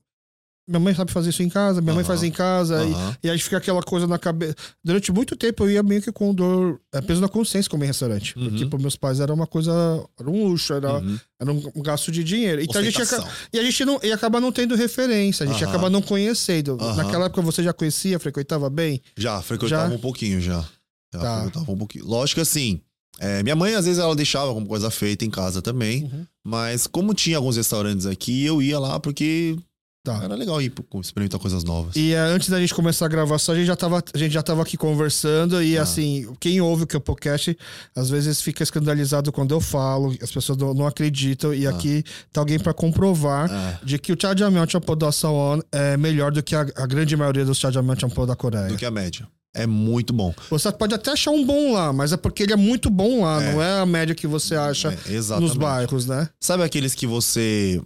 Minha mãe sabe fazer isso em casa, minha mãe faz em casa, e- e, aí fica aquela coisa na cabeça. Durante muito tempo eu ia meio que com dor, é, peso na consciência comer em restaurante. Uhum. Porque para meus pais era uma coisa, era um luxo, era, Uhum. era um, gasto de dinheiro. Então a gente Ostentação. e a gente não e acaba não tendo referência, a gente acaba não conhecendo. Naquela época você já conhecia, frequentava bem. Já, frequentava Já? um pouquinho já. Já Tá. frequentava um pouquinho. Lógico que assim, é, minha mãe às vezes ela deixava como coisa feita em casa também. Uhum. Mas como tinha alguns restaurantes aqui, eu ia lá porque Tá. era legal ir experimentar coisas novas. E é, antes da gente começar a gravação, a gente já tava, a gente já tava aqui conversando e Ah. assim, quem ouve o que é o podcast, às vezes fica escandalizado quando eu falo, as pessoas não, não acreditam e Ah. aqui tá alguém pra comprovar É, de que o Jajangmyeon Champo da Sawon é melhor do que a, a grande maioria dos Jajangmyeon Champo da Coreia. do que a média. É muito bom. Você pode até achar um bom lá, mas é porque ele é muito bom lá, É. não é a média que você acha É, nos bairros, né? Sabe aqueles que você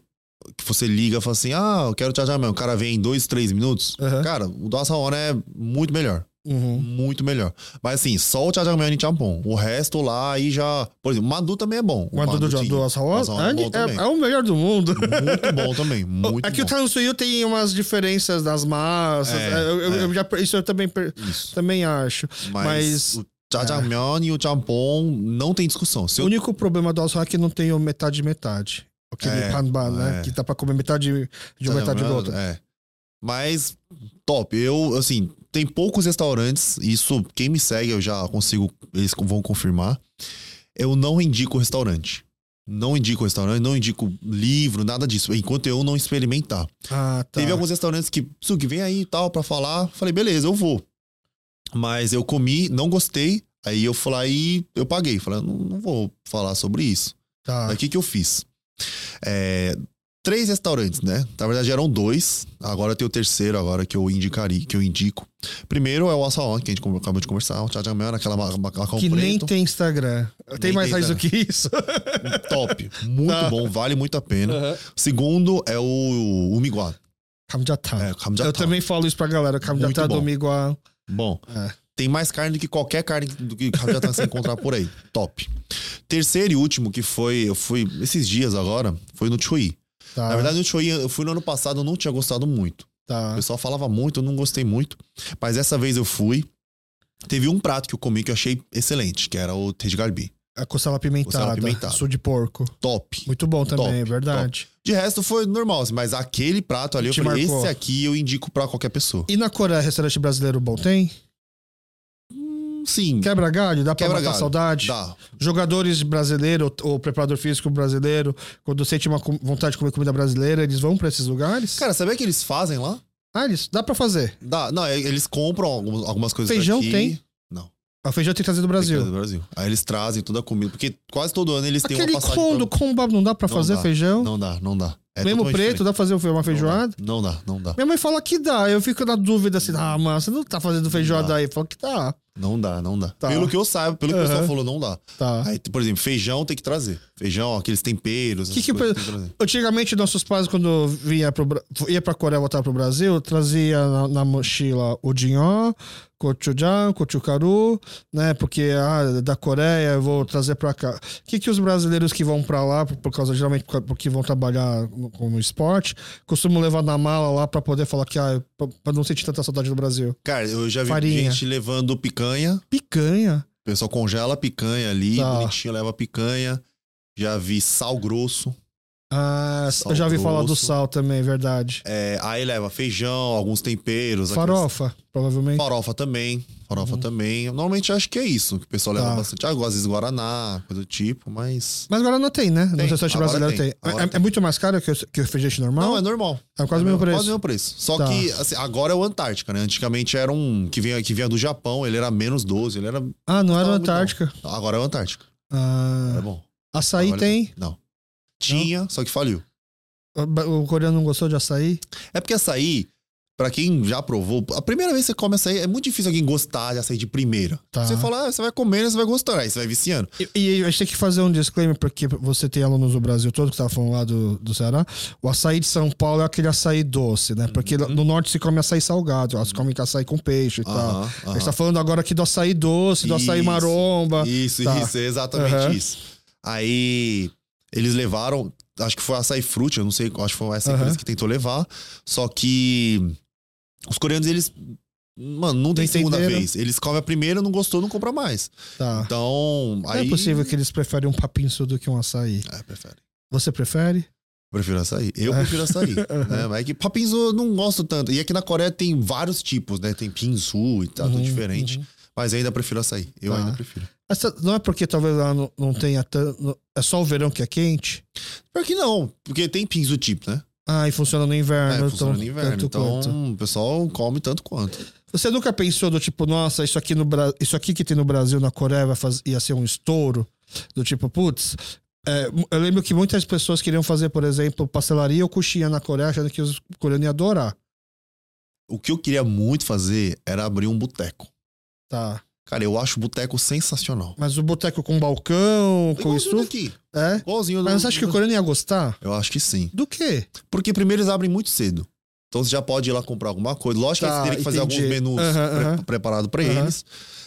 que você liga e fala assim: "Ah, eu quero Jajangmyeon". O cara vem em dois, três minutos. Aham. Cara, o Dosa Hora é muito melhor. Uhum. Muito melhor. Mas assim, só o Jajangmyeon e Champon. O resto lá aí já, por exemplo, Madu também é bom. O do, Madutinho. do Asawa Asawa é é, é o melhor do mundo. Muito bom também, muito Aqui bom. o Tansuyu tem umas diferenças das massas. É, é, eu, eu- é. eu já, isso eu também, Isso. também acho. Mas, Mas- o Jajangmyeon e o jambon não tem discussão. Se O eu, único problema do Alsa é que não tem o metade metade. Aquele É, panban, né? é. Que dá pra comer metade de uma metade do outro. É. Mas, top. Eu, assim, tem poucos restaurantes, isso, quem me segue, eu já consigo, eles vão confirmar. Eu não indico restaurante. Não indico restaurante, não indico livro, nada disso, enquanto eu não experimentar. Ah, tá. Teve alguns restaurantes que, Suki, vem aí e tal pra falar. Falei, beleza, eu vou. Mas eu comi, não gostei. Aí eu e eu paguei. Falei, não, não vou falar sobre isso. Tá. Aí o que, que eu fiz? É, três restaurantes, né? Na verdade eram dois. Agora tem o terceiro agora que eu indicaria, que eu indico. Primeiro é o Asaon, que a gente acabou de conversar. O Jajangmyeon, aquela ma- macacão Que nem preto. tem Instagram. Tem Nem mais tem raiz do que isso. Top. Muito Tá. bom, vale muito a pena. Segundo é o, o Miguá. Kamjatá. É, Kamjatá. Eu também falo isso pra galera. Kamjatá do igual. Bom, É. tem mais carne do que qualquer carne do que já tá se encontrar por aí. Top. Terceiro e último, que foi, eu fui esses dias agora, foi no Chui. Tá. Na verdade, no Chui eu fui no ano passado, eu não tinha gostado muito. O tá. pessoal falava muito, eu não gostei muito. Mas dessa vez eu fui. Teve um prato que eu comi que eu achei excelente, que era o Tejgalbi. A costela apimentada. Costela apimentada. Sul de porco. Top. Muito bom também, Top, é verdade. De resto foi normal, assim, mas aquele prato ali, eu Te falei, marcou. esse aqui eu indico pra qualquer pessoa. E na Coreia, restaurante brasileiro bom tem? Sim, Quebra galho? Dá pra Quebra matar galho. saudade? dá. Jogadores brasileiros ou, preparador físico brasileiro, quando sente uma vontade de comer comida brasileira, eles vão pra esses lugares? Cara, sabia que eles fazem lá? Ah, eles, dá pra fazer. Dá. Não, é- eles compram algumas, coisas Feijão daqui. tem? Não. A feijão tem que trazer do Brasil. trazer do Brasil. Aí eles trazem toda a comida, porque quase todo ano eles têm Aquele uma passagem condo, pra... combo, não dá pra Não fazer dá. feijão? Não dá, não dá. É Mesmo preto, diferente. dá pra fazer uma feijoada? Não dá, não dá. Minha mãe fala que dá. Eu fico na dúvida assim, ah, mano, você não tá fazendo feijoada dá. aí. Fala que dá. Não dá, não dá. Tá. Pelo que eu saiba, pelo que o pessoal falou, não dá. Tá. Aí, por exemplo, feijão tem que trazer. Feijão, aqueles temperos. Que que que. Antigamente, nossos pais, quando vinha pro, ia pra Coreia voltar pro Brasil, trazia na, na mochila o dinhó, gochujang, gochugaru, né? Porque ah, da Coreia eu vou trazer pra cá. O que, que os brasileiros que vão pra lá, por, causa, geralmente, por- porque vão trabalhar como esporte, costumam levar na mala lá pra poder falar que, ah, pra, pra não sentir tanta saudade do Brasil? Cara, eu já vi Farinha. gente levando picanha. Picanha. O pessoal congela a picanha ali, Tá. bonitinho, leva a picanha. Já vi sal grosso. Ah, Sal eu já ouvi falar do sal também, verdade. É, aí leva feijão, alguns temperos. aqueles- Farofa, provavelmente. Farofa também. Farofa também. Normalmente acho que é isso. Que o pessoal leva Uhum. Tá. bastante. Ah, às vezes Guaraná, coisa do tipo, mas. Mas agora não tem, né? No Tem, restaurante agora brasileiro tem. tem, É, é tem. muito mais caro que o, que o refrigerante normal? Não, é normal. É quase o mesmo preço. Quase o mesmo preço. Só Tá. que assim, agora é o Antártica, né? Antigamente era um que vinha, que vinha do Japão, ele era menos 12, ele era. Ah, não era Não, o Antártica. Agora é o Antártica. Ah, É bom. açaí Agora- tem. Não. Tinha, só que faliu. O, o coreano não gostou de açaí? É porque açaí, pra quem já provou, a primeira vez que você come açaí, é muito difícil alguém gostar de açaí de primeira. Tá. Você fala, ah, você vai comendo, você vai gostar, aí você vai viciando. E, e a gente tem que fazer um disclaimer, porque você tem alunos do Brasil todo que tava falando lá do, do Ceará. O açaí de São Paulo é aquele açaí doce, né? Porque Uhum. no norte se come açaí salgado, elas comem açaí com peixe e tal. Aham, A gente tá falando agora aqui do açaí doce, do açaí Isso, maromba. Isso, Tá. isso, é exatamente isso. Aí eles levaram, acho que foi açaí fruit, eu não sei, acho que foi essa empresa que tentou levar. Só que os coreanos, eles. Mano, não tem Não segunda entenderam. vez. Eles comem a primeira, não gostou, não compra mais. Tá. Então, Não aí. é possível que eles preferem um papinço do que um açaí. É, prefere. Você prefere? Prefiro açaí. Eu É. prefiro açaí. né? Mas é que papinzu eu não gosto tanto. E aqui na Coreia tem vários tipos, né? Tem pinzu e tal, tudo Uhum, diferente. uhum. Mas ainda prefiro açaí. Eu Tá. ainda prefiro. Essa- não é porque talvez lá não, não tenha tanto. É só o verão que é quente? Por que não? Porque tem pinzu tipo, né? Ah, e funciona no É, inverno. funciona então, no inverno. Então quanto. o pessoal come tanto quanto. Você nunca pensou do tipo, nossa, isso aqui, no Bra... isso aqui que tem no Brasil, na Coreia, vai faz... ia ser um estouro? Do tipo, putz. é, eu lembro que muitas pessoas queriam fazer, por exemplo, pastelaria ou coxinha na Coreia, achando que os coreanos iam adorar. O que eu queria muito fazer era abrir um boteco. Tá. Cara, eu acho o boteco sensacional. Mas o boteco com balcão, com isso. daqui. É? Igualzinho Mas do- você acha que o coreano ia gostar? Eu acho que sim. Do quê? Porque primeiro eles abrem muito cedo. Então você já pode ir lá comprar alguma coisa. Lógico Tá, que eles teriam que fazer entendi. alguns menus pre- preparados pra Aham. eles.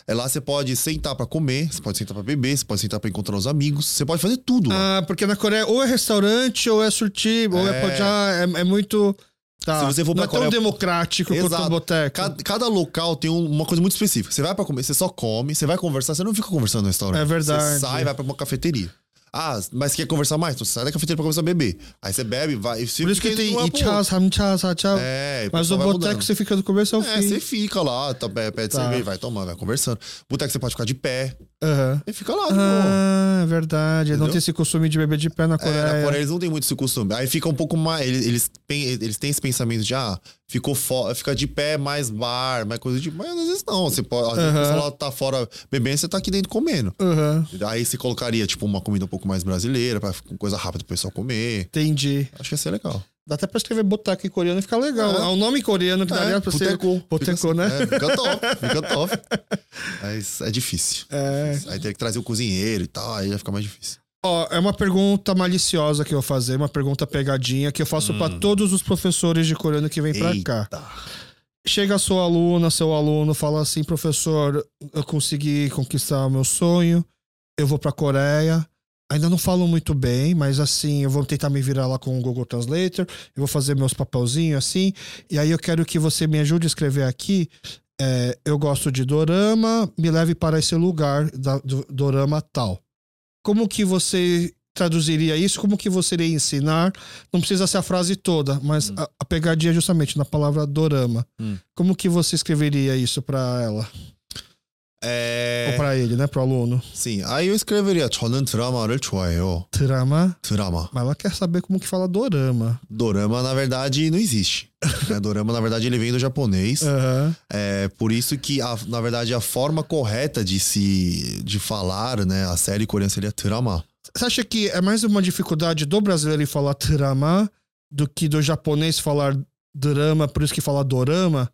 É lá você pode sentar pra comer, você pode sentar pra beber, você pode sentar pra encontrar os amigos, você pode fazer tudo lá. Ah, porque na Coreia ou é restaurante ou é surtir, ou é É. pode, ah, é, é muito. Tá. Se você for não pra é tão Coreia- democrático quanto Exato. um boteco. Cada, cada local tem um- uma coisa muito específica. Você vai pra comer, você só come, você vai conversar, você não fica conversando no restaurante. É verdade. Você sai, vai pra uma cafeteria. Ah, mas quer conversar mais? Então você sai da cafeteria pra começar a beber. Aí você bebe, vai. Por isso que tem ichas, hamchas, hachau. É, o Mas no boteco você fica do começo ao É, fim. você fica lá, tá, pede Tá. cerveja, vai tomando, vai conversando. Boteco você pode ficar de pé. Aham. E fica lá, de. Ah, é verdade. Não Entendeu? tem esse costume de beber de pé na É, Coreia. na Coreia eles não têm muito esse costume. Aí fica um pouco mais. Eles, eles, têm, eles têm esse pensamento de, ah, ficou fo fica de pé mais bar, mais coisa de. Mas às vezes não. Você pode. Às vezes Aham. a pessoa lá tá fora bebendo, você tá aqui dentro comendo. Aham. Aí você colocaria, tipo, uma comida um pouco mais brasileira, pra coisa rápida pro pessoal comer. Entendi. Acho que ia ser legal. Dá até pra escrever boteco em coreano e ficar legal. É. É. o nome coreano que daria pra ser. boteco. Fica né? assim, É, fica top, fica top. Mas é difícil. É. Aí tem que trazer o cozinheiro e tal, aí já fica mais difícil. Ó, é uma pergunta maliciosa que eu vou fazer, uma pergunta pegadinha que eu faço pra todos os professores de coreano que vêm pra cá. Chega a sua aluna, seu aluno, fala assim, professor, eu consegui conquistar o meu sonho, eu vou pra Coreia. Ainda não falo muito bem, mas assim, eu vou tentar me virar lá com o Google Translator, eu vou fazer meus papelzinhos assim, e aí eu quero que você me ajude a escrever aqui. é, eu gosto de dorama, me leve para esse lugar da, do dorama tal Como que você traduziria isso? Como que você iria ensinar? Não precisa ser a frase toda, mas a, a pegadinha é justamente na palavra dorama. Hum. Como que você escreveria isso pra ela? É. Ou pra ele, né? Pro aluno? Sim, aí eu escreveria 저는 드라마를 좋아해요. Drama. 드라마. Mas ela quer saber como que fala dorama. Dorama, na verdade, não existe. né? Dorama, na verdade, ele vem do japonês. Aham. É por isso que, a- na verdade, a forma correta de se de falar, né, a série coreana seria drama. Você acha que é mais uma dificuldade do brasileiro em falar drama do que do japonês falar drama, por isso que fala dorama?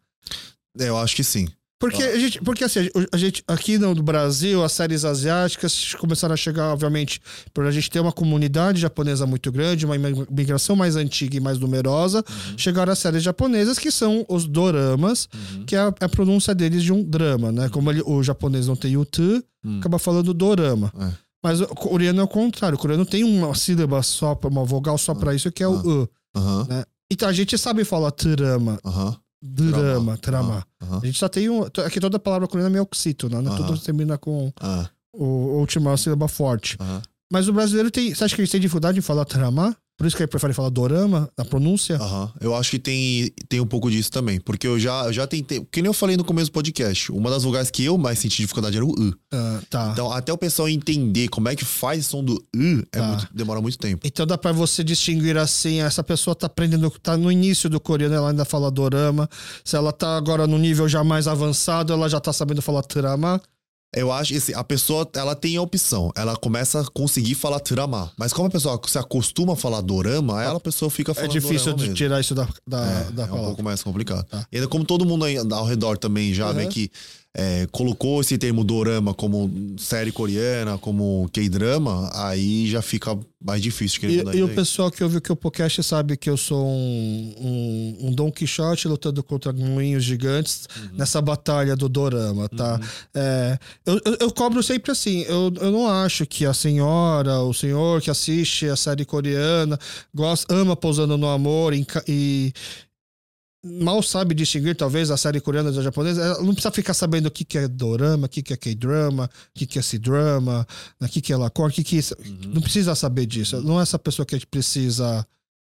É, Eu acho que sim. Porque, a gente, porque assim, a gente, aqui no Brasil, as séries asiáticas começaram a chegar, obviamente, por a gente ter uma comunidade japonesa muito grande, uma imigração mais antiga e mais numerosa, chegaram as séries japonesas, que são os doramas, que é a, a pronúncia deles de um drama, né? Como ele- o japonês não tem o t, Hum. acaba falando dorama. É. Mas o coreano é o contrário, o coreano tem uma sílaba só, pra- uma vogal só pra isso, que é o u. Aham, Então a gente sabe falar trama, aham. Drama, trama. Aham. A gente só tem um. Aqui toda palavra coreana é meio oxítona, né? Aham. Tudo termina com Ah, o, a última sílaba forte. Mas o brasileiro tem. Você acha que eles têm dificuldade em falar trama? Por isso que ele prefere falar dorama, na pronúncia? Aham. Eu acho que tem, tem um pouco disso também. Porque eu já, eu já tentei. Que nem eu falei no começo do podcast. Uma das vogais que eu mais senti dificuldade era o U. Ah, tá. Então, Então, até o pessoal entender como é que faz o som do U é Tá. muito- demora muito tempo. Então dá pra você distinguir assim, essa pessoa tá aprendendo, tá no início do coreano, ela ainda fala dorama. Se ela tá agora no nível já mais avançado, ela já tá sabendo falar trama. Eu acho que assim, a pessoa ela tem a opção. Ela começa a conseguir falar drama. Mas como a pessoa se acostuma a falar dorama, ela a pessoa fica É falando difícil dorama de mesmo. tirar isso da, da, É, da é um palavra. pouco mais complicado. Tá. E ainda como todo mundo aí ao redor também já Uhum. meio que é, colocou esse termo dorama como série coreana, como K-drama, aí já fica mais difícil querer E, e o pessoal que ouve o que o podcast sabe que eu sou um, um, um Don Quixote lutando contra moinhos gigantes Uhum. nessa batalha do Dorama, tá? É, eu, eu, eu cobro sempre assim, eu, eu não acho que a senhora, o senhor que assiste a série coreana, gosta, ama Pousando no Amor e, e mal sabe distinguir talvez a série coreana da japonesa, ela não precisa ficar sabendo o que, que é dorama, o que, que é K-drama, o que, que é C-drama, o que, que é lacor, o que, que é isso. Uhum. Não precisa saber disso. Não é essa pessoa que precisa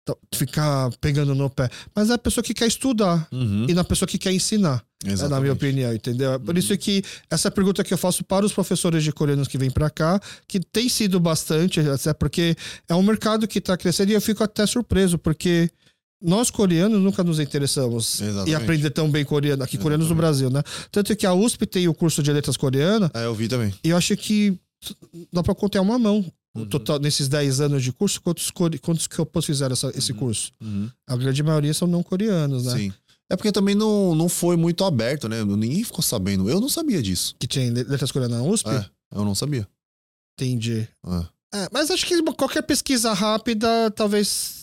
t- ficar pegando no pé, mas é a pessoa que quer estudar Uhum. e na pessoa que quer ensinar, é, na minha. Uhum. opinião, entendeu? É Por isso que essa pergunta que eu faço para os professores de coreanos que vêm para cá, que tem sido bastante, até porque é um mercado que está crescendo e eu fico até surpreso, porque nós coreanos nunca nos interessamos Exatamente. em aprender tão bem coreano, aqui coreanos no Brasil, né? Tanto que a USP tem o curso de letras coreana É, eu vi também. e eu acho que dá pra contar uma mão. O Uhum. total, nesses 10 anos de curso, quantos, quantos campos fizeram essa- esse curso? A grande maioria são não coreanos, né? Sim. É porque também não, não foi muito aberto, né? Ninguém ficou sabendo. Eu não sabia disso. Que tinha letras coreanas na USP? É, eu não sabia. Entendi. É. É, mas acho que qualquer pesquisa rápida talvez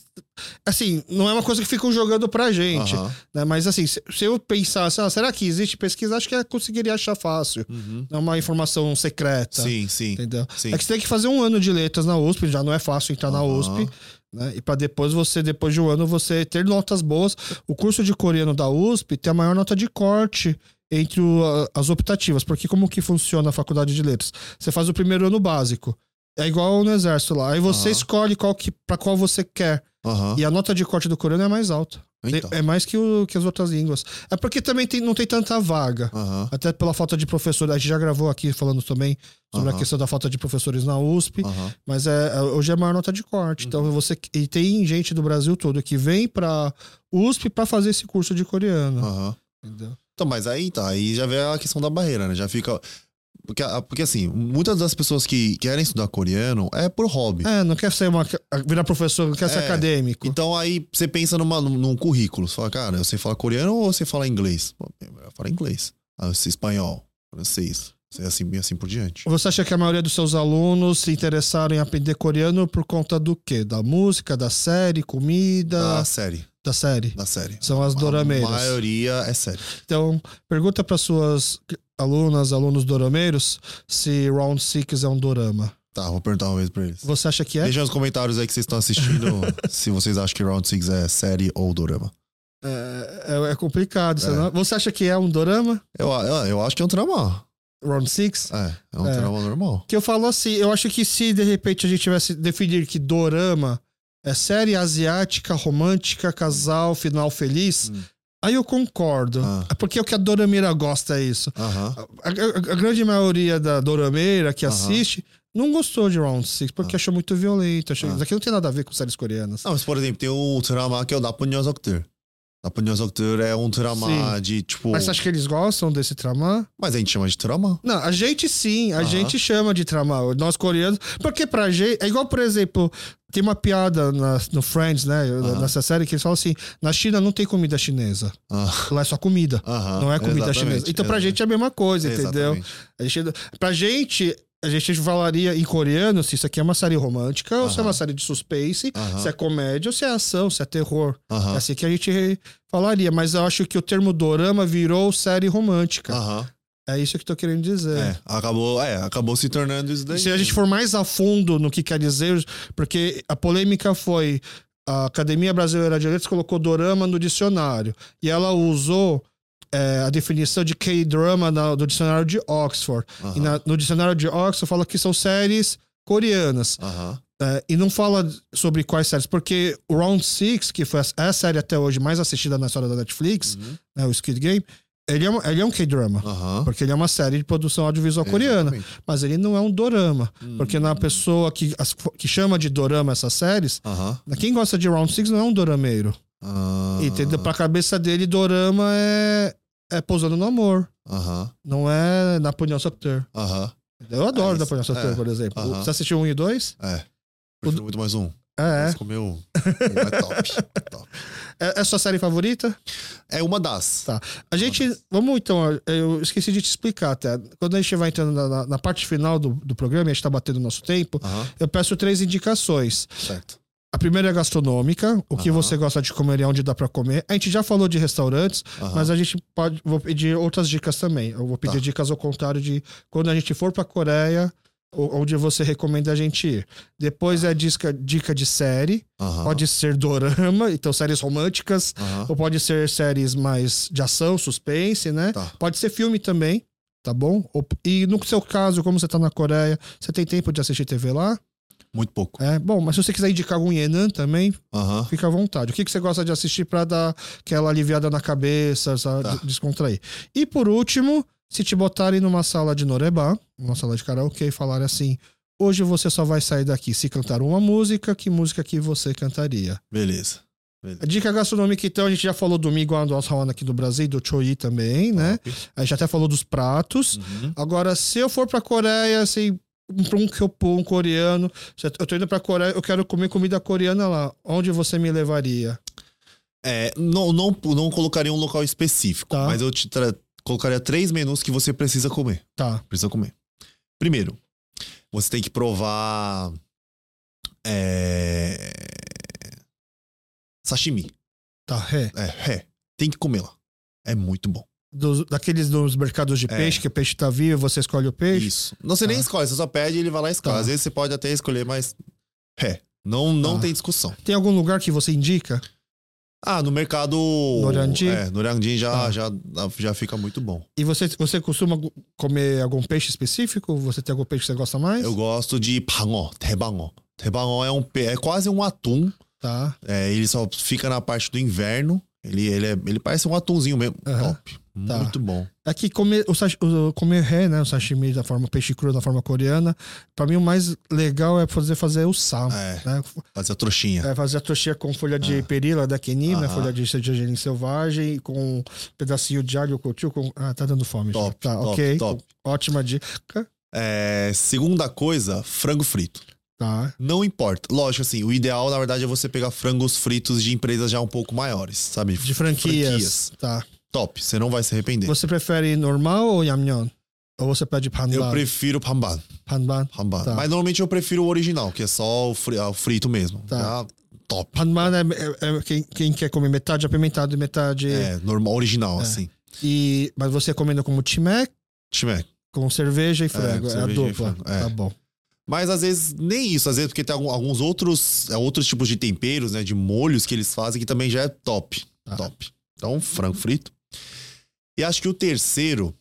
Assim, não é uma coisa que ficam jogando pra gente. Aham. Né? Mas assim, se, se eu pensasse, ah, será que existe pesquisa? Acho que eu conseguiria achar fácil. Uhum. Não é uma informação secreta. Sim, sim. Entendeu? Sim. É que você tem que fazer um ano de letras na USP, já não é fácil entrar na Aham. USP. Né? E pra depois você, depois de um ano, você ter notas boas. O curso de coreano da USP tem a maior nota de corte entre o- as optativas. Porque como que funciona a faculdade de letras? Você faz o primeiro ano básico. É igual no exército lá. Aí você Aham. escolhe qual que, pra qual você quer. Aham. E a nota de corte do coreano é mais alta. Então. É mais que, o- que as outras línguas. É porque também tem- não tem tanta vaga. Aham. Até pela falta de professores. A gente já gravou aqui falando também sobre a Aham. questão da falta de professores na USP. Aham. Mas é, é- hoje é a maior nota de corte. Uhum. Então você. E tem gente do Brasil todo que vem pra USP pra fazer esse curso de coreano. Então, mas aí tá, aí já vem a questão da barreira, né? Já fica. Porque, porque assim, muitas das pessoas que querem estudar coreano é por hobby. É, não quer ser uma. virar professor, não quer ser É. acadêmico. Então aí você pensa numa, num, currículo. Você fala, cara, você fala coreano ou você fala inglês? Pô, eu falo inglês. Ah, você espanhol, francês. Assim, e assim por diante. Você acha que a maioria dos seus alunos se interessaram em aprender coreano por conta do quê? Da música, da série, comida? Da série. Da série. Da série. São as A dorameiras. maioria é série. Então, pergunta para suas alunas, alunos dorameiros, se Round Six é um dorama. Tá, vou perguntar uma vez pra eles. Você acha que é? Deixa nos comentários aí que vocês estão assistindo se vocês acham que Round 6 é série ou dorama. É, é- é complicado. Você, É. você acha que é um dorama? Eu, eu, eu acho que é um drama. Round Six? É, é um É. drama normal. Que eu falo assim, eu acho que se de repente a gente tivesse definir que dorama é série asiática, romântica, casal, final feliz, Hum. Aí eu concordo. Ah. É Porque o que a dorameira gosta é isso. Aham. A, a- a grande maioria da dorameira que Aham. assiste não gostou de Round Six porque achou muito violento. Achou... Ah. Isso aqui não tem nada a ver com séries coreanas. Não, mas por exemplo, tem um drama que é o Napun Nyosokter. Napun Nyosokter é um drama Sim. de tipo. Mas você acha que eles gostam desse tramar? Mas a gente chama de drama. Não, a gente sim, a Aham. gente chama de tramar. Nós coreanos. Porque pra gente. É igual, por exemplo, tem uma piada na- no Friends, né? Aham. Nessa série que eles falam assim: na China não tem comida chinesa. Ah, Lá é só comida. Não é comida exatamente, chinesa. Então, pra exatamente. gente é a mesma coisa, entendeu? A gente, pra gente, a gente falaria em coreano se isso aqui é uma série romântica ou se é uma série de suspense, Aham. se é comédia ou se é ação, se é terror. É Aham. assim que a gente falaria. Mas eu acho que o termo dorama virou série romântica. É isso que eu tô querendo dizer. É, acabou, é, acabou se tornando isso daí. Se a gente for mais a fundo no que quer dizer, porque a polêmica foi a Academia Brasileira de Letras colocou dorama no dicionário e ela usou é, a definição de K-drama do dicionário de Oxford. E na- no dicionário de Oxford fala que são séries coreanas. É, e não fala sobre quais séries, porque o Round Six, que foi a, é a série até hoje mais assistida na história da Netflix, Uhum. né, o Squid Game, ele é, um- ele é um K-drama. Aham. Porque ele é uma série de produção audiovisual coreana. Exatamente. Mas ele não é um dorama. Hum. Porque na pessoa que, as- que chama de dorama essas séries, Aham. quem gosta de Round Six não é um dorameiro. Ah. Entendeu? Pra cabeça dele, dorama é, é pousando no amor. Não é Napoleão Soccer. Aham. Eu adoro É. Napoleão Soccer, É. por exemplo. Você assistiu um e dois? É. Prefiro muito mais um. É, Mas comeu um. É top. top. é. É sua série favorita? É uma das. Tá. A gente. Vamos então. Eu esqueci de te explicar até. Quando a gente vai entrando na, na- na parte final do, do programa, a gente tá batendo o nosso tempo, eu peço três indicações. Certo. A primeira é gastronômica, o que você gosta de comer e onde dá pra comer. A gente já falou de restaurantes, Aham. mas a gente pode. Vou pedir outras dicas também. Eu vou pedir Tá. dicas ao contrário de quando a gente for pra Coreia, onde você recomenda a gente ir. Depois é dica, dica de série. Aham. Pode ser dorama, então séries românticas. Ou pode ser séries mais de ação, suspense, né? Tá. Pode ser filme também, tá bom? E no seu caso, como você tá na Coreia, você tem tempo de assistir TV lá? Muito pouco. É, bom, mas se você quiser indicar algum Yenan também, fica à vontade. O que, que você gosta de assistir pra dar aquela aliviada na cabeça, sabe? Tá. De- descontrair? E por último, se te botarem numa sala de Norebá, uma sala de karaokê, e falarem assim: hoje você só vai sair daqui se cantar uma música, que música que você cantaria? Beleza. A dica gastronômica, então, a gente já falou do Miguel do Hawana aqui do Brasil, do Choi também, né? Top. A gente até falou dos pratos. Uhum. Agora, se eu for pra Coreia, assim, um Kyopo, um coreano, eu tô indo pra Coreia, eu quero comer comida coreana lá. Onde você me levaria? É, não, não, não colocaria um local específico, Tá. mas eu te colocaria três menus que você precisa comer. Tá. Precisa comer. Primeiro, você tem que provar. É, Sashimi. Tá, ré. É, é. Tem que comer lá. É muito bom. Dos, daqueles dos mercados de É. peixe, que o peixe tá vivo, você escolhe o peixe. Isso. Não, você nem Tá. escolhe, você só pede e ele vai lá e escolhe. Tá. Às vezes você pode até escolher, mas. É. Não, não Tá. tem discussão. Tem algum lugar que você indica? Ah, no mercado. Oriandi? É, no Oriandi já, Tá. já, já fica muito bom. E você, você costuma comer algum peixe específico? Você tem algum peixe que você gosta mais? Eu gosto de pangó, tebangó. Tebangó é um é quase um atum. Tá. É, ele só fica na parte do inverno. Ele, ele, é- ele parece um atumzinho mesmo. Aham. Top. Tá. Muito bom. Aqui, comer, o, sashi- o- comer ré, né? O sashimi da forma peixe cru da forma coreana. Pra mim, o mais legal é fazer, fazer o sal. É, Né? fazer a trouxinha. É fazer a trouxinha com folha de perila da né? Aham. Folha de gergelim selvagem, com um pedacinho de alho coutinho. Com... Ah, tá dando fome. já. Top, Tá, top, ok. top. Ótima dica. É, segunda coisa, frango frito. Tá. Não importa. Lógico, assim, o ideal, na verdade, é você pegar frangos fritos de empresas já um pouco maiores, sabe? De franquias. Tá. Top, você não vai se arrepender. Você prefere normal ou yamyeon? Ou você pede Eu panban? prefiro panban. Panban. panban. Tá. Mas normalmente eu prefiro o original, que é só o, ah, frito mesmo. Tá. Tá. Top. Panban é, é- é quem, quem quer comer metade apimentado e metade... É, normal, original, assim. E, mas você comendo como chimek, Chimé. com cerveja e frango. É, a cerveja e dupla. é. Tá bom. Mas às vezes nem isso, às vezes porque tem alguns outros, é, outros tipos de temperos, né, de molhos que eles fazem que também já é top, Tá. top. Então, frango frito. E acho que o terceiro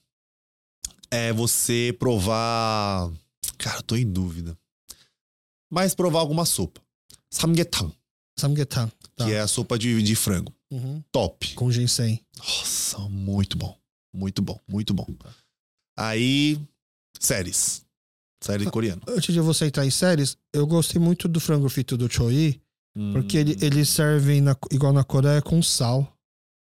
é você provar, cara, eu tô em dúvida. Mas provar alguma sopa. Samgyetang, Samgyetang. Tá. que é a sopa de, de frango. Uhum. Top. Com ginseng. Nossa, muito bom. Muito bom, muito bom. Aí, séries. Série coreana. Antes de você entrar em séries, eu gostei muito do frango frito do Choi, porque Hum. ele, eles servem igual na Coreia com sal.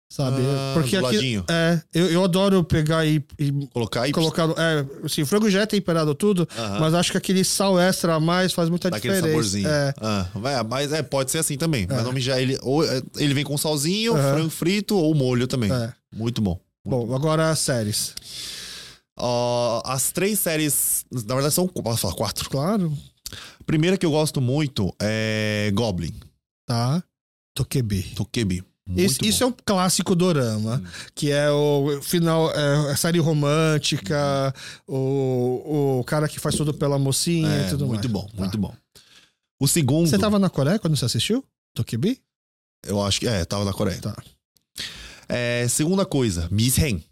Sabe? Ah, porque aqui. ladinho. É, eu, eu adoro pegar e, e Colocar e colocar. É, assim, o frango já é temperado tudo, Aham. mas acho que aquele sal extra a mais faz muita Dá aquele diferença. saborzinho. É, Ah, vai, mas é, pode ser assim também. É. Mas nome já ele ou é, ele vem com salzinho, Aham. frango frito ou molho também. é. Muito bom. Bom, agora as séries. Ó, as três séries, na verdade são posso falar quatro. Claro. Primeira que eu gosto muito é Goblin, Tá. Tokebi. Tokebi. Muito Isso, isso é um clássico dorama, que é o final, é a série romântica, o, o cara que faz tudo pela mocinha É, e tudo muito mais. bom, Tá. muito bom. O segundo, Você tava na Coreia quando você assistiu? Tokebi? eu acho que é, tava na Coreia. Tá. É, segunda coisa, Misen.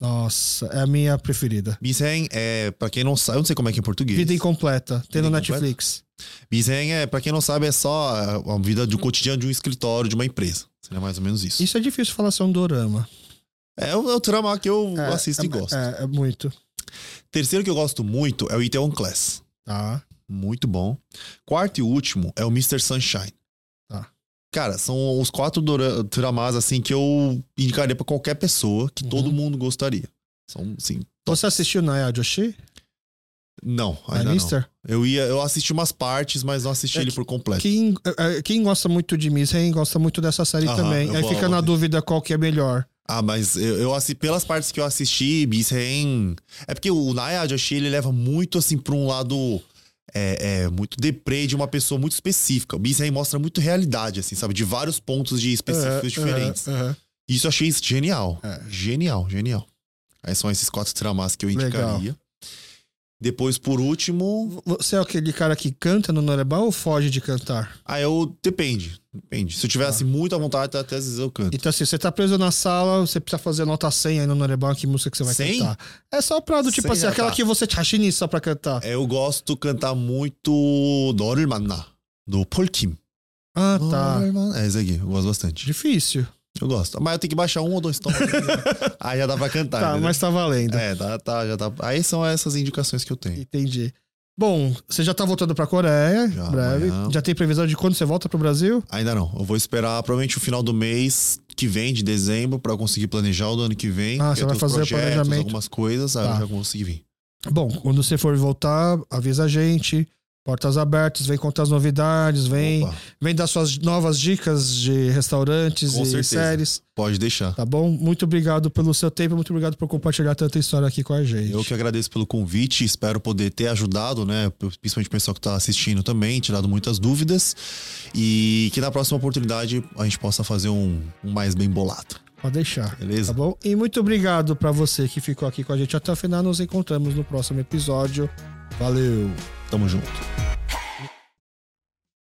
Nossa, é a minha preferida. Misen é, pra quem não sabe, eu não sei como é que é em português. Vida incompleta. Tem Vida no? Netflix. Misen é, pra quem não sabe, é só a a vida um cotidiano de um escritório, de uma empresa. Seria mais ou menos isso. Isso é difícil falar ser um dorama. É o, é o trama que eu É, assisto é, e gosto. É, é muito. Terceiro que eu gosto muito é o Itaewon Class. Tá. Muito bom. Quarto e último é o Mr. Sunshine. Tá. Cara, são os quatro dramas assim que eu indicaria pra qualquer pessoa que Uhum. todo mundo gostaria. São, assim, Você assistiu Naya Joshi? Não, A ainda não. Mister? Eu ia, eu assisti umas partes, mas não assisti É ele por completo. Quem, é, é, quem gosta muito de Misen gosta muito dessa série Aham, também. eu Aí vou- fica eu na vou- dúvida qual que é melhor. Ah, mas eu, eu pelas partes que eu assisti, Bisen. É porque o Naya Joshi ele leva muito assim pra um lado é, é, muito deprê de uma pessoa muito específica. O Bisen mostra muito realidade, assim, sabe? De vários pontos de específicos É, diferentes. é, é. Isso eu achei genial. É. Genial, genial. Aí são esses quatro tramas que eu Legal. indicaria. Depois, por último, Você é aquele cara que canta no Norebá ou foge de cantar? aí eu. Depende. Depende. Se eu tivesse muita vontade, até às vezes eu canto. Então, assim, você tá preso na sala, você precisa fazer nota 100 aí no Norebá, que música que você vai 100? cantar. É só pra, do tipo 100 assim, já aquela tá. que você chachini só pra cantar. É, Eu gosto cantar muito 너를 만나, do Paul Kim. Ah, tá. 너를 만나. É esse aqui, eu gosto bastante. Difícil. Eu gosto. Mas eu tenho que baixar um ou dois tons. aí já dá pra cantar. Tá, mas tá valendo. É, tá, tá, já tá. Aí são essas indicações que eu tenho. Entendi. Bom, você já tá voltando pra Coreia, Já, breve. amanhã. Já tem previsão de quando você volta pro Brasil? Ainda não. Eu vou esperar provavelmente o final do mês que vem, de dezembro, pra eu conseguir planejar o do ano que vem. Ah, você vai fazer o projetos, planejamento. algumas coisas, aí Tá. eu já consegui vir. Bom, quando você for voltar, avisa a gente. Portas abertas, vem contar as novidades, vem, Opa. vem dar suas novas dicas de restaurantes Com e certeza. séries. Pode deixar. Tá bom? Muito obrigado pelo seu tempo, muito obrigado por compartilhar tanta história aqui com a gente. Eu que agradeço pelo convite, espero poder ter ajudado, né? Principalmente o pessoal que tá assistindo também, tirado muitas dúvidas. E que na próxima oportunidade a gente possa fazer um, um mais bem bolado. Pode deixar. Beleza? Tá bom? E muito obrigado pra você que ficou aqui com a gente até o final. Nos encontramos no próximo episódio. Valeu! Tamo junto.